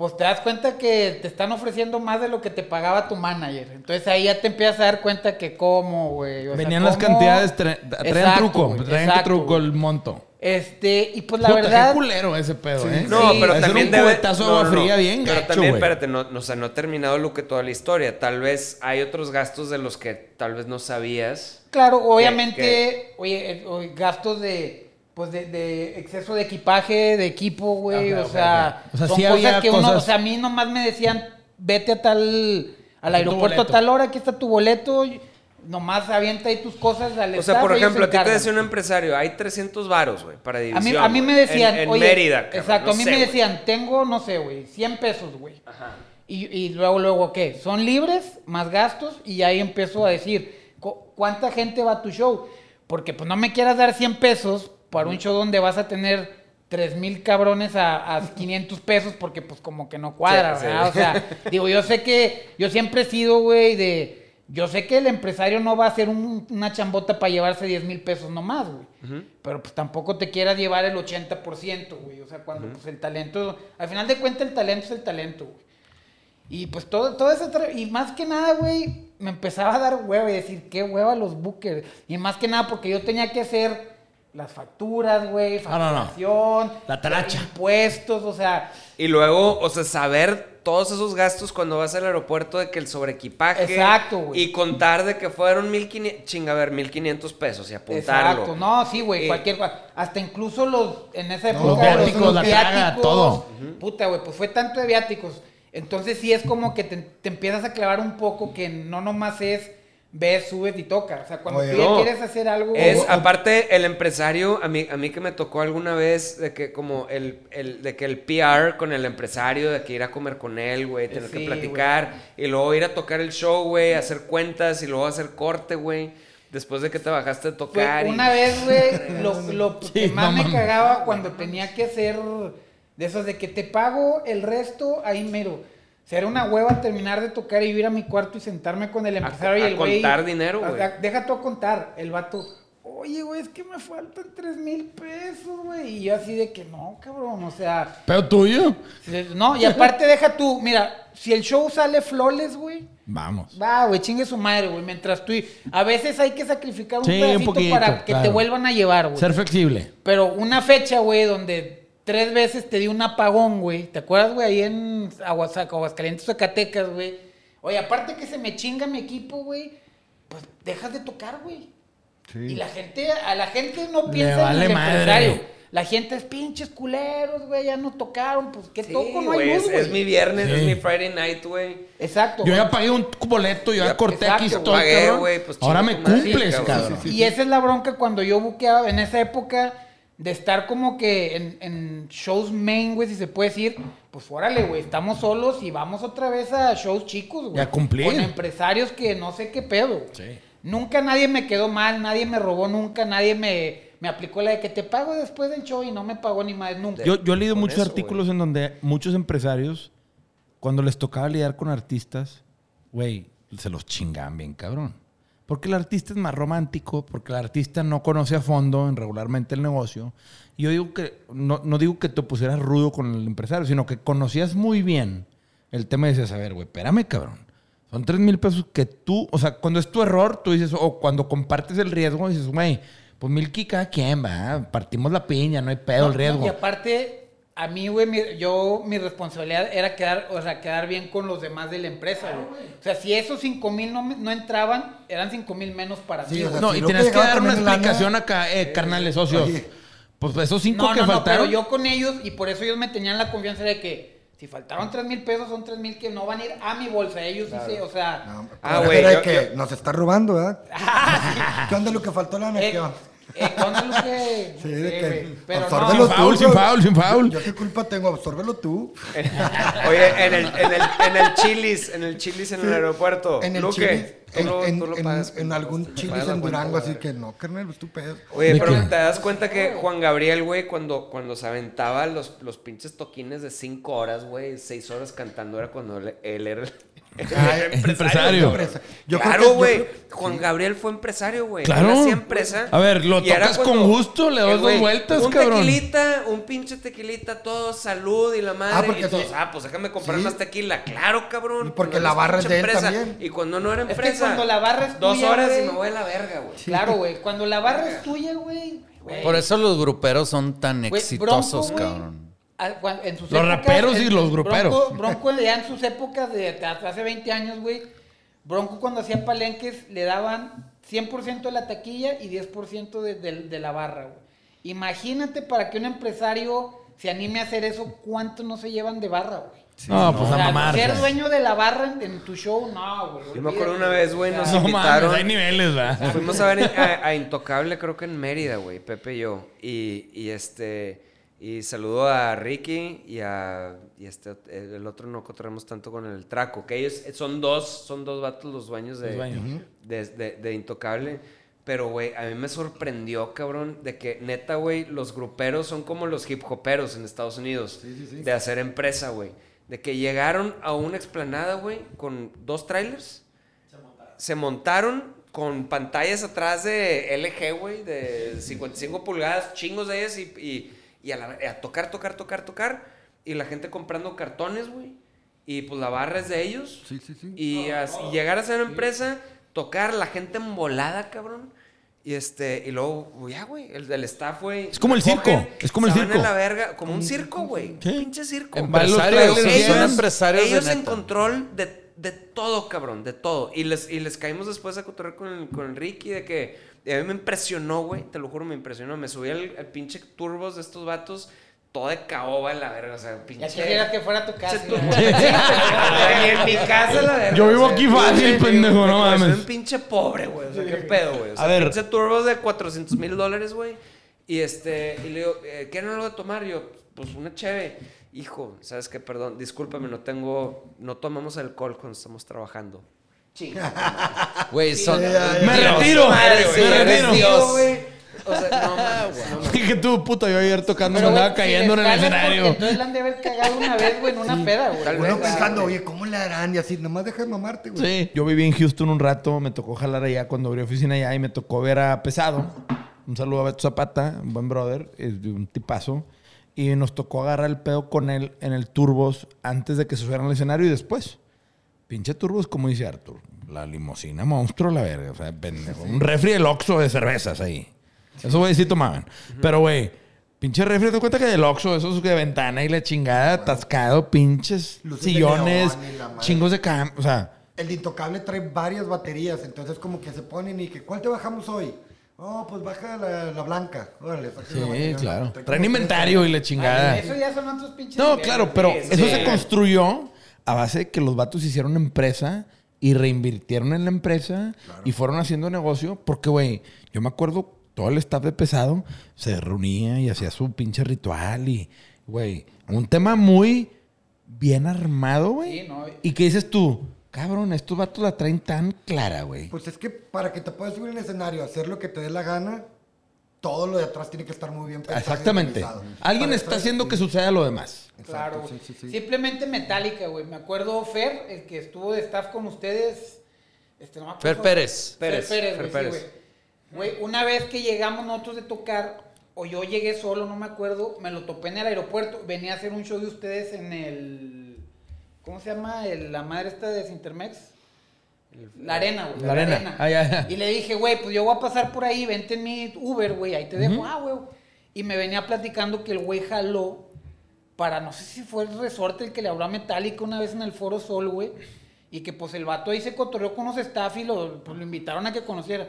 Speaker 2: pues te das cuenta que te están ofreciendo más de lo que te pagaba tu manager. Entonces ahí ya te empiezas a dar cuenta que cómo, güey. sea,
Speaker 1: Venían las
Speaker 2: cómo-
Speaker 1: cantidades, tra- traían
Speaker 2: Exacto,
Speaker 1: truco, traían
Speaker 2: exacto,
Speaker 1: truco el monto.
Speaker 2: Este, y pues la
Speaker 1: Puta,
Speaker 2: verdad.
Speaker 1: qué culero ese pedo, ¿eh?
Speaker 4: No,
Speaker 2: Sí.
Speaker 4: pero también
Speaker 1: un
Speaker 4: debe...
Speaker 1: cubetazo de
Speaker 4: no,
Speaker 1: agua
Speaker 4: no, no.
Speaker 1: fría bien
Speaker 4: Pero
Speaker 1: gacho,
Speaker 4: también,
Speaker 1: güey.
Speaker 4: espérate, no, no, o sea, no ha terminado lo que toda la historia. Tal vez hay otros gastos de los que tal vez no sabías.
Speaker 2: Claro, obviamente,
Speaker 4: que-
Speaker 2: oye, eh, oye, gastos de. Pues de, de exceso de equipaje, de equipo, güey. O, sea.
Speaker 1: O sea,
Speaker 2: son
Speaker 1: sí
Speaker 2: cosas
Speaker 1: había
Speaker 2: que uno. O sea, a mí nomás me decían, vete a tal. Al aeropuerto a tal hora, aquí está tu boleto. Nomás avienta ahí tus cosas al
Speaker 4: O sea, por ejemplo, a ti te decía un empresario, hay 300 varos, güey, para
Speaker 2: A
Speaker 4: división.
Speaker 2: mí, a mí me decían,
Speaker 4: en, en
Speaker 2: oye,
Speaker 4: Mérida, cabrón,
Speaker 2: exacto,
Speaker 4: no
Speaker 2: a mí
Speaker 4: sé,
Speaker 2: me decían, tengo, no sé, güey, 100 pesos, güey.
Speaker 4: Ajá.
Speaker 2: Y, y luego, luego, ¿qué? Son libres, más gastos, y ahí empiezo a decir, "Cu- ¿cuánta gente va a tu show? Porque pues no me quieras dar 100 pesos para un show donde vas a tener 3 mil cabrones a, a 500 pesos, porque pues como que no cuadra,
Speaker 4: Sí, sí.
Speaker 2: ¿verdad? O sea, digo, yo sé que, yo siempre he sido, güey, de... Yo sé que el empresario no va a hacer un- una chambota para llevarse 10 mil pesos nomás, güey. Pero pues tampoco te quieras llevar el 80%, güey. O sea, cuando pues el talento... Al final de cuentas el talento es el talento, güey. Y pues todo, todo eso... Y más que nada, güey, me empezaba a dar hueva y decir, qué hueva los bookers. Y más que nada porque yo tenía que hacer las facturas, güey,
Speaker 1: No, no, no.
Speaker 2: facturación,
Speaker 1: La talacha.
Speaker 2: impuestos, o sea...
Speaker 4: Y luego, o sea, saber todos esos gastos cuando vas al aeropuerto de que el sobreequipaje.
Speaker 2: Exacto, güey.
Speaker 4: Y contar de que fueron 1500, chinga, a ver, 1500 pesos y apuntarlo.
Speaker 2: Exacto, no, sí, güey,
Speaker 4: Eh,
Speaker 2: cualquier cosa. Hasta incluso los, en esa época,
Speaker 3: los
Speaker 1: viáticos, la traga, todo.
Speaker 2: Puta, güey, pues fue tanto de viáticos. Entonces sí es como que te, te empiezas a clavar un poco que no nomás es ves, subes y toca. O sea, cuando
Speaker 3: Oye,
Speaker 2: tú ya
Speaker 4: no.
Speaker 2: quieres hacer algo...
Speaker 4: Es, aparte, el empresario, a mí, a mí que me tocó alguna vez de que como el, el- de que el PR con el empresario, de que ir a comer con él, güey, tener
Speaker 2: Sí,
Speaker 4: que platicar, y luego ir a tocar el show, güey, hacer cuentas y luego hacer corte, güey, después de que te bajaste
Speaker 2: Fue
Speaker 4: tocar. y-
Speaker 2: una vez, güey, lo, lo que más
Speaker 1: no
Speaker 2: me cagaba cuando tenía que hacer de esos de que te pago el resto ahí mero. Era una hueva terminar de tocar y ir a mi cuarto y sentarme con el empresario
Speaker 4: a
Speaker 2: y el güey.
Speaker 4: contar dinero, güey.
Speaker 2: Deja tú a contar. El vato, oye, güey, es que me faltan tres mil pesos, güey. Y yo así de que no, cabrón, o sea.
Speaker 1: Pero tuyo.
Speaker 2: No, y aparte deja tú, mira, si el show sale flores, güey.
Speaker 1: Vamos.
Speaker 2: Va, güey, chingue su madre, güey. Mientras tú. A veces hay que sacrificar un
Speaker 1: Sí, un
Speaker 2: pedacito
Speaker 1: poquito,
Speaker 2: para que te vuelvan a llevar, güey.
Speaker 1: Ser flexible.
Speaker 2: Pero una fecha, güey, donde tres veces te di un apagón, güey. ¿Te acuerdas, güey? Ahí en Aguasaca, Aguascalientes, Zacatecas, güey. Oye, aparte que se me chinga mi equipo, güey, pues dejas de tocar, güey. Y la gente, a la gente no piensa
Speaker 1: vale
Speaker 2: en el
Speaker 1: madre.
Speaker 2: empresario. La gente es pinches culeros, güey, ya no tocaron, pues qué
Speaker 4: Sí,
Speaker 2: toco, no hay luz,
Speaker 4: es, mi viernes,
Speaker 1: Sí.
Speaker 4: es mi Friday night, güey.
Speaker 2: Exacto.
Speaker 1: Yo
Speaker 2: güey.
Speaker 1: ya pagué un boleto, yo ya
Speaker 4: Ya,
Speaker 1: corté
Speaker 2: exacto,
Speaker 1: aquí todo,
Speaker 4: Pagué, pues,
Speaker 1: Ahora me cumples,
Speaker 4: cabrón. Sí,
Speaker 2: Y esa es la bronca cuando yo buqueaba en esa época de estar como que en, en shows main, güey, si se puede decir. Pues órale, güey, estamos solos y vamos otra vez a shows chicos, güey.
Speaker 1: A cumplir.
Speaker 2: Con empresarios que no sé qué pedo. güey.
Speaker 1: Sí.
Speaker 2: Nunca nadie me quedó mal, nadie me robó nunca, nadie me, me aplicó la de que te pago después del show y no me pagó ni más nunca.
Speaker 1: Yo, yo he leído muchos
Speaker 4: eso,
Speaker 1: artículos en donde muchos empresarios, cuando les tocaba lidiar con artistas, güey, se los chingaban bien, cabrón. Porque el artista es más romántico, porque el artista no conoce a fondo en regularmente el negocio. Y yo digo que, no, no digo que te pusieras rudo con el empresario, sino que conocías muy bien el tema y decías, a ver, güey, espérame, cabrón. Son tres mil pesos que tú, o sea, cuando es tu error, tú dices, o cuando compartes el riesgo, dices, güey, pues mil ki cada quien, va, partimos la piña, no hay pedo el
Speaker 2: No,
Speaker 1: riesgo.
Speaker 2: Y aparte, a mí, güey, mi- yo, mi responsabilidad era quedar, o sea, quedar bien con los demás de la empresa, güey. O sea, si esos 5 mil no, no entraban, eran 5 mil menos para
Speaker 3: Sí,
Speaker 2: mí,
Speaker 3: o
Speaker 2: güey.
Speaker 3: sea,
Speaker 1: No,
Speaker 3: si
Speaker 1: y tenías
Speaker 3: te
Speaker 1: que dar una
Speaker 3: lana,
Speaker 1: explicación acá, eh, carnales socios.
Speaker 3: oye.
Speaker 1: Pues esos cinco
Speaker 2: No,
Speaker 1: que
Speaker 2: no, no,
Speaker 1: faltaron.
Speaker 2: pero yo con ellos, y por eso ellos me tenían la confianza de que si faltaron 3 mil pesos, son 3 mil que no van a ir a mi bolsa. Ellos sí se, o sea...
Speaker 3: No,
Speaker 4: Ah,
Speaker 3: ah,
Speaker 4: güey,
Speaker 3: que
Speaker 4: yo-
Speaker 3: nos está robando, ¿verdad? ¿Qué onda lo que faltó lana?
Speaker 2: eh,
Speaker 3: ¿Qué onda?
Speaker 2: eh.
Speaker 3: Sí, de
Speaker 2: Sí,
Speaker 3: que
Speaker 2: güey, Pero
Speaker 3: absórbelo
Speaker 2: no,
Speaker 1: Sin foul,
Speaker 3: tú,
Speaker 1: sin foul, sin foul.
Speaker 3: Yo qué culpa tengo, absórbelo tú.
Speaker 4: Oye, en el, en el, en el Chili's, en el Chili's en el aeropuerto.
Speaker 3: En el
Speaker 4: Luque,
Speaker 3: Chili's,
Speaker 4: tú
Speaker 3: en,
Speaker 4: lo-
Speaker 3: en-
Speaker 4: tú lo
Speaker 3: en-
Speaker 4: pagas,
Speaker 3: en algún Chili's en Durango, así que no, carnal, pues tú pedo.
Speaker 4: Oye,
Speaker 1: ¿De
Speaker 4: pero
Speaker 1: qué?
Speaker 4: te das cuenta que Juan Gabriel, güey, cuando, cuando se aventaba los, los pinches toquines de 5 horas, güey, 6 horas cantando, era cuando él, él era el,
Speaker 3: Ah,
Speaker 1: empresario.
Speaker 3: Empresa. Yo creo que-
Speaker 4: claro, güey.
Speaker 3: creo-
Speaker 4: Juan Gabriel fue empresario, güey.
Speaker 1: Claro.
Speaker 4: Hacía empresa.
Speaker 1: A ver, lo tocas con gusto, le das
Speaker 4: Eh,
Speaker 1: dos vueltas,
Speaker 4: un
Speaker 1: cabrón.
Speaker 4: tequilita, un pinche tequilita, todo salud y la madre.
Speaker 3: Ah, porque
Speaker 4: y todos, ah, pues déjame comprar
Speaker 3: Sí.
Speaker 4: más tequila. Claro, cabrón.
Speaker 3: Y porque la barra es de él
Speaker 4: empresa.
Speaker 3: también.
Speaker 4: Y cuando no era
Speaker 2: Es que
Speaker 4: empresa.
Speaker 2: cuando la barra es
Speaker 4: Dos
Speaker 2: tuya,
Speaker 4: horas
Speaker 2: güey.
Speaker 4: y me voy a la verga, güey.
Speaker 2: Claro, güey. Cuando la barra es tuya, güey.
Speaker 5: Por eso los gruperos son tan exitosos,
Speaker 2: Bronco,
Speaker 5: cabrón.
Speaker 2: A- en sus
Speaker 1: Los raperos y los gruperos.
Speaker 2: Bronco, Bronco ya en sus épocas de hace 20 años, güey. Bronco cuando hacía palenques le daban 100% de la taquilla y 10% de, de- de la barra, güey. Imagínate para que un empresario se anime a hacer eso, ¿cuánto no se llevan de barra, güey?
Speaker 1: no, pues
Speaker 2: O
Speaker 1: a
Speaker 2: sea,
Speaker 1: mamar.
Speaker 2: ser dueño de la barra en, en tu show, no, güey.
Speaker 4: Yo me acuerdo una vez, güey, nos
Speaker 1: No
Speaker 4: invitaron.
Speaker 1: mames, hay niveles, ¿verdad?
Speaker 4: Fuimos a ver a, a Intocable, creo que en Mérida, güey, Pepe y yo. Y, y este. Y saludo a Ricky y a y este el otro no cotorremos tanto con el Traco, que ellos son dos, son dos vatos los dueños de,
Speaker 1: Los dueños.
Speaker 4: de, de- de Intocable. Pero, güey, a mí me sorprendió, cabrón, de que neta, güey, los gruperos son como los hip hoperos en Estados Unidos. De hacer empresa, güey. De que llegaron a una explanada, güey, con dos trailers. Se montaron con pantallas atrás de LG, güey, de 55 pulgadas, chingos de ellas, y, y, y a, la- a tocar, tocar, tocar, tocar. Y la gente comprando cartones, güey. Y pues la barra es de ellos.
Speaker 3: Sí, sí, sí.
Speaker 4: Y, llegar a ser empresa, tocar la gente embolada, cabrón. Y este, y luego, güey, ya, güey, el del staff, güey.
Speaker 1: Es como el
Speaker 4: cogen,
Speaker 1: circo, es como el
Speaker 4: se van
Speaker 1: circo.
Speaker 4: a la verga, como un circo, güey.
Speaker 1: Sí.
Speaker 4: Pinche circo.
Speaker 5: Empresarios,
Speaker 4: ellos,
Speaker 1: trailers,
Speaker 5: son empresarios
Speaker 4: ellos
Speaker 5: de
Speaker 4: en
Speaker 5: neta.
Speaker 4: control de, de todo, cabrón, de todo. Y les, y les caímos después a cotorrear con el, con el Ricky de que a mí me impresionó, güey, te lo juro, me impresionó. Me subí al, al pinche turbos de estos vatos, todo de caoba en la verga, o sea, pinche...
Speaker 2: Ya que fuera tu casa.
Speaker 4: Turbo. Ni en mi casa, la verga.
Speaker 1: Yo vivo aquí fácil, pendejo, no
Speaker 4: güey, Soy
Speaker 1: mames.
Speaker 4: un pinche pobre, güey. O sea, qué pedo, güey. O sea,
Speaker 1: A ver.
Speaker 4: pinche turbos de 400 mil dólares, güey. Y este, y le digo, eh, ¿quieren algo de tomar? Y yo, pues una cheve. Hijo, ¿sabes qué? Perdón, discúlpame, no tengo, no tomamos alcohol cuando estamos trabajando.
Speaker 5: Güey, son.
Speaker 1: Me retiro. Me retiro.
Speaker 4: O sea, no, mames, no, mames.
Speaker 1: Dije tú, puta, yo ayer tocando me
Speaker 2: Pero,
Speaker 1: andaba cayendo en el escenario.
Speaker 2: Entonces la han de haber cagado una vez, güey, en una peda, güey.
Speaker 3: Uno pensando, oye, ¿cómo le harán? Y así, nomás deja de mamarte, güey.
Speaker 1: Sí, yo viví en Houston un rato, me tocó jalar allá cuando abrí oficina allá y me tocó ver a Pesado. Un saludo a Beto Zapata, un buen brother, es un tipazo. Y nos tocó agarrar el pedo con él en el Turbos antes de que se subieran al escenario y después. Pinche Turbos, como dice Arthur. La limosina monstruo, la verga. O sea, pendejo. Un refri del Oxxo de cervezas ahí. Eso, güey, sí tomaban. Pero, güey, pinche refri, te cuenta que del Oxxo, esos de ventana y la chingada, atascado, pinches
Speaker 3: Luces
Speaker 1: sillones,
Speaker 3: la
Speaker 1: chingos de cam... O sea...
Speaker 3: El de Intocable trae varias baterías, entonces como que se ponen y que, ¿cuál te bajamos hoy? Oh, pues baja la, la blanca. Órale, la
Speaker 1: Sí,
Speaker 3: batería
Speaker 1: claro. Traen inventario y la chingada.
Speaker 2: Eso ya son otros pinches.
Speaker 1: No, claro, pero
Speaker 4: Sí,
Speaker 1: eso
Speaker 4: sí.
Speaker 1: se construyó a base de que los vatos hicieron empresa y reinvirtieron en la empresa y fueron haciendo negocio. Porque, güey, yo me acuerdo, todo el staff de pesado se reunía y hacía su pinche ritual y, güey, un tema muy bien armado, güey.
Speaker 2: Sí, no.
Speaker 1: Y que dices tú, cabrón, estos vatos la traen tan clara, güey.
Speaker 3: Pues es que para que te puedas subir en el escenario, hacer lo que te dé la gana, todo lo de atrás tiene que estar muy bien pensado
Speaker 1: Exactamente. Alguien está haciendo que suceda lo demás.
Speaker 2: Claro,
Speaker 3: exacto,
Speaker 2: güey.
Speaker 3: sí, sí, sí.
Speaker 2: Simplemente Metallica, güey. Me acuerdo Fer, el que estuvo de staff con ustedes. Este, no me acuerdo.
Speaker 5: Fer Pérez.
Speaker 2: Fer
Speaker 4: Pérez,
Speaker 2: Pérez,
Speaker 4: Fer
Speaker 2: güey, sí,
Speaker 4: Pérez.
Speaker 2: güey. Güey, una vez que llegamos nosotros de tocar, o yo llegué solo, no me acuerdo, me lo topé en el aeropuerto. Venía a hacer un show de ustedes en el. ¿Cómo se llama? El- la madre esta de Sintermex. La arena, güey.
Speaker 1: La arena. Ah, ya, ya.
Speaker 2: Y le dije, güey, pues yo voy a pasar por ahí, vente en mi Uber, güey, ahí te dejo. Ah, güey. Y me venía platicando que el güey jaló para, no sé si fue el resorte el que le habló a Metallica una vez en el Foro Sol, güey. Y que pues el vato ahí se cotorreó con unos staff y lo, pues, lo invitaron a que conociera.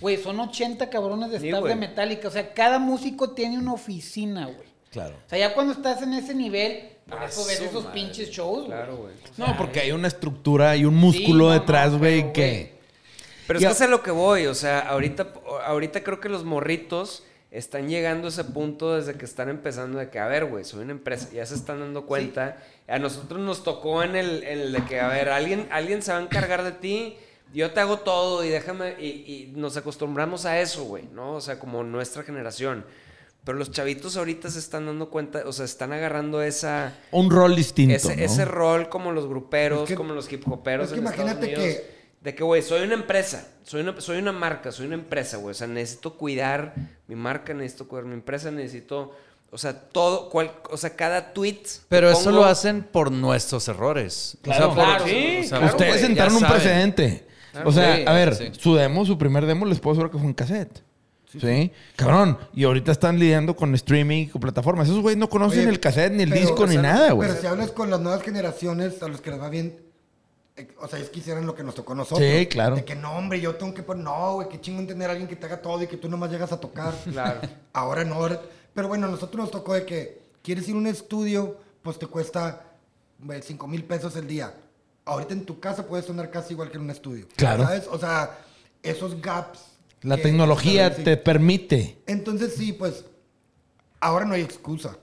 Speaker 2: Güey, son 80 cabrones de staff de Metallica. O sea, cada músico tiene una oficina, güey.
Speaker 1: Claro.
Speaker 2: O sea, ya cuando estás en ese nivel,
Speaker 4: Ah,
Speaker 2: eso ves esos
Speaker 4: madre.
Speaker 2: pinches shows, güey.
Speaker 4: Claro, güey.
Speaker 1: No, porque hay una estructura y un músculo
Speaker 2: no,
Speaker 1: detrás, güey,
Speaker 2: pero,
Speaker 1: que...
Speaker 4: Pero es
Speaker 1: Ya-
Speaker 4: que es a lo que voy, o sea, ahorita, ahorita creo que los morritos están llegando a ese punto desde que están empezando de que, a ver, güey, soy una empresa, ya se están dando cuenta. A nosotros nos tocó en el, en el de que, a ver, alguien, alguien se va a encargar de ti, yo te hago todo y déjame, y, y nos acostumbramos a eso, güey, ¿no? O sea, como nuestra generación. Pero los chavitos ahorita se están dando cuenta, o sea, están agarrando esa...
Speaker 1: Un rol distinto,
Speaker 4: Ese,
Speaker 1: ¿no?
Speaker 4: ese rol como los gruperos,
Speaker 3: Es que-
Speaker 4: como los hip hoperos
Speaker 3: es que
Speaker 4: en Estados
Speaker 3: imagínate
Speaker 4: Unidos,
Speaker 3: que-
Speaker 4: De que, güey, soy una empresa, soy una, soy una marca, soy una empresa, güey. O sea, necesito cuidar mi marca, necesito cuidar mi empresa, necesito... O sea, todo, cual, o sea, cada tweet...
Speaker 5: Pero eso
Speaker 4: pongo-
Speaker 5: lo hacen por nuestros errores.
Speaker 1: Claro,
Speaker 5: o sea, por-
Speaker 4: sí,
Speaker 5: o sea,
Speaker 4: claro,
Speaker 1: Ustedes
Speaker 5: güey, ya
Speaker 1: sentaron un
Speaker 5: saben.
Speaker 1: precedente. o sea,
Speaker 5: Sí,
Speaker 1: a ver,
Speaker 5: sí.
Speaker 1: su demo, su primer demo, les puedo asegurar que fue un cassette. Sí, Cabrón. Y ahorita están lidiando con streaming, con plataformas. Esos güeyes no conocen
Speaker 3: Oye,
Speaker 1: el cassette, ni el
Speaker 3: pero-
Speaker 1: disco, ni
Speaker 3: pero-
Speaker 1: nada, güey.
Speaker 3: Pero si hablas con las nuevas generaciones, a los que les va bien, eh, o sea, ellos quisieran lo que nos tocó a nosotros.
Speaker 1: Sí, claro.
Speaker 3: De que no, hombre, yo tengo que poner, no, güey, qué chingo tener a alguien que te haga todo y que tú nomás llegas a tocar.
Speaker 4: Claro.
Speaker 3: Ahora no, ahora- pero bueno, a nosotros nos tocó de que quieres ir a un estudio, pues te cuesta 5 mil pesos el día. Ahorita en tu casa puede sonar casi igual que en un estudio.
Speaker 1: Claro.
Speaker 3: ¿Sabes? O sea, esos gaps.
Speaker 1: La
Speaker 3: que-
Speaker 1: tecnología
Speaker 3: sí.
Speaker 1: te permite.
Speaker 3: Entonces sí, pues ahora no hay excusa.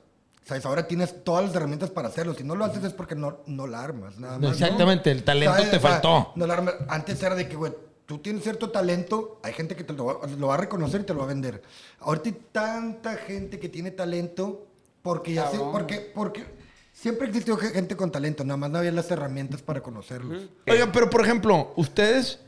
Speaker 3: ¿Sabes? Ahora tienes todas las herramientas para hacerlo. Si no lo haces es porque no, no la armas, nada más. ¿no?
Speaker 1: Exactamente, el talento
Speaker 3: ¿Sabes?
Speaker 1: te
Speaker 3: O sea,
Speaker 1: faltó.
Speaker 3: no la armas. Antes era de que, güey, tú tienes cierto talento, hay gente que te lo va, lo va a reconocer y te lo va a vender. Ahorita hay tanta gente que tiene talento porque ya sé, porque, porque siempre existió ge- gente con talento, nada más no había las herramientas para conocerlos.
Speaker 1: Oigan, pero por ejemplo, ¿ustedes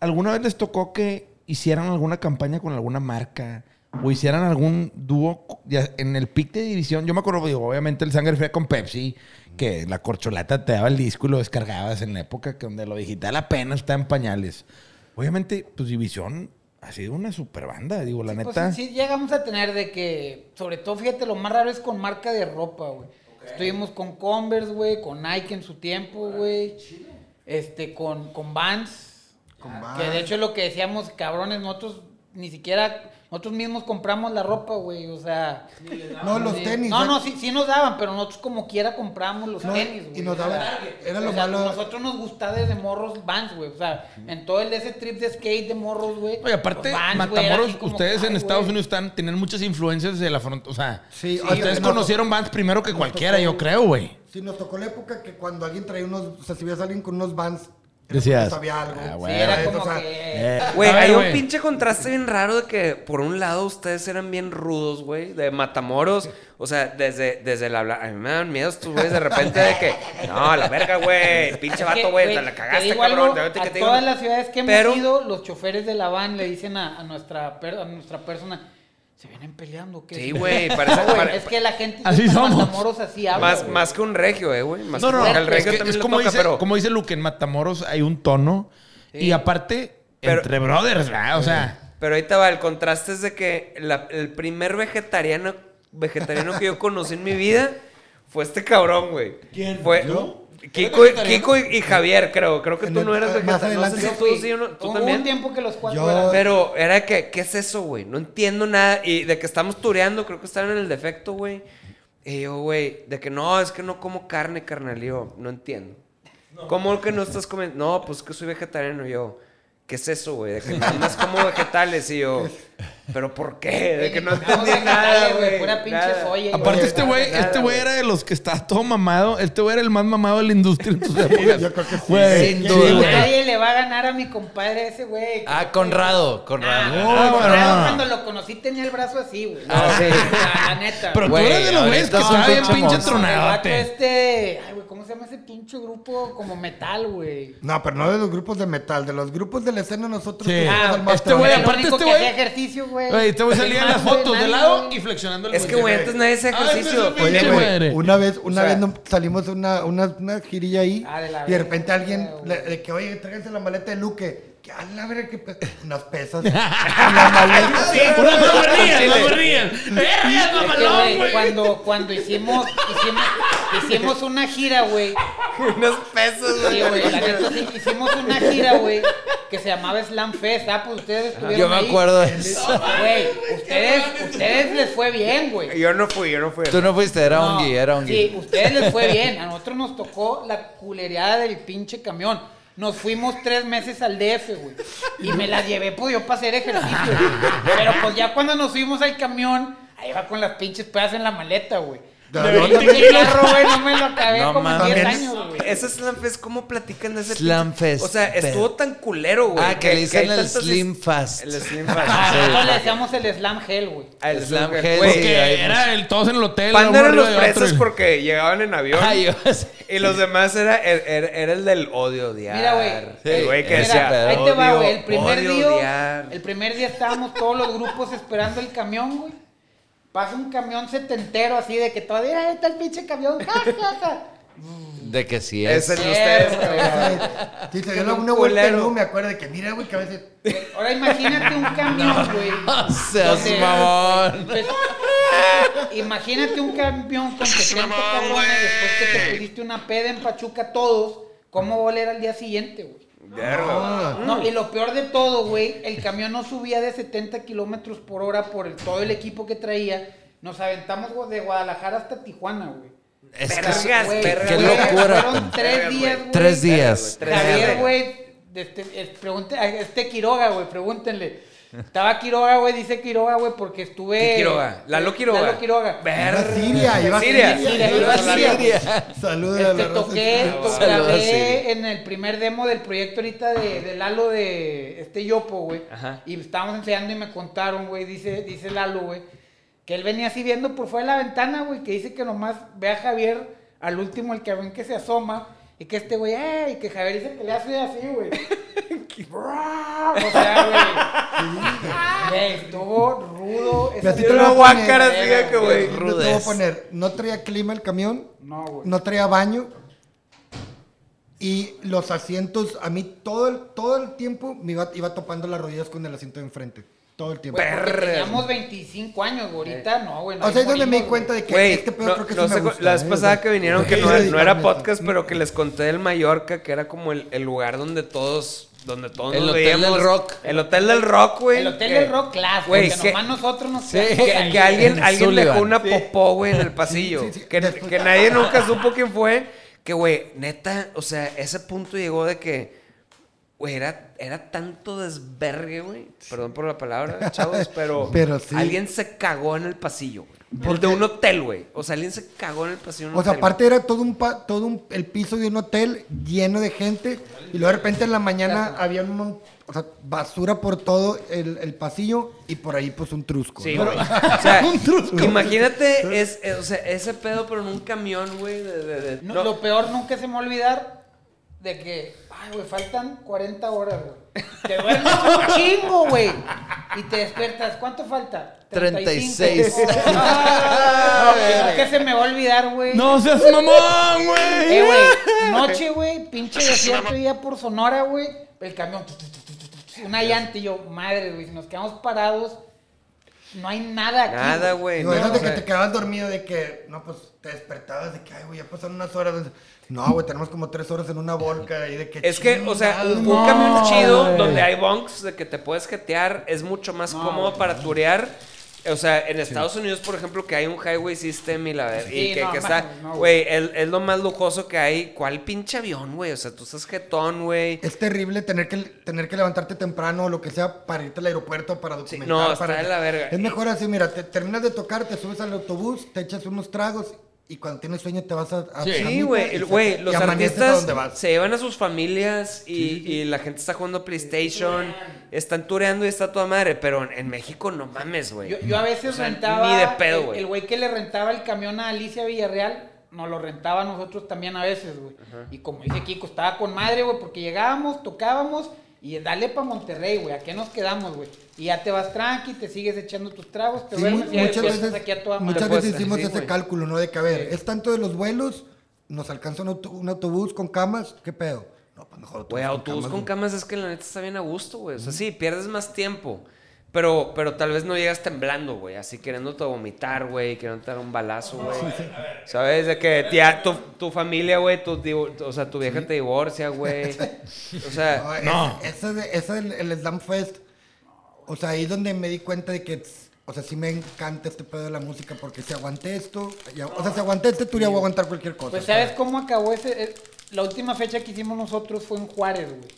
Speaker 1: alguna vez les tocó que hicieran alguna campaña con alguna marca? O hicieran algún dúo ya en el pic de división. Yo me acuerdo, digo, obviamente el sangre fría con Pepsi, que la corcholata te daba el disco y lo descargabas en la época que donde lo digital apenas está en pañales. Obviamente, pues división ha sido una super banda, digo, la
Speaker 2: Pues
Speaker 1: neta.
Speaker 2: sí, llegamos a tener de que, sobre todo, fíjate, lo más raro es con marca de ropa, güey. Estuvimos con Converse, güey, con Nike en su tiempo, güey. Este, con, con Vans.
Speaker 3: Con
Speaker 2: Que de hecho es lo que decíamos, cabrones, nosotros ni siquiera, nosotros mismos compramos la ropa, güey, o sea...
Speaker 3: No, los
Speaker 2: sí.
Speaker 3: tenis.
Speaker 2: No,
Speaker 3: ¿eh?
Speaker 2: no, sí, sí nos daban, pero nosotros como quiera compramos los
Speaker 3: No,
Speaker 2: tenis, güey.
Speaker 3: y nos daban- era lo
Speaker 2: o sea,
Speaker 3: malo-
Speaker 2: Nosotros nos gustaba desde morros Vans, güey, o sea, en todo el de ese trip de skate de morros, güey.
Speaker 1: Oye, aparte,
Speaker 2: los Vans,
Speaker 1: Matamoros,
Speaker 2: como,
Speaker 1: ustedes en Estados. Unidos están, tienen muchas influencias de la frontera. O sea,
Speaker 3: Sí,
Speaker 1: ustedes conocieron Vans primero que cualquiera,
Speaker 3: tocó-
Speaker 1: yo creo, güey.
Speaker 3: Sí, nos tocó la época que cuando alguien traía unos, o sea, si veías a alguien con unos vans,
Speaker 1: Decías,
Speaker 3: sabía algo.
Speaker 1: ah,
Speaker 2: Sí,
Speaker 1: güey.
Speaker 2: era como
Speaker 3: O sea,
Speaker 2: que...
Speaker 1: Eh,
Speaker 4: Güey,
Speaker 1: a ver,
Speaker 4: hay un
Speaker 1: güey.
Speaker 4: pinche contraste bien raro de que por un lado ustedes eran bien rudos, güey, de Matamoros. O sea, desde, desde el hablar. A mí me dan miedo estos güeyes de repente de que. No, a la verga, güey. Pinche
Speaker 2: Es que,
Speaker 4: vato, güey. Te
Speaker 2: güey,
Speaker 4: la
Speaker 2: te
Speaker 4: cagaste,
Speaker 2: digo
Speaker 4: cabrón.
Speaker 2: algo,
Speaker 4: Te- te-
Speaker 2: a
Speaker 4: te digo-
Speaker 2: todas las ciudades que hemos
Speaker 4: Pero-
Speaker 2: ido, los choferes de la van le dicen a, a nuestra, per- a nuestra persona, se vienen peleando, ¿qué?
Speaker 4: Sí, güey. Parece.
Speaker 2: No, es que la gente
Speaker 1: Así somos.
Speaker 2: Matamoros así habla,
Speaker 4: más, más que un regio, eh, güey. Más
Speaker 1: No,
Speaker 4: que-
Speaker 1: no, es,
Speaker 4: regio
Speaker 1: que-
Speaker 4: también
Speaker 1: es como,
Speaker 4: toca,
Speaker 1: dice,
Speaker 4: pero.
Speaker 1: como dice Luke, en Matamoros hay un tono y aparte,
Speaker 4: Pero-
Speaker 1: entre brothers, ¿verdad? O sea,
Speaker 4: Pero ahorita va, el contraste es de que la- el primer vegetariano, vegetariano que yo conocí en mi vida fue este cabrón, güey.
Speaker 1: ¿Quién?
Speaker 4: Fue
Speaker 1: ¿Yo?
Speaker 4: Kiko. Kiko y, y Javier, creo. Creo que
Speaker 3: En
Speaker 4: tú no eras
Speaker 3: más
Speaker 4: vegetariano. No sé si tú sí no. ¿Tú
Speaker 2: Hubo
Speaker 4: también?
Speaker 2: un tiempo que los cuatro
Speaker 3: Yo-
Speaker 2: eran...
Speaker 4: Pero era que, ¿qué es eso, güey? No entiendo nada. Y de que estamos tureando, creo que estaban en el defecto, güey. Y yo, güey, de que no, es que no como carne, carnal. Y yo, no entiendo. ¿Cómo que no estás comiendo? No, pues que soy vegetariano. Y yo, ¿qué es eso, güey? De que nada más como vegetales. Y yo, ¿pero por qué? De que no entendí
Speaker 2: vegetales,
Speaker 4: nada,
Speaker 2: güey,
Speaker 4: güey.
Speaker 2: pura pinche
Speaker 4: nada.
Speaker 2: soya,
Speaker 1: aparte
Speaker 3: Oye,
Speaker 1: este güey, este güey era de los que estaba todo mamado. Este güey era el más mamado de la industria en tus épocas.
Speaker 3: yo creo que sí.
Speaker 1: Güey,
Speaker 5: Sin duda.
Speaker 1: güey.
Speaker 2: Nadie le va a ganar a mi compadre ese güey.
Speaker 5: Ah, Conrado, Conrado.
Speaker 2: Ah,
Speaker 1: No,
Speaker 2: Conrado,
Speaker 1: no.
Speaker 2: cuando lo conocí tenía el brazo así, güey.
Speaker 5: Ah, sí.
Speaker 2: La, neta.
Speaker 1: Pero tú
Speaker 5: Güey,
Speaker 1: eres de los güeyes que estaba bien
Speaker 5: pinche
Speaker 1: tronadote.
Speaker 2: este... ¿cómo se llama ese pinche grupo? Como metal, güey.
Speaker 3: No, pero no de los grupos de metal, de los grupos de la escena nosotros.
Speaker 1: Sí.
Speaker 2: Ah,
Speaker 3: el más
Speaker 1: este güey, aparte este güey-
Speaker 2: ejercicio, güey.
Speaker 1: Güey, este güey salía en las fotos de lado y flexionando el
Speaker 4: Es que, güey, antes nadie hacía
Speaker 1: Ah,
Speaker 4: ejercicio.
Speaker 3: Oye, güey, una vez, una
Speaker 4: O sea-
Speaker 3: vez no- salimos una, una, una girilla ahí
Speaker 2: Ah, de la
Speaker 3: y de repente alguien le, que, oye, tráiganse la maleta de Luque. Que a la verga que pe- unas pesas. en la maleta.
Speaker 1: Unas mamalías, unas mamalías. ¡Eh,
Speaker 2: Es que,
Speaker 1: mamalón,
Speaker 2: güey,
Speaker 1: güey!
Speaker 2: cuando, cuando hicimos, hicimos, hicimos una gira, güey.
Speaker 4: Unos pesos,
Speaker 2: Sí, güey, la neta, sí, hicimos una gira, güey, que se llamaba Slam Fest. Ah, pues ustedes estuvieron
Speaker 5: Yo me
Speaker 2: ahí.
Speaker 5: acuerdo de eso.
Speaker 2: Güey, ustedes, ustedes les fue bien, güey.
Speaker 4: Yo no fui, yo no fui.
Speaker 5: Tú no fuiste, era
Speaker 2: No,
Speaker 5: un gui, era un
Speaker 2: Sí,
Speaker 5: gui.
Speaker 2: ustedes les fue bien. A nosotros nos tocó la culereada del pinche camión. Nos fuimos tres meses al DF, güey. Y me la llevé, pues yo para hacer ejercicio. Pero pues ya cuando nos fuimos al camión, ahí va con las pinches pedas en la maleta, güey.
Speaker 3: ¿De
Speaker 2: El pinche carro, güey, no me lo acabé
Speaker 5: No
Speaker 2: como en
Speaker 5: mames.
Speaker 2: 10 años, güey.
Speaker 4: Ese Slam Fest, ¿cómo platican de ese
Speaker 5: Slam
Speaker 4: pinche-
Speaker 5: Fest,
Speaker 4: O sea, estuvo tan culero, güey.
Speaker 5: Ah, que le dicen el Slim Fast.
Speaker 4: El Slim Fast.
Speaker 2: Ah,
Speaker 5: Sí.
Speaker 2: nosotros le decíamos el Slam Hell, güey.
Speaker 4: Ah, el
Speaker 5: Slam
Speaker 4: Slam
Speaker 5: Hell, sí,
Speaker 1: Porque era el, todos en el hotel.
Speaker 4: Panda eran los
Speaker 1: de y-
Speaker 4: porque llegaban en avión.
Speaker 5: Ay, yo sé.
Speaker 4: Y los demás era, era, era el del odio odiar.
Speaker 2: Mira, güey.
Speaker 4: El güey que decía.
Speaker 2: Ahí te va,
Speaker 4: "Odio,
Speaker 2: güey. El primer día,
Speaker 4: odiar".
Speaker 2: el primer día estábamos todos los grupos esperando el camión, güey. Pasa un camión setentero así de que todavía "Ahí está el pinche camión. Ja, ja, ja.
Speaker 5: De que sí
Speaker 4: Es
Speaker 5: es.
Speaker 4: el de ustedes.
Speaker 2: Güey.
Speaker 3: Sí,
Speaker 4: un
Speaker 3: una vuelta luego me acuerdo de que, mira, güey, que a veces.
Speaker 2: Ahora imagínate un camión, güey.
Speaker 5: Seas
Speaker 2: donde-
Speaker 5: mamón.
Speaker 2: pues, imagínate un camión con 70 cabrones después que te pusiste una peda en Pachuca todos. ¿Cómo va a oler al día siguiente, güey? No, y lo peor de todo, güey, el camión no subía de 70 kilómetros por hora por el- todo el equipo que traía. Nos aventamos güey, de Guadalajara hasta Tijuana, güey.
Speaker 5: Es que
Speaker 2: Güey,
Speaker 5: qué
Speaker 2: güey,
Speaker 5: locura.
Speaker 2: Fueron tres días,
Speaker 4: güey.
Speaker 5: Tres días.
Speaker 2: Javier, güey, este, este Quiroga, güey, pregúntenle. Estaba Quiroga, güey, dice Quiroga, güey, porque estuve...
Speaker 4: ¿Qué Quiroga? Lalo Quiroga.
Speaker 2: Lalo Quiroga.
Speaker 3: Iba a Siria, iba a
Speaker 4: Siria.
Speaker 3: Siria.
Speaker 2: Iba a Siria.
Speaker 3: Saludos a
Speaker 2: Este,
Speaker 3: la raza
Speaker 2: toqué,
Speaker 3: siria.
Speaker 2: to-
Speaker 5: Saludos,
Speaker 2: grabé
Speaker 5: sí.
Speaker 2: en el primer demo del proyecto ahorita de, de Lalo de este Yopo, güey.
Speaker 4: Ajá.
Speaker 2: Y estábamos ensayando y me contaron, güey, dice, dice Lalo, güey, que él venía así viendo por fuera de la ventana, güey, que dice que nomás ve a Javier al último, el cabrón que se asoma, y que este güey, ¡eh! Y que Javier dice que le hace así, güey. o sea, güey. Estuvo rudo. vieja
Speaker 3: lo voy a
Speaker 4: así que, güey.
Speaker 3: Te voy a poner, no traía clima el camión,
Speaker 2: No, güey.
Speaker 3: no traía baño y los asientos, a mí todo el, todo el tiempo me iba, iba topando las rodillas con el asiento de enfrente. Todo el tiempo.
Speaker 2: Güey, porque
Speaker 4: Perra.
Speaker 2: teníamos 25 años, güey. Ahorita no, güey. no,
Speaker 3: O sea, es donde me di cuenta de que
Speaker 4: Güey,
Speaker 3: este pedo
Speaker 4: no,
Speaker 3: creo que
Speaker 4: no
Speaker 3: sí me
Speaker 4: sé,
Speaker 3: gusta.
Speaker 4: la vez
Speaker 3: ¿eh?
Speaker 4: pasada
Speaker 3: O sea,
Speaker 4: que vinieron, que no, era podcast, pero que les conté del Mallorca, que era como el, el lugar donde todos, donde todos
Speaker 5: El
Speaker 4: nos
Speaker 5: hotel
Speaker 4: veíamos.
Speaker 5: del rock.
Speaker 4: El hotel del rock, güey.
Speaker 2: El Hotel
Speaker 4: que-
Speaker 2: del Rock Class,
Speaker 4: Güey, que-
Speaker 2: nomás nosotros nos
Speaker 5: Sí.
Speaker 2: quedamos
Speaker 4: Que,
Speaker 2: ahí,
Speaker 4: que
Speaker 2: güey.
Speaker 4: alguien,
Speaker 5: En
Speaker 4: alguien
Speaker 5: Sullivan.
Speaker 4: dejó una popó, güey, en el pasillo.
Speaker 3: Sí, sí, sí.
Speaker 4: Que,
Speaker 3: Después-
Speaker 4: que nadie nunca supo quién fue. Que, güey, neta, o sea, ese punto llegó de que, güey, era, era tanto desvergue, güey. Perdón por la palabra, chavos, pero,
Speaker 3: Pero sí.
Speaker 4: alguien se cagó en el pasillo, güey.
Speaker 3: ¿Por
Speaker 4: De un hotel, güey. O sea, alguien se cagó en el pasillo un
Speaker 3: O sea,
Speaker 4: hotel,
Speaker 3: aparte era todo un pa- todo un, el piso de un hotel lleno de gente y luego de repente en la mañana había un mon- o sea, basura por todo el, el pasillo y por ahí pues un trusco.
Speaker 4: Sí,
Speaker 3: ¿no?
Speaker 4: güey. O sea, imagínate es, eh, o sea, ese pedo, pero en un camión, güey. De, de- de-
Speaker 2: No,
Speaker 4: no.
Speaker 2: Lo peor nunca se me va a olvidar de que, ay, güey, faltan 40 horas, güey. Te duermes un chingo, güey. Y te despiertas. ¿Cuánto falta?
Speaker 5: 36.
Speaker 2: Ah, nunca se me va a una güey.
Speaker 1: ¡No seas mamón, güey!
Speaker 2: Eh, güey, noche, güey, pinche desierto día por Sonora, güey. El camión, una llanta y yo, madre, güey, si nos quedamos parados, no hay nada aquí.
Speaker 4: Nada, güey. No,
Speaker 3: eso de que te quedabas dormido, de que, no, pues te despertabas, de que, ay, güey, ya pasaron unas horas. No, güey, tenemos como tres horas en una volca y de que.
Speaker 4: Es que, o sea, un, un
Speaker 1: No,
Speaker 4: camión chido donde hay bunks de que te puedes jetear es mucho más cómodo para turear. O sea, en Estados Unidos, por ejemplo, que hay un highway system y la ver- y que,
Speaker 2: no,
Speaker 4: que
Speaker 2: mames,
Speaker 4: está, güey, es, es lo más lujoso que hay. ¿Cuál pinche avión, güey? O sea, tú estás jetón, güey.
Speaker 3: Es terrible tener que, tener que levantarte temprano o lo que sea para irte al aeropuerto, para documentar.
Speaker 4: no, está de la verga.
Speaker 3: Es mejor así, mira, te terminas de tocar, te subes al autobús, te echas unos tragos y cuando tienes sueño te vas a... a
Speaker 1: Sí.
Speaker 4: güey, güey, los artistas se llevan a sus familias y, y la gente está jugando PlayStation, están tureando y está toda madre, pero en, México no mames, güey.
Speaker 2: Yo, yo a veces
Speaker 4: O sea,
Speaker 2: rentaba.
Speaker 4: Ni de pedo,
Speaker 2: el-
Speaker 4: güey.
Speaker 2: El güey que le rentaba el camión a Alicia Villarreal, nos lo rentaba a nosotros también a veces, güey. Y como dice Kiko, estaba con madre, güey, porque llegábamos, tocábamos y dale para Monterrey, güey. ¿A qué nos quedamos, güey? Y ya te vas tranqui, te sigues echando tus tragos, te
Speaker 3: Sí,
Speaker 2: duermes y ya
Speaker 3: muchas veces,
Speaker 2: aquí a toda
Speaker 3: muchas veces hicimos
Speaker 4: sí,
Speaker 3: ese cálculo, ¿no? De que, a ver, es tanto de los vuelos, nos alcanza un, auto- un autobús con camas, ¿qué pedo? No, pues mejor
Speaker 4: Güey, autobús con
Speaker 3: güey.
Speaker 4: camas es que la neta está bien a gusto, güey. O sea, sí, pierdes más tiempo. Pero, pero tal vez no llegas temblando, güey. Así queriéndote vomitar, güey. Queriéndote dar un balazo, güey. ¿Sabes? De que tía, tu, tu familia, güey, tu, o sea, tu vieja te divorcia, güey. O sea,
Speaker 1: No.
Speaker 3: Ese, ese del el Slam Fest, o sea, ahí es donde me di cuenta de que, o sea, sí me encanta este pedo de la música porque si aguanté esto, ya- o sea, si aguanté este tour ya voy a aguantar cualquier cosa.
Speaker 2: Pues. ¿sabes cómo acabó ese? eh, La última fecha que hicimos nosotros fue en Juárez, güey.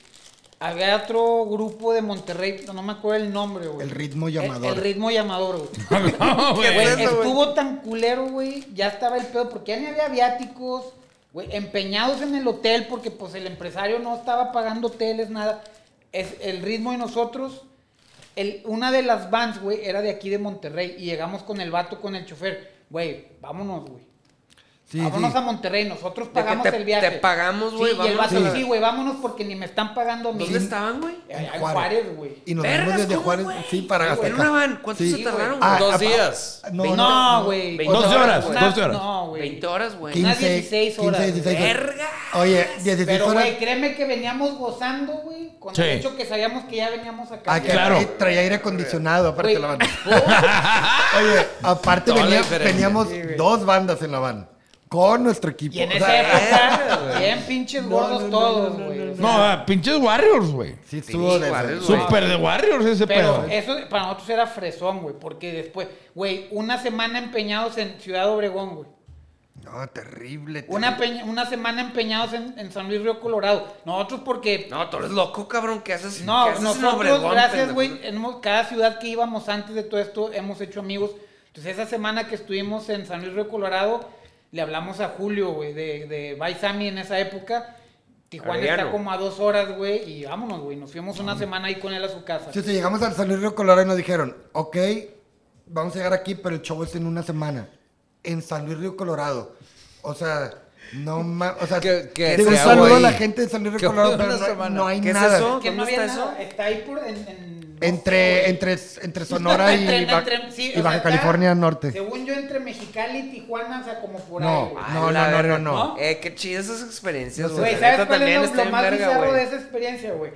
Speaker 2: Había otro grupo de Monterrey, no me acuerdo el nombre, güey.
Speaker 3: El ritmo
Speaker 2: El-
Speaker 3: llamador.
Speaker 2: El, ritmo llamador, güey.
Speaker 1: No, güey.
Speaker 2: Güey, estuvo tan culero, güey. Ya estaba el pedo, porque ya ni había viáticos, güey, empeñados en el hotel, porque pues el empresario no estaba pagando hoteles, nada. Es el ritmo y nosotros. El, una de las bands, güey, era de aquí de Monterrey. Y llegamos con el vato, con el chofer. Güey, vámonos, güey.
Speaker 3: Sí,
Speaker 2: vámonos
Speaker 3: sí.
Speaker 2: a Monterrey, nosotros pagamos
Speaker 4: te-
Speaker 2: el viaje.
Speaker 4: te pagamos, güey,
Speaker 2: Sí, y el vato, sí, güey, vámonos porque ni me están pagando a mí.
Speaker 4: ¿dónde estaban, güey?
Speaker 2: En
Speaker 3: En
Speaker 2: Juárez, güey.
Speaker 3: Y nos vimos desde
Speaker 4: ¿cómo,
Speaker 3: Juárez,
Speaker 4: güey?
Speaker 3: sí, para
Speaker 4: Sí,
Speaker 3: hasta
Speaker 4: güey, en
Speaker 3: acá.
Speaker 4: una van, ¿cuánto
Speaker 3: Sí.
Speaker 4: se tardaron,
Speaker 3: Ah,
Speaker 4: güey?
Speaker 5: Dos
Speaker 3: ah,
Speaker 5: días.
Speaker 3: No,
Speaker 2: No,
Speaker 3: no,
Speaker 2: güey.
Speaker 4: 20
Speaker 1: 12 horas,
Speaker 2: Una-
Speaker 1: 12 horas.
Speaker 2: No, güey.
Speaker 4: 20 horas, güey.
Speaker 3: 15,
Speaker 2: Unas 16 horas,
Speaker 3: 15, 16 horas.
Speaker 4: ¡Verga!
Speaker 3: Oye, 16
Speaker 2: Pero,
Speaker 3: horas.
Speaker 2: güey, créeme que veníamos gozando, güey, con
Speaker 1: Sí.
Speaker 2: el hecho que sabíamos que ya veníamos acá.
Speaker 3: Ah,
Speaker 1: Claro.
Speaker 3: traía- aire acondicionado, aparte la banda. Oye, aparte veníamos dos bandas en la van. Con nuestro equipo.
Speaker 2: Y en
Speaker 3: O
Speaker 2: esa
Speaker 3: sea,
Speaker 2: época, bien pinches
Speaker 3: No,
Speaker 2: gordos
Speaker 3: no, no,
Speaker 2: todos,
Speaker 3: no,
Speaker 2: güey.
Speaker 3: no,
Speaker 2: o sea,
Speaker 1: No, ah, pinches Warriors, güey.
Speaker 3: Sí, estuvo
Speaker 4: Sí,
Speaker 3: de
Speaker 4: güey.
Speaker 1: Súper de Warriors ese
Speaker 2: Pero
Speaker 1: pedo.
Speaker 2: eso para nosotros era fresón, güey, porque después, güey, una semana empeñados en Ciudad Obregón, güey.
Speaker 3: No, terrible.
Speaker 2: Una,
Speaker 3: terrible.
Speaker 2: peña- una semana empeñados en, en San Luis Río Colorado. Nosotros porque...
Speaker 4: No, tú eres loco, cabrón. ¿Qué haces?
Speaker 2: No,
Speaker 4: ¿Qué haces en
Speaker 2: nosotros,
Speaker 4: Obregón,
Speaker 2: gracias, güey, cada ciudad que íbamos antes de todo esto, hemos hecho amigos. Entonces, esa semana que estuvimos en San Luis Río Colorado, le hablamos a Julio, güey, de, de Baisami en esa época. Tijuana está como a dos horas, güey, y vámonos, güey. Nos fuimos una semana ahí con él a su casa.
Speaker 3: Sí, sí, llegamos al San Luis Río Colorado y nos dijeron, ok, vamos a llegar aquí, pero el show es en una semana. En San Luis Río Colorado. O sea, no más. O sea,
Speaker 5: Que- que
Speaker 3: digo, un saludo a la gente de San Luis Río Colorado,
Speaker 5: una
Speaker 3: pero no, no hay
Speaker 4: ¿Qué es
Speaker 3: nada.
Speaker 4: eso?
Speaker 2: que no
Speaker 4: ¿Dónde
Speaker 2: había
Speaker 4: está
Speaker 2: nada.
Speaker 4: eso?
Speaker 2: Está ahí por... En, en- no
Speaker 3: Entre, entre, entre Sonora y,
Speaker 2: Entre-
Speaker 3: Ba-
Speaker 2: entre- sí,
Speaker 3: y
Speaker 2: o
Speaker 3: Baja
Speaker 2: sea, está-
Speaker 3: California Norte.
Speaker 2: Según yo, entre Mexicali y Tijuana, o sea, como por
Speaker 3: No,
Speaker 2: ahí, güey.
Speaker 4: Ah,
Speaker 3: no, no, no, no,
Speaker 2: no.
Speaker 4: Eh, qué chidas esas experiencias,
Speaker 2: Güey, ¿sabes cuál es
Speaker 4: también
Speaker 2: lo,
Speaker 4: está
Speaker 2: lo
Speaker 4: bien
Speaker 2: más
Speaker 4: verga,
Speaker 2: bizarro de esa experiencia, güey?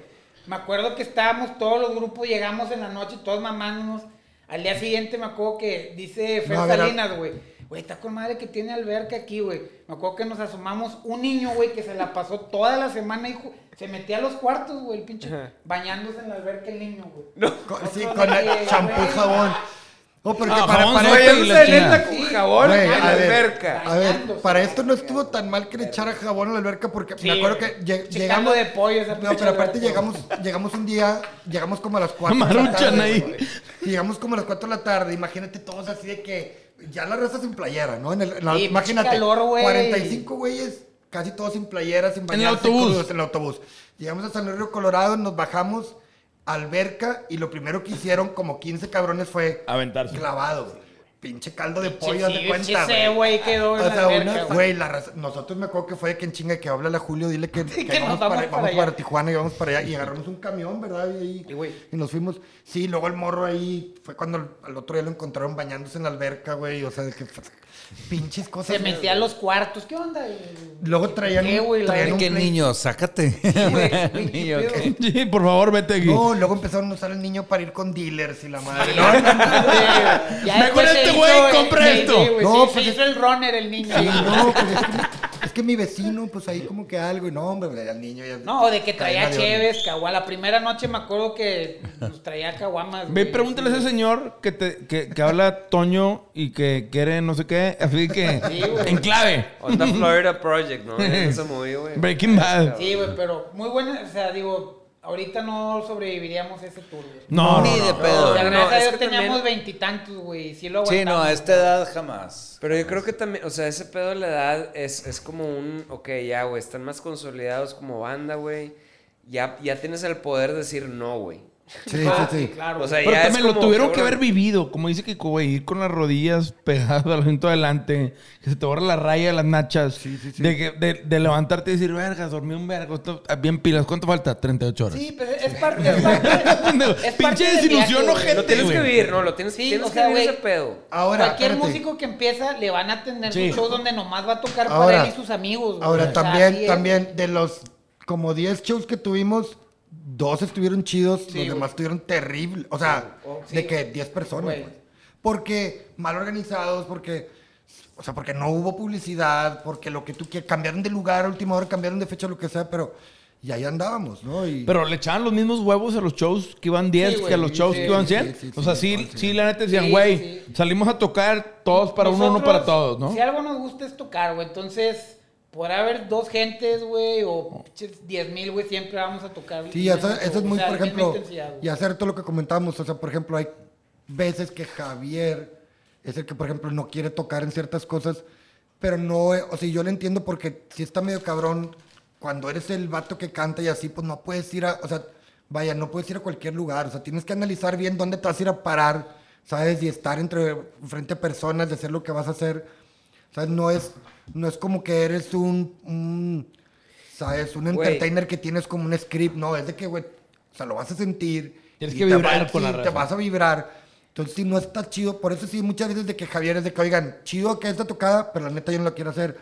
Speaker 2: Me acuerdo que estábamos todos los grupos, llegamos en la noche, todos mamándonos. Al día siguiente me acuerdo que dice Fer
Speaker 3: No,
Speaker 2: Salinas, güey. Güey, está con madre que tiene alberca aquí, güey. Me acuerdo que nos asomamos un niño, güey, que se la pasó toda la semana y ju- se metía a los cuartos, güey, el pinche, bañándose en la alberca el niño, güey.
Speaker 3: Con- sí, con
Speaker 2: de
Speaker 3: el champú y jabón. Oh, porque
Speaker 1: Ah,
Speaker 3: para, para esto-
Speaker 1: y la
Speaker 4: neta
Speaker 1: chingada.
Speaker 4: con jabón
Speaker 3: Güey,
Speaker 4: en la
Speaker 3: a ver,
Speaker 4: alberca.
Speaker 3: A ver, para esto no estuvo tan mal que le echara jabón a la alberca porque
Speaker 2: Sí,
Speaker 3: me acuerdo que lle-
Speaker 2: Chicando
Speaker 3: llegamos
Speaker 2: de pollo esa
Speaker 3: No, pero aparte llegamos, llegamos un día, llegamos como a las 4
Speaker 1: Maruchan ahí.
Speaker 3: güey. Llegamos como a las 4 de la tarde, imagínate todos así de que ya la raza sin playera, ¿no? En el, en la-
Speaker 2: Sí,
Speaker 3: imagínate,
Speaker 2: calor, güey.
Speaker 3: 45 güeyes, casi todos sin playera, sin
Speaker 1: el
Speaker 3: bañarse,
Speaker 1: autobús.
Speaker 3: crudos en el autobús. Llegamos a San Luis Río Colorado, nos bajamos, alberca, y lo primero que hicieron como 15 cabrones fue
Speaker 1: Aventarse.
Speaker 3: clavado, güey. Pinche caldo de
Speaker 2: Pinche-
Speaker 3: pollo,
Speaker 2: sí,
Speaker 3: de cuenta, güey.
Speaker 2: güey, quedó
Speaker 3: O
Speaker 2: la
Speaker 3: sea, una,
Speaker 2: güey.
Speaker 3: la raza- nosotros me acuerdo que fue de que en chinga que habla a Julio, dile que, que
Speaker 2: Que
Speaker 3: vamos,
Speaker 2: nos vamos
Speaker 3: para,
Speaker 2: para
Speaker 3: vamos
Speaker 2: allá.
Speaker 3: para Tijuana y vamos para allá y agarramos un camión, ¿verdad? Y,
Speaker 2: Y, güey.
Speaker 3: y nos fuimos. Sí, luego el morro ahí fue cuando al- al otro día lo encontraron bañándose en la alberca, güey, o sea, de que pues, pinches cosas.
Speaker 2: Se metía a los cuartos. ¿Qué onda?
Speaker 3: Luego traían
Speaker 2: ¿Qué? La
Speaker 3: traían un
Speaker 5: ¿Qué
Speaker 3: play-
Speaker 5: niño? Sácate.
Speaker 2: güey, güey, qué
Speaker 5: Niño.
Speaker 1: Sí, por favor, vete aquí.
Speaker 3: No, luego empezaron a usar el niño para ir con dealers y la madre.
Speaker 2: Sí,
Speaker 3: No, no, no.
Speaker 2: Ya
Speaker 1: Güey, compra
Speaker 2: sí,
Speaker 1: esto.
Speaker 2: sí,
Speaker 3: No,
Speaker 2: sí,
Speaker 3: pues
Speaker 2: se
Speaker 3: es-
Speaker 2: hizo el runner el niño.
Speaker 3: Sí, no, pues es que, es que mi vecino, pues ahí como que algo, y no, hombre, el niño ya.
Speaker 2: No, de que traía cheves, caguama. La primera noche me acuerdo que nos traía caguamas.
Speaker 1: Ve, pregúntale a ese señor que, te, que, que habla Toño y que quiere no sé qué. Así que,
Speaker 2: Sí, güey.
Speaker 1: en clave.
Speaker 4: Onda Florida Project, ¿no? Ese movie, güey.
Speaker 1: Breaking Bad.
Speaker 2: Sí, güey, pero muy buena. O sea, digo, ahorita no sobreviviríamos a ese tour, güey.
Speaker 1: No,
Speaker 5: Ni
Speaker 1: no,
Speaker 5: de
Speaker 1: no.
Speaker 5: pedo.
Speaker 2: O sea,
Speaker 4: no,
Speaker 2: gracias a
Speaker 4: es
Speaker 2: Dios
Speaker 4: que
Speaker 2: teníamos
Speaker 4: también-
Speaker 2: veintitantos, güey. Sí, lo
Speaker 5: Sí, no, a esta edad jamás.
Speaker 4: Pero yo creo que también, o sea, ese pedo de la edad es, es como un, ok, ya, güey, están más consolidados como banda, güey. Ya, ya tienes el poder de decir no, güey.
Speaker 3: Sí, sí,
Speaker 2: Ah,
Speaker 3: sí.
Speaker 2: claro.
Speaker 4: O sea,
Speaker 1: Pero también lo tuvieron que
Speaker 4: cabrón.
Speaker 1: haber vivido. Como dice que, güey, ir con las rodillas pegadas al asiento adelante, que se te borra la raya de las nachas.
Speaker 3: Sí, sí, sí.
Speaker 1: De, que- de, de levantarte y decir, vergas, dormí un vergo. esto- bien pilas. ¿Cuánto falta? 38 horas.
Speaker 2: Sí, pero es parte, es parte, es
Speaker 1: Pinche
Speaker 2: parte del
Speaker 1: desilusión, ojete,
Speaker 4: Lo tienes que vivir, ¿no? Lo tienes,
Speaker 2: Sí,
Speaker 4: tienes
Speaker 2: o
Speaker 4: que
Speaker 2: sea,
Speaker 4: vivir
Speaker 2: güey,
Speaker 4: ese pedo.
Speaker 3: Ahora,
Speaker 2: Cualquier
Speaker 3: espérate.
Speaker 2: músico que empieza le van a tener
Speaker 1: Sí.
Speaker 2: su show donde nomás va a tocar
Speaker 3: Ahora-
Speaker 2: para él y sus amigos.
Speaker 3: Ahora
Speaker 2: O sea,
Speaker 3: también,
Speaker 2: así es.
Speaker 3: también de los como 10 shows que tuvimos, dos estuvieron chidos,
Speaker 2: Sí,
Speaker 3: los demás estuvieron terribles. O sea,
Speaker 2: Oh, sí.
Speaker 3: de que 10 personas.
Speaker 2: Güey.
Speaker 3: Porque mal organizados, porque o sea, porque no hubo publicidad, porque lo que tú quieras, cambiaron de lugar a última hora, cambiaron de fecha, lo que sea, pero y ahí andábamos, ¿no? Y,
Speaker 1: Pero le echaban los mismos huevos a los shows que iban 10
Speaker 2: Sí,
Speaker 1: que a los shows
Speaker 2: sí,
Speaker 1: que iban
Speaker 3: sí,
Speaker 1: 100.
Speaker 3: sí, sí,
Speaker 1: o sea,
Speaker 3: sí,
Speaker 1: sí,
Speaker 3: sí.
Speaker 1: sí, la neta decían, güey,
Speaker 2: sí.
Speaker 1: salimos a tocar todos para uno, uno para todos, ¿no?
Speaker 2: Si algo nos gusta es tocar, güey. Entonces, podrá haber dos gentes, güey, o pinches 10 mil, güey, siempre vamos a tocar.
Speaker 3: Sí, eso, es muy,
Speaker 2: o sea,
Speaker 3: por ejemplo, y hacer todo lo que comentamos. O sea, por ejemplo, hay veces que Javier es el que, por ejemplo, no quiere tocar en ciertas cosas, pero no, o sea, yo lo entiendo porque si está medio cabrón, cuando eres el vato que canta y así, pues no puedes ir a, o sea, vaya, no puedes ir a cualquier lugar, o sea, tienes que analizar bien dónde te vas a ir a parar, ¿sabes? Y estar entre, frente a personas, de hacer lo que vas a hacer. O sea, no es, no es como que eres un, un ¿sabes? Un entertainer que tienes como un script, no, es de que, güey, o sea, lo vas a sentir.
Speaker 1: Tienes
Speaker 3: y
Speaker 1: que
Speaker 3: te
Speaker 1: vibrar con la
Speaker 3: te vas a vibrar. Entonces, sí, no está chido. Por eso sí, muchas veces de que Javier es de que, oigan, chido que esta tocada, pero la neta yo no la quiero hacer.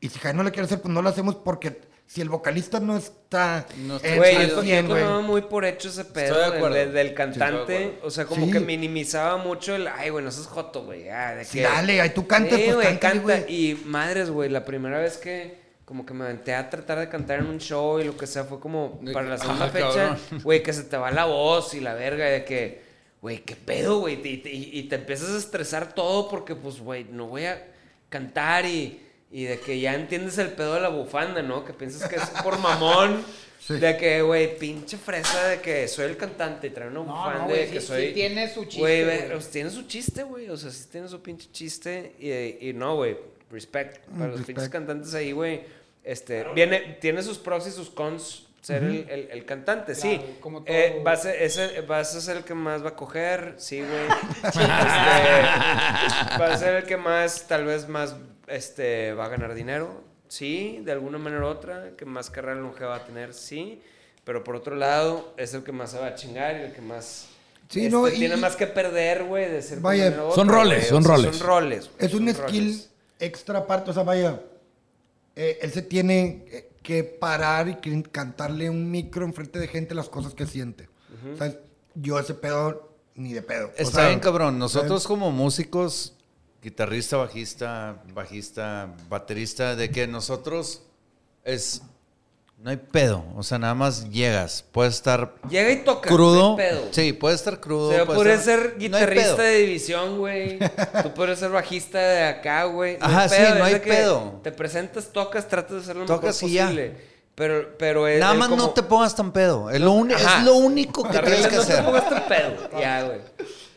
Speaker 3: Y si Javier no la quiere hacer, pues no la hacemos porque si el vocalista no está
Speaker 5: No está
Speaker 3: en
Speaker 4: Güey,
Speaker 3: al
Speaker 4: yo,
Speaker 3: 100,
Speaker 4: yo
Speaker 3: güey.
Speaker 4: tomaba muy por hecho ese pedo
Speaker 5: Estoy de
Speaker 4: del,
Speaker 5: acuerdo.
Speaker 4: del- del
Speaker 5: Sí, estoy de
Speaker 4: cantante.
Speaker 5: acuerdo.
Speaker 4: o sea, como
Speaker 3: Sí.
Speaker 4: que minimizaba mucho el, ay, güey, no seas joto, güey. ah, de
Speaker 3: Sí,
Speaker 4: que-
Speaker 3: dale, ahí tú cantas,
Speaker 4: Sí,
Speaker 3: pues
Speaker 4: güey,
Speaker 3: cántale,
Speaker 4: canta.
Speaker 3: güey.
Speaker 4: Y madres, güey, la primera vez que como que me aventé a tratar de cantar en un show y lo que sea, fue como para la segunda
Speaker 5: ah,
Speaker 4: fecha,
Speaker 5: cabrón.
Speaker 4: güey, que se te va la voz y la verga, y de que, güey, qué pedo, güey, y, y- y te empiezas a estresar todo porque, pues, güey, no voy a cantar y, y de que ya entiendes el pedo de la bufanda, ¿no? Que piensas que es por mamón. De que, güey, pinche fresa de que soy el cantante y trae una
Speaker 2: No,
Speaker 4: bufanda
Speaker 2: no,
Speaker 4: de que
Speaker 2: sí-
Speaker 4: soy...
Speaker 2: sí tiene su chiste,
Speaker 4: Güey, pues, tiene su chiste, güey. O sea, sí tiene su pinche chiste. Y, y no, güey, respect. Para los pinches cantantes ahí, güey. Este, viene, tiene sus pros y sus cons ser el, el- el cantante, sí.
Speaker 2: Como todo,
Speaker 4: Eh,
Speaker 2: güey.
Speaker 4: vas, a, ese- vas a ser el que más va a coger, sí, güey. Este, va a ser el que más, tal vez más, este, va a ganar dinero, sí, de alguna manera u otra, que más carrera longeva va a tener, sí. Pero por otro lado, es el que más se va a chingar y el que más...
Speaker 3: Sí,
Speaker 4: este,
Speaker 3: no, y-
Speaker 4: tiene más que perder, güey, de ser
Speaker 3: Vaya,
Speaker 4: u
Speaker 1: son roles, son
Speaker 4: O sea,
Speaker 1: roles.
Speaker 4: Son roles. güey,
Speaker 3: Es un skill
Speaker 4: roles.
Speaker 3: extra aparte, o sea, vaya, eh, él se tiene eh, que parar y cantarle un micro enfrente de gente las cosas que siente. O sea, yo ese pedo ni de pedo. O
Speaker 5: Está
Speaker 3: sea,
Speaker 5: bien, cabrón. Nosotros como músicos, guitarrista, bajista, bajista, baterista, de que nosotros es... No hay pedo. O sea, nada más llegas. Puedes estar
Speaker 4: Llega y toca.
Speaker 5: crudo.
Speaker 4: no hay pedo.
Speaker 5: Sí, puede estar crudo.
Speaker 4: O sea,
Speaker 5: estar-
Speaker 4: ser
Speaker 5: No
Speaker 4: guitarrista de división, güey. Tú podrías ser bajista de acá, güey.
Speaker 5: Ajá, sí, no hay pedo.
Speaker 4: Te presentas, tocas, tratas de hacerlo lo
Speaker 5: Tocas
Speaker 4: mejor
Speaker 5: y ya.
Speaker 4: posible. Pero, pero es
Speaker 5: Nada más
Speaker 4: como-
Speaker 5: no te pongas tan pedo. Es lo, es único que tienes que
Speaker 4: no te
Speaker 5: hacer.
Speaker 4: pongas tan pedo. Ya, güey.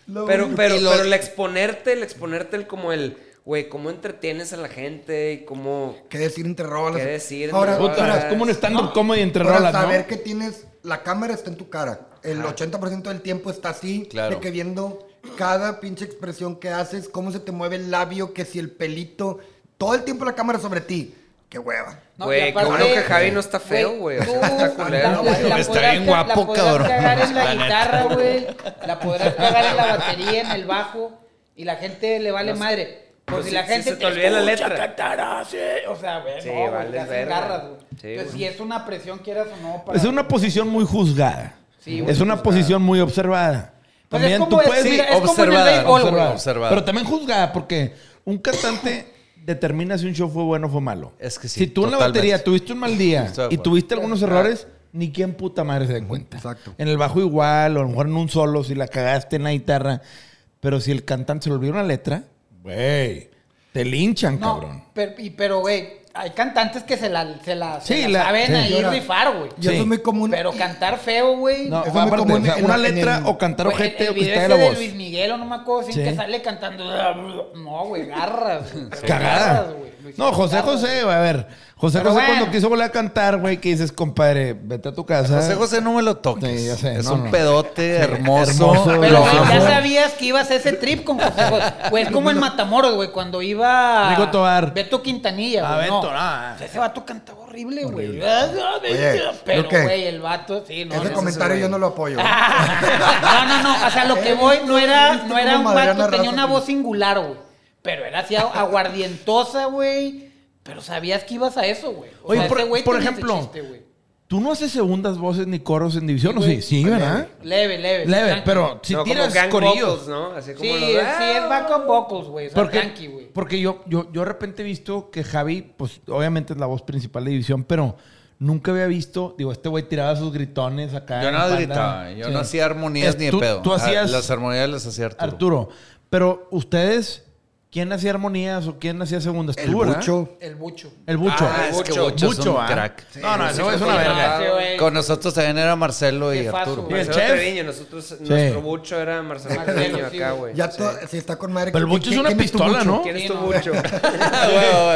Speaker 3: Lo
Speaker 4: Pero,
Speaker 3: único-
Speaker 4: pero,
Speaker 5: lo-
Speaker 4: pero el exponerte, el exponerte, el como el, güey, cómo entretienes a la gente y cómo...
Speaker 3: ¿Qué decir entre rolas?
Speaker 4: ¿Qué decir entre
Speaker 3: Ahora,
Speaker 4: rolas?
Speaker 1: Puta, es como un stand-up comedy entre rolas, ¿no?
Speaker 3: saber que tienes, la cámara está en tu cara. El 80% del tiempo está así,
Speaker 5: Claro.
Speaker 3: de que viendo cada pinche expresión que haces, cómo se te mueve el labio, que si el pelito, todo el tiempo la cámara sobre ti. Qué hueva.
Speaker 2: No,
Speaker 4: Güey,
Speaker 2: aparte,
Speaker 4: bueno que Javi no está feo, güey. O sea, está culero.
Speaker 2: la- la- la
Speaker 5: Está
Speaker 2: podrás
Speaker 5: bien
Speaker 2: la
Speaker 5: guapo,
Speaker 2: podrás
Speaker 5: cabrón.
Speaker 2: cagar en la,
Speaker 5: La
Speaker 2: guitarra, güey. La podrás cagar en la batería, en el bajo. Y la gente le vale madre. Pues
Speaker 4: Pues
Speaker 2: si
Speaker 4: sí,
Speaker 2: la
Speaker 4: sí
Speaker 2: gente
Speaker 4: se te olvida la letra.
Speaker 2: cantar así, O sea, güey,
Speaker 4: Sí,
Speaker 2: no, güey,
Speaker 4: vales
Speaker 2: te hacen
Speaker 4: verga.
Speaker 2: garras, güey.
Speaker 4: Sí,
Speaker 2: Entonces, si es una presión, quieras o no. para-
Speaker 1: Es una posición muy juzgada.
Speaker 2: Sí, güey,
Speaker 1: es una
Speaker 2: juzgada.
Speaker 1: posición muy observada.
Speaker 2: Pues
Speaker 1: También
Speaker 2: es como
Speaker 1: tú
Speaker 2: es-
Speaker 1: puedes sí,
Speaker 2: es como en el
Speaker 5: observada,
Speaker 2: béisbol, güey.
Speaker 1: observada,
Speaker 5: Observada.
Speaker 1: Pero también juzgada porque un cantante determina si un show fue bueno o fue malo.
Speaker 5: Es que sí,
Speaker 1: Si tú en la
Speaker 5: totalmente.
Speaker 1: batería tuviste un mal día y tuviste algunos errores, ni quien puta madre se den cuenta.
Speaker 3: Exacto.
Speaker 1: En el bajo igual, o a lo mejor en un solo, si la cagaste en la guitarra. Pero si el cantante se le olvidó una letra, güey, te linchan,
Speaker 2: No,
Speaker 1: cabrón.
Speaker 2: pero, y- pero, güey, hay cantantes que se la, se la, se
Speaker 1: Sí,
Speaker 2: la
Speaker 1: la-
Speaker 2: saben
Speaker 1: sí.
Speaker 2: ahí
Speaker 3: Ahora,
Speaker 2: rifar, güey.
Speaker 3: Y eso
Speaker 1: Sí.
Speaker 3: es muy común.
Speaker 2: Pero cantar feo, güey.
Speaker 1: No,
Speaker 3: Eso es muy
Speaker 1: aparte,
Speaker 3: común
Speaker 1: o sea, una
Speaker 3: en
Speaker 1: letra
Speaker 3: el-
Speaker 1: o cantar
Speaker 2: Güey,
Speaker 1: ojete
Speaker 2: el
Speaker 1: o
Speaker 2: video
Speaker 1: quitarle
Speaker 2: ese
Speaker 1: la
Speaker 2: de
Speaker 1: voz.
Speaker 2: Luis Miguel, o no me acuerdo, sin
Speaker 1: Sí.
Speaker 2: que sale cantando. No, güey, garras. güey. Pero
Speaker 1: Cagada.
Speaker 2: garras, güey.
Speaker 1: No, José José, a ver. José
Speaker 2: Pero
Speaker 1: José
Speaker 2: bueno.
Speaker 1: cuando quiso volver a cantar, güey, que dices, compadre, vete a tu casa.
Speaker 5: José José, no me lo toques.
Speaker 1: Sí, ya sé,
Speaker 5: es
Speaker 1: no,
Speaker 5: un
Speaker 1: no.
Speaker 5: pedote hermoso.
Speaker 1: hermoso,
Speaker 2: Pero güey, ya sabías que ibas a ese trip con José José. Güey, es como en Matamoros, güey, cuando iba
Speaker 1: Rigo Tobar.
Speaker 2: Beto Quintanilla,
Speaker 1: Ah,
Speaker 2: güey. no.
Speaker 1: Beto, no.
Speaker 2: O sea, ese vato cantaba horrible, güey.
Speaker 3: Oye,
Speaker 2: Pero, güey, el vato, sí, no.
Speaker 3: Ese
Speaker 2: no,
Speaker 3: comentario yo no lo apoyo.
Speaker 2: No, no, no. O sea, lo que voy no era,
Speaker 3: ¿Viste
Speaker 2: no era un vato, tenía una voz singular, güey. Pero era así aguardientosa, güey. Pero sabías que ibas a eso, güey. O
Speaker 1: Oye,
Speaker 2: sea,
Speaker 1: por-
Speaker 2: ese güey
Speaker 1: por
Speaker 2: tenía ese
Speaker 1: ejemplo,
Speaker 2: chiste.
Speaker 1: Tú no haces segundas voces ni coros en división, ¿o sí? Sí, ¿verdad?
Speaker 2: Leve, leve.
Speaker 1: Leve, pero si
Speaker 4: no,
Speaker 1: tiras
Speaker 4: gang
Speaker 1: corillos.
Speaker 4: vocals, ¿no? Así como
Speaker 2: Sí,
Speaker 4: los-
Speaker 2: sí, es backup vocals, güey. O sea,
Speaker 1: Porque,
Speaker 2: tranqui, güey.
Speaker 1: porque yo, yo, yo de repente he visto que Javi, pues obviamente es la voz principal de división, pero nunca había visto, digo, este güey tiraba sus gritones acá.
Speaker 5: Yo no
Speaker 1: banda.
Speaker 5: gritaba. Yo
Speaker 1: Sí.
Speaker 5: no hacía armonías
Speaker 1: Es-
Speaker 5: ni de pedo.
Speaker 1: Tú
Speaker 5: Ah,
Speaker 1: hacías
Speaker 5: Las armonías las hacía Arturo.
Speaker 1: Arturo. Pero ustedes, ¿quién hacía armonías o quién hacía segundas?
Speaker 3: El
Speaker 1: ¿Tú, verdad?
Speaker 3: bucho.
Speaker 2: El bucho.
Speaker 1: El Bucho.
Speaker 5: Ah, es que
Speaker 4: Bucho.
Speaker 5: Bucho es un
Speaker 1: ¿ah?
Speaker 5: crack.
Speaker 1: no, no, güey es una verga.
Speaker 5: Con nosotros también era Marcelo y Arturo.
Speaker 1: Y el
Speaker 4: Marcelo
Speaker 1: chef.
Speaker 4: Treviño, nosotros, nuestro bucho era Marcelo
Speaker 2: Marcelo,
Speaker 4: Treviño acá,
Speaker 2: güey.
Speaker 3: Ya
Speaker 4: Sí.
Speaker 3: si está con madre.
Speaker 1: Pero el bucho es
Speaker 3: ¿quién-
Speaker 1: una pistola? ¿no?
Speaker 4: ¿Quién es tu
Speaker 2: no.
Speaker 4: bucho?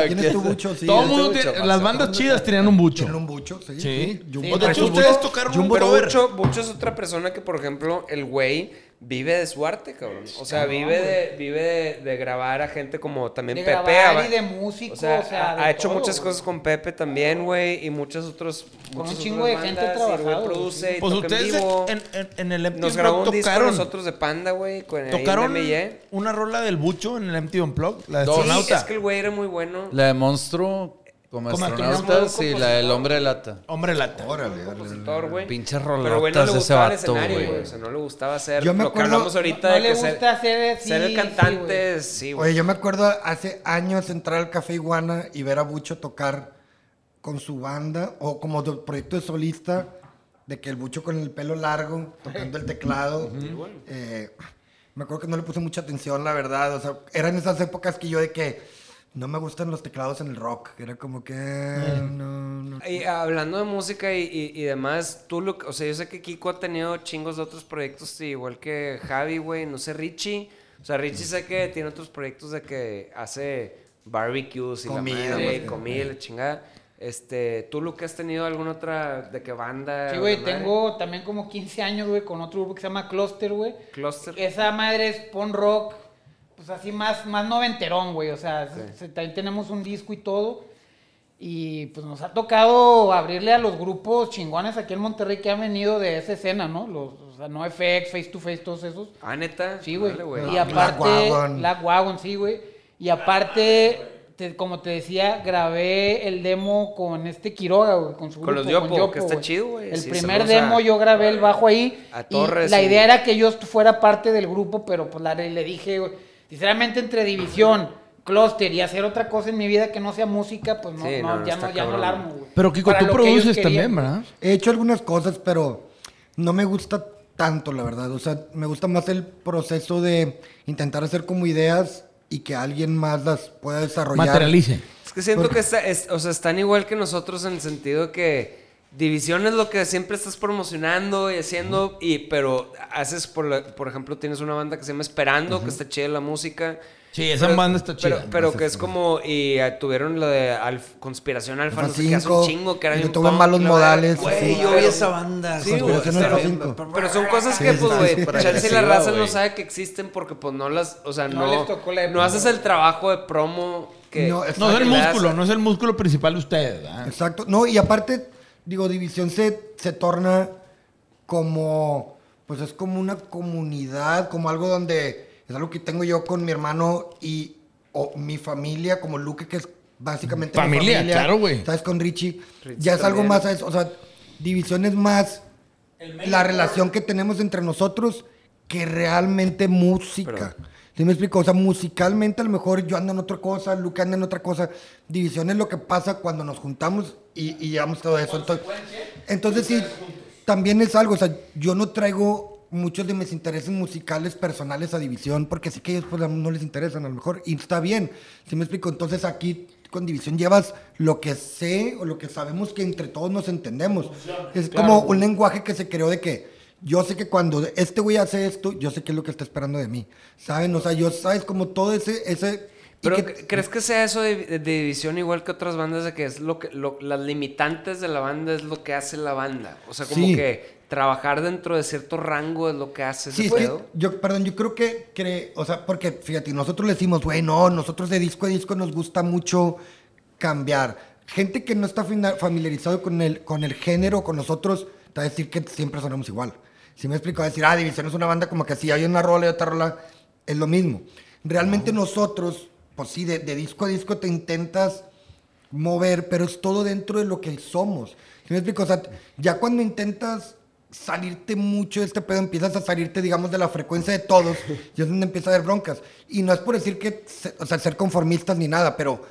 Speaker 3: ¿Quién es tu bucho? Sí,
Speaker 1: Todo mundo tiene- las bandas chidas tenían un bucho.
Speaker 3: Tiene un bucho, sí.
Speaker 1: Sí. De hecho, ustedes tocaron un
Speaker 4: Pero. Bucho, Bucho es otra persona que, por ejemplo, el güey vive de su arte, cabrón. O sea, vive de, vive de, de grabar a gente como también
Speaker 2: De
Speaker 4: Pepe.
Speaker 2: grabar
Speaker 4: aba-
Speaker 2: y de músico,
Speaker 4: O sea,
Speaker 2: o sea,
Speaker 4: ha,
Speaker 2: de
Speaker 4: ha hecho
Speaker 2: todo,
Speaker 4: muchas
Speaker 2: güey.
Speaker 4: cosas con Pepe también, güey, y muchos otros.
Speaker 2: Con un
Speaker 4: muchas
Speaker 2: chingo
Speaker 4: otras
Speaker 2: de gente
Speaker 4: y el
Speaker 2: trabajado,
Speaker 4: produce
Speaker 2: sí.
Speaker 4: y
Speaker 1: Pues
Speaker 4: toca en
Speaker 1: ustedes
Speaker 4: vivo.
Speaker 1: en, en, en el MTV
Speaker 4: Nos grabó un
Speaker 1: Unplugged
Speaker 4: disco
Speaker 1: tocaron,
Speaker 4: nosotros de Panda, güey, con ahí en
Speaker 1: tocaron una rola del bucho en el MTV Unplugged, la de
Speaker 4: Sí,
Speaker 1: astronauta.
Speaker 4: es que el güey era muy bueno.
Speaker 5: La de Monstruo como
Speaker 1: Como
Speaker 5: astronautas
Speaker 4: astronauta.
Speaker 5: y la del hombre de lata.
Speaker 1: Hombre lata.
Speaker 3: Órale,
Speaker 4: compositor, güey.
Speaker 5: Pinches
Speaker 4: Pero güey, no
Speaker 5: rolotas
Speaker 4: le
Speaker 5: de ese
Speaker 4: gustaba el
Speaker 5: vato,
Speaker 4: escenario,
Speaker 5: güey.
Speaker 4: O sea, no le gustaba hacer
Speaker 3: Yo me
Speaker 4: lo que
Speaker 3: acuerdo-
Speaker 4: hablamos ahorita
Speaker 2: No
Speaker 4: de
Speaker 2: le
Speaker 4: que
Speaker 2: gusta
Speaker 4: ser,
Speaker 2: hacer
Speaker 4: ser el
Speaker 2: sí,
Speaker 4: cantante, sí, güey.
Speaker 3: Oye, yo me acuerdo hace años entrar al Café Iguana y ver a Bucho tocar con su banda o como de proyecto de solista, de que el Bucho con el pelo largo, tocando el teclado. Eh, me acuerdo que no le puse mucha atención, la verdad. O sea, eran esas épocas que yo de que no me gustan los teclados en el rock. Era como que. No, no.
Speaker 4: Y hablando de música y, y- y demás, tú, lo, o sea, yo sé que Kiko ha tenido chingos de otros proyectos, igual que Javi, güey, no sé, Richie. O sea, Richie sé que tiene otros proyectos de que hace barbecues y
Speaker 3: Comida,
Speaker 4: la madre, comida y la chingada. Este, ¿tú, Luke, has tenido alguna otra de qué banda?
Speaker 2: Sí, güey, tengo también como 15 años, güey, con otro grupo que se llama Cluster, güey.
Speaker 4: Cluster.
Speaker 2: Esa madre es punk rock, pues así más, más noventerón, güey. O sea, se- se- también tenemos un disco y todo. Y pues nos ha tocado abrirle a los grupos chingones aquí en Monterrey que han venido de esa escena, ¿no? Los, o sea, no FX, Face to Face, todos esos.
Speaker 4: Ah, neta.
Speaker 2: Sí, güey. Y
Speaker 3: Black
Speaker 2: aparte,
Speaker 3: Wagon.
Speaker 2: Black Wagon, sí, güey. Y aparte, te- como te decía, grabé el demo con este Quiroga, güey, con su
Speaker 4: Con
Speaker 2: grupo,
Speaker 4: los Yopo, que está chido, güey.
Speaker 2: El
Speaker 4: Sí,
Speaker 2: primer
Speaker 4: a-
Speaker 2: demo yo grabé el bajo ahí.
Speaker 4: a
Speaker 2: y
Speaker 4: Torres
Speaker 2: la
Speaker 4: y-
Speaker 2: idea era que yo fuera parte del grupo, pero pues la, le dije, güey, sinceramente entre División, Cluster y hacer otra cosa en mi vida que no sea música, pues no,
Speaker 4: Sí,
Speaker 2: no,
Speaker 4: no, no
Speaker 2: ya, no, ya no la armo, güey.
Speaker 1: Pero Kiko,
Speaker 2: Para
Speaker 1: tú produces también. ¿verdad?
Speaker 3: He hecho algunas cosas, pero no me gusta tanto, la verdad. O sea, me gusta más el proceso de intentar hacer como ideas y que alguien más las pueda desarrollar.
Speaker 1: Materialice.
Speaker 4: Es que siento
Speaker 3: Porque-
Speaker 4: que está- es- o sea, están igual que nosotros en el sentido que División es lo que siempre estás promocionando y haciendo, y, pero haces, por, la- por ejemplo, tienes una banda que se llama Esperando, que está chida la música.
Speaker 1: Sí, esa
Speaker 4: Pero-
Speaker 1: banda está
Speaker 4: pero-
Speaker 1: chida.
Speaker 4: Pero, que es como, y eh, tuvieron lo de Alf- Conspiración Alfa, no sé qué, hace un
Speaker 3: 5,
Speaker 4: chingo, que era
Speaker 3: y
Speaker 4: bien
Speaker 3: tuve
Speaker 4: punk,
Speaker 3: malos
Speaker 4: la
Speaker 3: modales.
Speaker 4: Güey,
Speaker 5: yo vi
Speaker 4: pero-
Speaker 5: esa banda.
Speaker 4: Sí, güey, pero,
Speaker 3: Alfa 5.
Speaker 4: pero son cosas
Speaker 3: Sí,
Speaker 4: que,
Speaker 3: sí,
Speaker 4: pues,
Speaker 3: sí,
Speaker 4: güey,
Speaker 3: sí.
Speaker 4: chance y la raza no sabe que existen porque, pues, no las, o sea,
Speaker 2: No
Speaker 4: no,
Speaker 2: les tocó la
Speaker 4: no haces el trabajo de promo que...
Speaker 3: No,
Speaker 1: No es
Speaker 4: que
Speaker 1: el músculo, no es el músculo principal de ustedes. ¿verdad?
Speaker 3: Exacto. No, y aparte, digo, División se, se torna como, pues es como una comunidad, como algo donde es algo que tengo yo con mi hermano y o mi familia, como Luke, que es básicamente mi
Speaker 1: Familia, claro, güey.
Speaker 3: ¿Sabes? Con Richie.
Speaker 4: Richie
Speaker 3: ya es algo más a eso. O sea, División es más la relación que tenemos entre nosotros que realmente música.
Speaker 4: Pero-
Speaker 3: ¿Sí me explico? O sea, musicalmente a lo mejor yo ando en otra cosa, Luke anda en otra cosa. División es lo que pasa cuando nos juntamos y, y llevamos todo eso. Entonces, entonces sí, también es algo. O sea, yo no traigo muchos de mis intereses musicales personales a División porque sé que a ellos pues, no les interesan a lo mejor. Y está bien. ¿Sí me explico? Entonces aquí con División llevas lo que sé o lo que sabemos que entre todos nos entendemos. Es como un lenguaje que se creó de que yo sé que cuando este güey hace esto, yo sé qué es lo que está esperando de mí. ¿Saben? O sea, yo sabes como todo ese... ese
Speaker 4: Pero
Speaker 3: que-
Speaker 4: ¿crees que sea eso de, de división igual que otras bandas de que es lo que lo- las limitantes de la banda es lo que hace la banda? O sea, como
Speaker 3: Sí.
Speaker 4: que trabajar dentro de cierto rango es lo que hace ese
Speaker 3: Sí, es que
Speaker 4: pedo.
Speaker 3: yo, perdón, yo creo que, cre- o sea, porque fíjate, nosotros le decimos, güey, no, nosotros de disco a disco nos gusta mucho cambiar. Gente que no está familiarizado con el, con el género, con nosotros, te va a decir que siempre sonamos igual. Si me explico, decir, ah, División es una banda como que si hay una rola y otra rola, es lo mismo. Realmente nosotros, pues sí, de, de disco a disco te intentas mover, pero es todo dentro de lo que somos. ¿Sí me explico? O sea, ya cuando intentas salirte mucho de este pedo, empiezas a salirte, digamos, de la frecuencia de todos, y es donde empieza a haber broncas. Y no es por decir que, o sea, ser conformistas ni nada, pero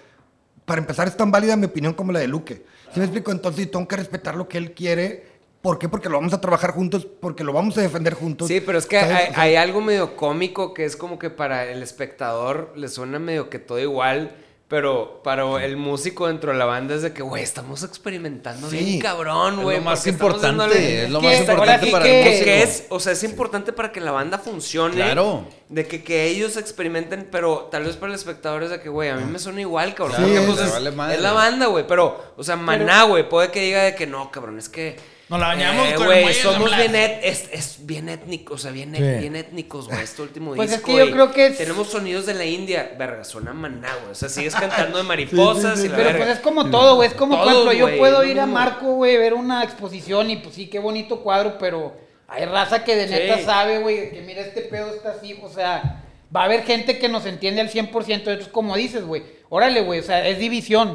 Speaker 3: para empezar es tan válida mi opinión como la de Luque. ¿Sí me explico? Entonces tengo que respetar lo que él quiere. ¿Por qué? Porque lo vamos a trabajar juntos, porque lo vamos a defender juntos.
Speaker 4: Sí, pero es que hay,
Speaker 3: O sea,
Speaker 4: hay algo medio cómico que es como que para el espectador le suena medio que todo igual, pero para el músico dentro de la banda es de que, güey, estamos experimentando
Speaker 3: Sí.
Speaker 4: bien cabrón,
Speaker 5: Es
Speaker 4: güey.
Speaker 5: lo más importante,
Speaker 4: dándole-
Speaker 5: es lo más importante para
Speaker 2: que-
Speaker 5: el músico.
Speaker 4: que es, o sea, es importante para que la banda funcione.
Speaker 5: Claro.
Speaker 4: De que, que ellos experimenten, pero tal vez para el espectador es de que, güey, a mí me suena igual, cabrón.
Speaker 3: Sí, es-
Speaker 4: pues, es,
Speaker 5: vale
Speaker 4: es la banda, güey. Pero, o sea, Maná, güey, puede que diga de que no, cabrón, es que.
Speaker 1: Nos la bañamos
Speaker 4: eh,
Speaker 1: con el de
Speaker 4: somos bien, et- es, es bien étnico, o sea, bien,
Speaker 1: Sí.
Speaker 4: bien étnicos, güey, este último
Speaker 2: Pues es
Speaker 4: disco.
Speaker 2: que yo creo que es-
Speaker 4: Tenemos sonidos de la India. Verga, suena Maná, güey. O sea, sigues cantando de mariposas y la
Speaker 2: Pero
Speaker 4: verga.
Speaker 2: pues es como todo, güey. Es como, por
Speaker 4: Todos,
Speaker 2: ejemplo, yo puedo ir a. Marco, güey, ver una exposición y pues sí, qué bonito cuadro, pero hay raza que de
Speaker 4: Sí.
Speaker 2: neta sabe, güey, que mira, este pedo está así, o sea, va a haber gente que nos entiende al 100%, entonces como dices, güey, órale, güey, o sea, es división.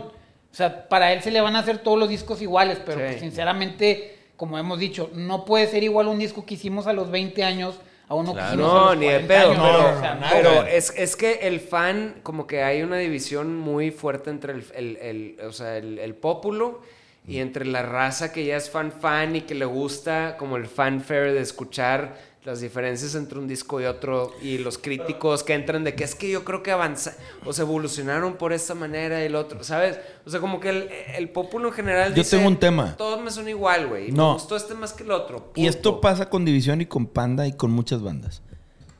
Speaker 2: O sea, para él se le van a hacer todos los discos iguales, pero
Speaker 4: Sí.
Speaker 2: pues, sinceramente, como hemos dicho, no puede ser igual un disco que hicimos a los 20 años a uno que
Speaker 5: Claro.
Speaker 2: hicimos a
Speaker 4: No,
Speaker 2: los
Speaker 4: ni de
Speaker 2: 40
Speaker 4: pedo,
Speaker 2: años,
Speaker 4: pero,
Speaker 2: o sea, no,
Speaker 4: pero es, es que el fan, como que hay una división muy fuerte entre el, el, el- o sea, el, el pópulo y entre la raza que ya es fan fan y que le gusta como el fanfare de escuchar las diferencias entre un disco y otro y los críticos que entran de que es que yo creo que avanza o se evolucionaron por esta manera y el otro, ¿sabes? O sea, como que el, el popular en general
Speaker 1: Yo
Speaker 4: dice,
Speaker 1: tengo un tema.
Speaker 4: Todos me son igual, güey.
Speaker 1: No.
Speaker 4: Me gustó este más que el otro.
Speaker 1: Y esto pasa con División y con Panda y con muchas bandas.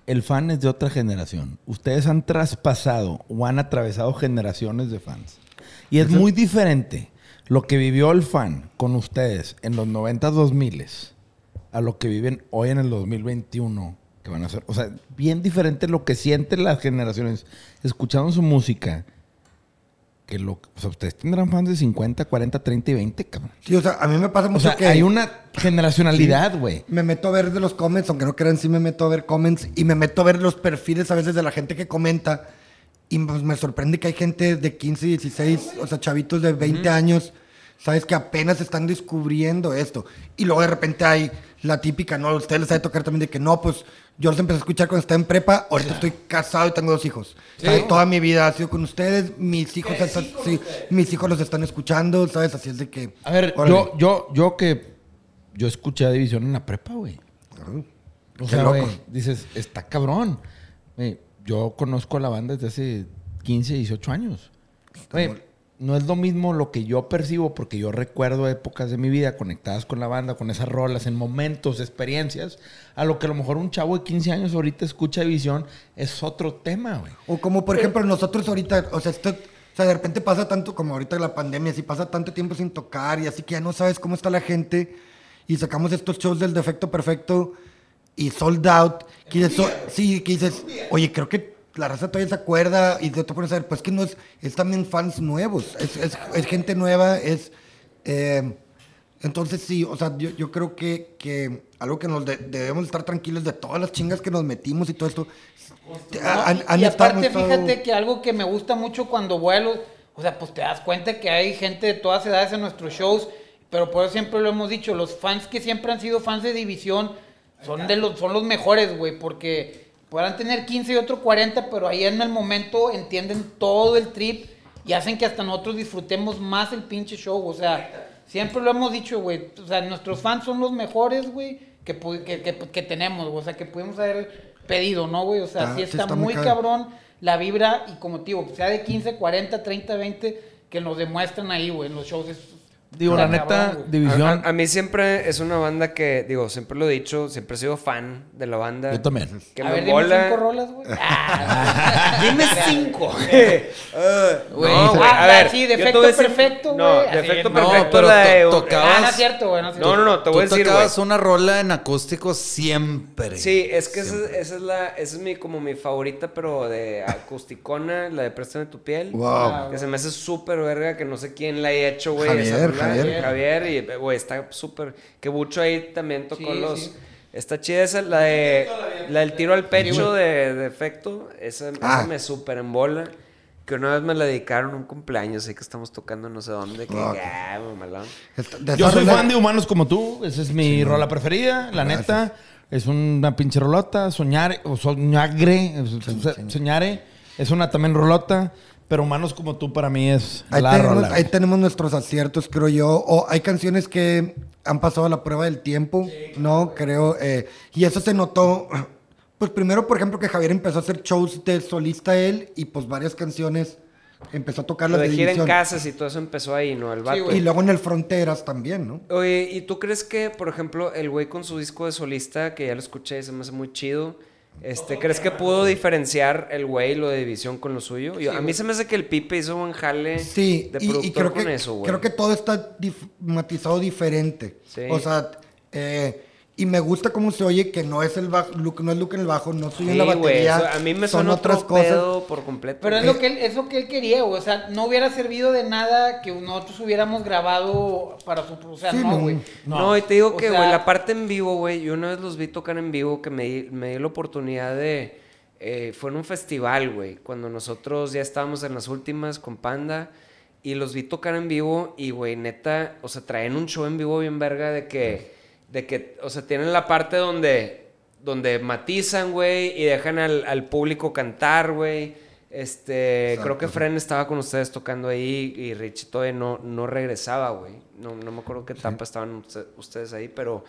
Speaker 1: El fan es de otra generación. Ustedes han traspasado o han atravesado generaciones de fans. Y es muy diferente lo que vivió el fan con ustedes en los 90 2000 a lo que viven hoy en el 2021 que van a ser, o sea, bien diferente lo que sienten las generaciones escuchando su música que lo, o sea, ustedes tendrán fans de 50, 40, 30 y 20, cabrón.
Speaker 3: Sí, o sea, a mí me pasa
Speaker 1: O
Speaker 3: mucho
Speaker 1: sea,
Speaker 3: que...
Speaker 1: hay una generacionalidad, güey.
Speaker 3: Me meto a ver de los comments, aunque no crean, sí me meto a ver comments y me meto a ver los perfiles a veces de la gente que comenta y pues, me sorprende que hay gente de 15, 16, o sea, chavitos de 20 años, sabes, que apenas están descubriendo esto. Y luego de repente hay la típica, ¿no? Ustedes les ha de tocar también de que no, pues yo los empecé a escuchar cuando estaba en prepa, ahorita estoy casado y tengo dos hijos. ¿Sabes? Toda mi vida ha sido con ustedes, mis hijos, están- sí, mis hijos los están escuchando, ¿sabes? Así es de que...
Speaker 1: A ver,
Speaker 3: órale.
Speaker 1: yo, yo, yo que yo escuché a División en la prepa, güey. O
Speaker 3: Qué
Speaker 1: sea, güey, dices, está cabrón. Yo conozco a la banda desde hace 15, 18 años. Güey, no es lo mismo lo que yo percibo, porque yo recuerdo épocas de mi vida conectadas con la banda, con esas rolas, en momentos, experiencias, a lo que a lo mejor un chavo de 15 años ahorita escucha División, es otro tema, güey.
Speaker 3: O como por ejemplo nosotros ahorita, o sea, esto, o sea, de repente pasa tanto como ahorita la pandemia, si pasa tanto tiempo sin tocar y así que ya no sabes cómo está la gente y sacamos estos shows del defecto perfecto y sold out, que dices, so- sí, que dices, oye, creo que la raza todavía se acuerda y te pones a ver, pues que no es, es también fans nuevos, es, es- es gente nueva, es... eh, entonces sí, o sea, yo, yo creo que, que algo que nos de- debemos estar tranquilos de todas las chingas que nos metimos y todo esto. han- han
Speaker 2: y aparte,
Speaker 3: estado-
Speaker 2: fíjate que algo que me gusta mucho cuando vuelo, o sea, pues te das cuenta que hay gente de todas edades en nuestros shows, pero por eso siempre lo hemos dicho, los fans que siempre han sido fans de División son de los son los mejores, güey, porque podrán tener 15 y otro 40, pero ahí en el momento entienden todo el trip y hacen que hasta nosotros disfrutemos más el pinche show, o sea, siempre lo hemos dicho, güey, o sea, nuestros fans son los mejores, güey, que, que, que, que tenemos, o sea, que pudimos haber pedido, ¿no, güey? O sea,
Speaker 3: Ah,
Speaker 2: sí está,
Speaker 3: está muy
Speaker 2: muy
Speaker 3: cabrón.
Speaker 2: cabrón la vibra y como te digo, sea de 15, 40, 30, 20, que nos demuestran ahí, güey, en los shows. Es,
Speaker 1: Digo, la neta,
Speaker 2: cabrón.
Speaker 1: División...
Speaker 4: A, a- a mí siempre es una banda que, digo, siempre lo he dicho, siempre he sido fan de la banda.
Speaker 1: Yo también.
Speaker 4: Que
Speaker 2: a
Speaker 4: me
Speaker 2: ver, dime
Speaker 4: mola.
Speaker 2: cinco rolas, güey. Ah,
Speaker 4: Dime cinco. No, güey,
Speaker 2: ah,
Speaker 4: a ver.
Speaker 2: sí, defecto perfecto,
Speaker 4: No,
Speaker 2: güey, así,
Speaker 4: defecto
Speaker 2: no,
Speaker 4: perfecto
Speaker 5: pero
Speaker 4: la de-
Speaker 5: tocabas-
Speaker 2: Ah, no es cierto, güey, no.
Speaker 4: No, no, no, te voy a decir, güey.
Speaker 5: tocabas una rola en acústico siempre.
Speaker 4: Sí, es que esa, esa es la, esa es mi, como mi favorita, pero de acusticona, la de Préstame tu piel.
Speaker 3: Wow.
Speaker 4: Que se me hace súper verga, que no sé quién la haya hecho, güey.
Speaker 3: Javier,
Speaker 4: esa rola.
Speaker 3: Javier.
Speaker 4: Javier, y, güey, está súper. Que Bucho ahí también tocó
Speaker 2: Sí,
Speaker 4: los.
Speaker 2: sí.
Speaker 4: Está chida esa, la de. La del tiro al pecho de, de efecto. Esa,
Speaker 3: Ah.
Speaker 4: esa me súper embola. Que una vez me la dedicaron un cumpleaños, sé que estamos tocando no sé dónde. Que,
Speaker 3: ok.
Speaker 4: ah, mamalón.
Speaker 3: Esta- de
Speaker 1: Yo soy fan de Humanos como tú. Esa es mi rola preferida. La neta, es una pinche rolota. Soñar, o soñagre, so- soñare. Es una también rolota. Pero Humanos como tú para mí es
Speaker 3: Ahí
Speaker 1: la
Speaker 3: tenemos,
Speaker 1: rola.
Speaker 3: ahí tenemos nuestros aciertos, creo yo. O hay canciones que han pasado la prueba del tiempo, ¿no? Creo. eh, y eso se notó. Pues primero, por ejemplo, que Javier empezó a hacer shows de solista él y pues varias canciones empezó a tocar las
Speaker 4: de gira en casas y todo eso empezó ahí, ¿no? El vato.
Speaker 3: Y luego en el Fronteras también, ¿no?
Speaker 4: Oye, ¿y tú crees que, por ejemplo, el güey con su disco de solista, que ya lo escuché y se me hace muy chido, este, ¿crees que pudo diferenciar el güey lo de división con lo suyo? Yo- a mí se me hace que el Pipe hizo buen jale
Speaker 3: Sí,
Speaker 4: de
Speaker 3: y,
Speaker 4: productor
Speaker 3: y creo,
Speaker 4: con
Speaker 3: que,
Speaker 4: eso, güey.
Speaker 3: creo que todo está dif- matizado diferente.
Speaker 4: Sí.
Speaker 3: O sea, eh, y me gusta cómo se oye que no es el bajo, Luke, no es Luke en el bajo, no soy
Speaker 4: Sí,
Speaker 3: en la batería.
Speaker 4: eso a mí me
Speaker 3: son
Speaker 4: suena
Speaker 3: otras
Speaker 4: otro
Speaker 3: cosas.
Speaker 4: por completo.
Speaker 2: Pero es lo que él, es lo que él quería, güey. O sea, no hubiera servido de nada que nosotros hubiéramos grabado para su... O sea,
Speaker 3: Sí,
Speaker 2: no,
Speaker 3: no.
Speaker 2: güey.
Speaker 4: No, y te digo
Speaker 2: O
Speaker 4: que,
Speaker 2: sea-
Speaker 4: güey, la parte en vivo, güey, yo una vez los vi tocar en vivo que me di, me di la oportunidad de... eh, fue en un festival, güey, cuando nosotros ya estábamos en las últimas con Panda y los vi tocar en vivo y, güey, neta, o sea, traen un show en vivo bien verga de que, de que, o sea, tienen la parte donde, donde matizan, güey, y dejan al, al público cantar, güey. Este, creo que Fren estaba con ustedes tocando ahí y Rich todavía no, no regresaba, güey. No, no me acuerdo qué etapa estaban usted- ustedes ahí, pero,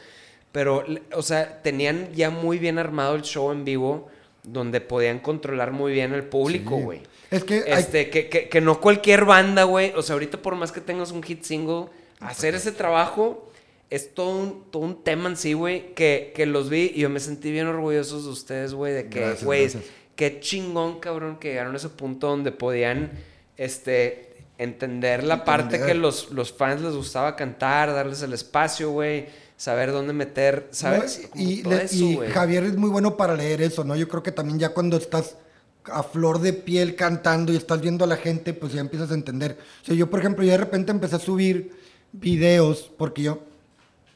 Speaker 4: Pero, o sea, tenían ya muy bien armado el show en vivo donde podían controlar muy bien el público,
Speaker 3: Sí.
Speaker 4: güey.
Speaker 3: Es que hay-
Speaker 4: Este, que, que, que no cualquier banda, güey. O sea, ahorita por más que tengas un hit single, hacer ese trabajo es todo un, todo un tema en sí, güey. Que, que los vi y yo me sentí bien orgullosos de ustedes, güey. De que, güey, qué chingón, cabrón, que llegaron a ese punto donde podían, este, entender la parte que los, los fans les gustaba cantar, darles el espacio, güey. Saber dónde meter, ¿sabes?
Speaker 3: No, y,
Speaker 4: todo
Speaker 3: le-
Speaker 4: eso,
Speaker 3: y. Javier es muy bueno para leer eso, ¿no? Yo creo que también ya cuando estás a flor de piel cantando y estás viendo a la gente, pues ya empiezas a entender. O sea, yo, por ejemplo, yo de repente empecé a subir videos porque yo...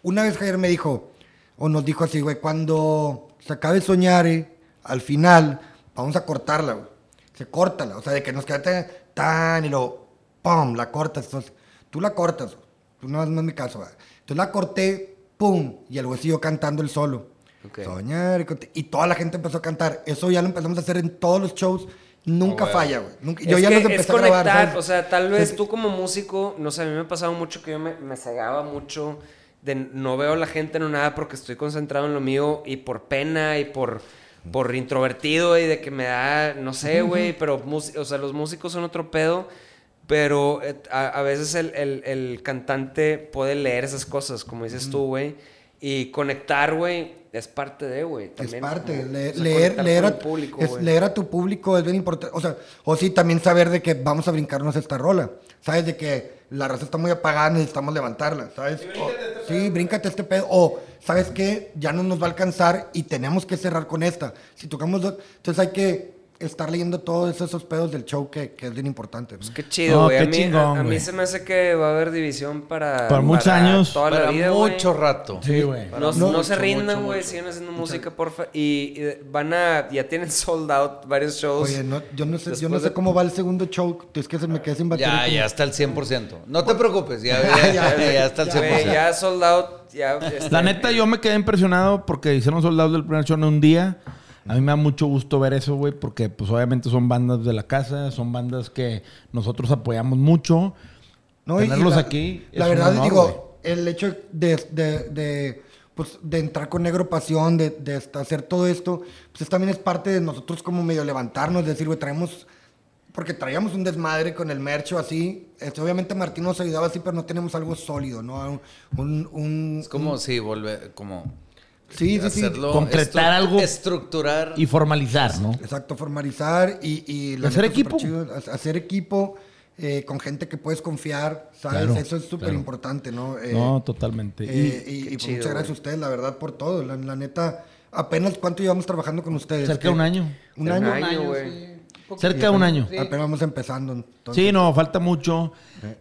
Speaker 3: Una vez Javier me dijo, o nos dijo así, güey, cuando se acabe Soñare, al final, vamos a cortarla, güey. Se córtala, o sea, de que nos queda tan, y luego, ¡pum! La cortas. Entonces, tú la cortas, güey. Tú no, no es mi caso, güey. Entonces la corté, ¡pum! Y el güey siguió cantando el solo.
Speaker 4: Ok.
Speaker 3: Soñar y, toda la gente empezó a cantar. Eso ya lo empezamos a hacer en todos los shows. Nunca falla, güey. Nunca- Yo ya los empecé
Speaker 4: es
Speaker 3: a grabar.
Speaker 4: conectar,
Speaker 3: ¿sabes?
Speaker 4: o sea, tal vez
Speaker 3: Sí,
Speaker 4: tú como músico, no sé, a mí me ha pasado mucho que yo me, me cegaba mucho de no veo a la gente en nada porque estoy concentrado en lo mío y por pena y por, por introvertido y de que me da, no sé, güey, pero, o sea, los músicos son otro pedo. Pero eh, a, a veces el, el- el cantante puede leer esas cosas, como dices tú, güey. Y conectar, güey, es parte de, güey.
Speaker 3: Es parte,
Speaker 4: como,
Speaker 3: le-
Speaker 4: o sea,
Speaker 3: leer, leer, a,
Speaker 4: público,
Speaker 3: es, leer a tu público es bien importante. O sea, o sí, también saber de que vamos a brincarnos esta rola. ¿Sabes? De que la raza está muy apagada, necesitamos levantarla, ¿sabes? O- sí, bríncate este pedo. O, ¿sabes qué? Ya no nos va a alcanzar y tenemos que cerrar con esta. Si tocamos dos, entonces hay que estar leyendo todos esos pedos del show que, que es bien importante. ¿no?
Speaker 4: Pues qué chido,
Speaker 1: No,
Speaker 4: güey.
Speaker 1: qué
Speaker 4: a mí,
Speaker 1: chingón,
Speaker 4: a- a, mí se me hace que va a haber división para...
Speaker 1: Para muchos años.
Speaker 4: Toda la
Speaker 5: Para
Speaker 4: vida, güey.
Speaker 5: mucho rato.
Speaker 1: Sí, güey.
Speaker 4: No,
Speaker 5: Para
Speaker 4: no se rindan, güey. Sigan haciendo música, porfa. Y, y van a... Ya tienen sold out varios shows.
Speaker 3: Oye, no, yo no sé, yo no sé
Speaker 4: de-
Speaker 3: cómo va el segundo show. Es que se me quedé sin batería.
Speaker 5: Ya, ya está al 100%. No te preocupes, ya, ya, ya, ya está al 100%.
Speaker 4: Güey, ya sold out. Ya, este,
Speaker 1: La neta, yo me quedé impresionado porque hicieron soldados del primer show en un día. A mí me da mucho gusto ver eso, güey, porque pues obviamente son bandas de la casa, son bandas que nosotros apoyamos mucho.
Speaker 3: No, y
Speaker 1: Tenerlos
Speaker 3: la-
Speaker 1: aquí es
Speaker 3: La
Speaker 1: un
Speaker 3: verdad,
Speaker 1: honor,
Speaker 3: digo, el hecho de, de, de, pues, de entrar con Negro Pasión, de, de hacer todo esto, pues también es parte de nosotros como medio levantarnos, decir, güey, traemos, porque traíamos un desmadre con el mercho así. Este, obviamente Martín nos ayudaba así, pero no tenemos algo sólido, ¿no? Un, un-
Speaker 5: Es como si volver, como
Speaker 3: Sí, sí, sí.
Speaker 1: Concretar
Speaker 5: estru-
Speaker 1: algo.
Speaker 5: estructurar.
Speaker 1: Y formalizar, ¿no?
Speaker 3: Exacto, formalizar y... y la
Speaker 1: Hacer
Speaker 3: neta,
Speaker 1: equipo.
Speaker 3: chido, ha- hacer equipo eh, con gente que puedes confiar, ¿sabes?
Speaker 1: Claro,
Speaker 3: Eso es súper
Speaker 1: claro.
Speaker 3: importante, ¿no? Eh,
Speaker 1: No, totalmente.
Speaker 3: Eh,
Speaker 1: Y
Speaker 3: y, y pues
Speaker 4: chido,
Speaker 3: muchas gracias a ustedes, la verdad, por todo. La, la neta, apenas cuánto llevamos trabajando con ustedes.
Speaker 1: cerca de un año.
Speaker 3: Un
Speaker 4: Un
Speaker 3: año.
Speaker 4: güey.
Speaker 1: Cerca de un año.
Speaker 2: Sí.
Speaker 3: Apenas vamos empezando. entonces.
Speaker 1: Sí, no, falta mucho.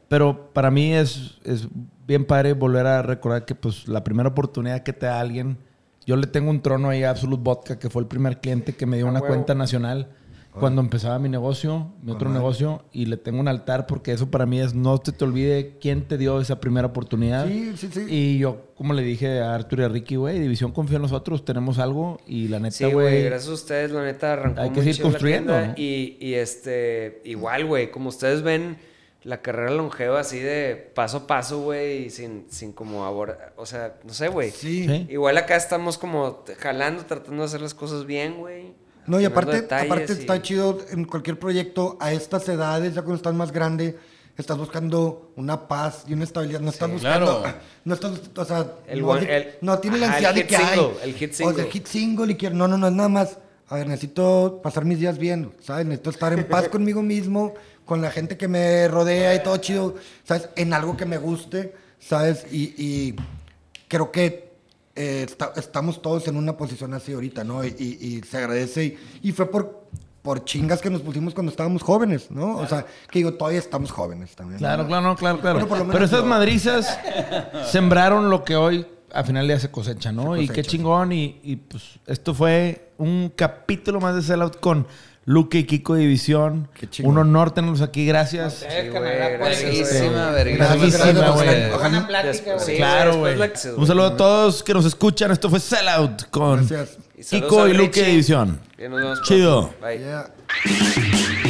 Speaker 1: Pero para mí es, es bien padre volver a recordar que pues la primera oportunidad que te da alguien. Yo le tengo un trono ahí a Absolute Vodka, que fue el primer cliente que me dio
Speaker 4: Ah,
Speaker 1: una
Speaker 4: huevo.
Speaker 1: cuenta nacional cuando empezaba mi negocio, mi otro
Speaker 3: madre.
Speaker 1: negocio, y le tengo un altar porque eso para mí es no te te olvide quién te dio esa primera oportunidad.
Speaker 3: Sí, sí, sí.
Speaker 1: Y yo, como le dije a Artur y a Ricky, güey, División confía en nosotros, tenemos algo y la neta,
Speaker 4: Sí, güey, gracias a ustedes, la neta, arrancó
Speaker 1: Hay que seguir construyendo,
Speaker 4: tienda
Speaker 1: ¿no?
Speaker 4: Y, y este, igual, güey, como ustedes ven, la carrera longeva así de paso a paso, güey, y sin, sin como abordar, o sea, no sé, güey.
Speaker 3: Sí.
Speaker 1: Sí.
Speaker 4: Igual acá estamos como jalando, tratando de hacer las cosas bien, güey.
Speaker 3: No, y aparte, aparte
Speaker 4: y-
Speaker 3: está chido en cualquier proyecto, a estas edades, ya cuando estás más grande, estás buscando una paz y una estabilidad. No estás buscando.
Speaker 5: claro.
Speaker 3: No estás, o sea,
Speaker 4: El
Speaker 3: no,
Speaker 4: one-
Speaker 3: de-
Speaker 4: el-
Speaker 3: no tiene la ansiedad de que hay.
Speaker 4: single, el hit
Speaker 3: O sea,
Speaker 4: single.
Speaker 3: el hit single y quiero. No, no, no, es nada más. A ver, necesito pasar mis días bien, ¿sabes? Necesito estar en paz conmigo mismo, con la gente que me rodea y todo chido, ¿sabes? En algo que me guste, ¿sabes? Y, y creo que eh, está- estamos todos en una posición así ahorita, ¿no? Y, y- y se agradece. Y, y fue por, por chingas que nos pusimos cuando estábamos jóvenes, ¿no? O sea, que digo, todavía estamos jóvenes también.
Speaker 1: Claro,
Speaker 3: ¿no?
Speaker 1: claro, no, claro, claro. Pero esas
Speaker 3: yo.
Speaker 1: madrizas sembraron lo que hoy a final de día se cosecha, ¿no?
Speaker 3: Se
Speaker 1: Y qué chingón. Y, y, pues esto fue un capítulo más de Sellout con Luke y Kiko División.
Speaker 3: Qué chingón.
Speaker 1: Un honor tenerlos aquí, gracias.
Speaker 4: Sí, güey,
Speaker 5: Verguísima,
Speaker 1: güey.
Speaker 2: Buena plática, güey.
Speaker 1: Claro, güey. Un saludo a todos que nos escuchan. Esto fue Sellout con
Speaker 3: Gracias.
Speaker 1: Kiko y Luke
Speaker 4: Richie.
Speaker 1: División. Chido.
Speaker 4: pronto. Bye.
Speaker 3: Yeah.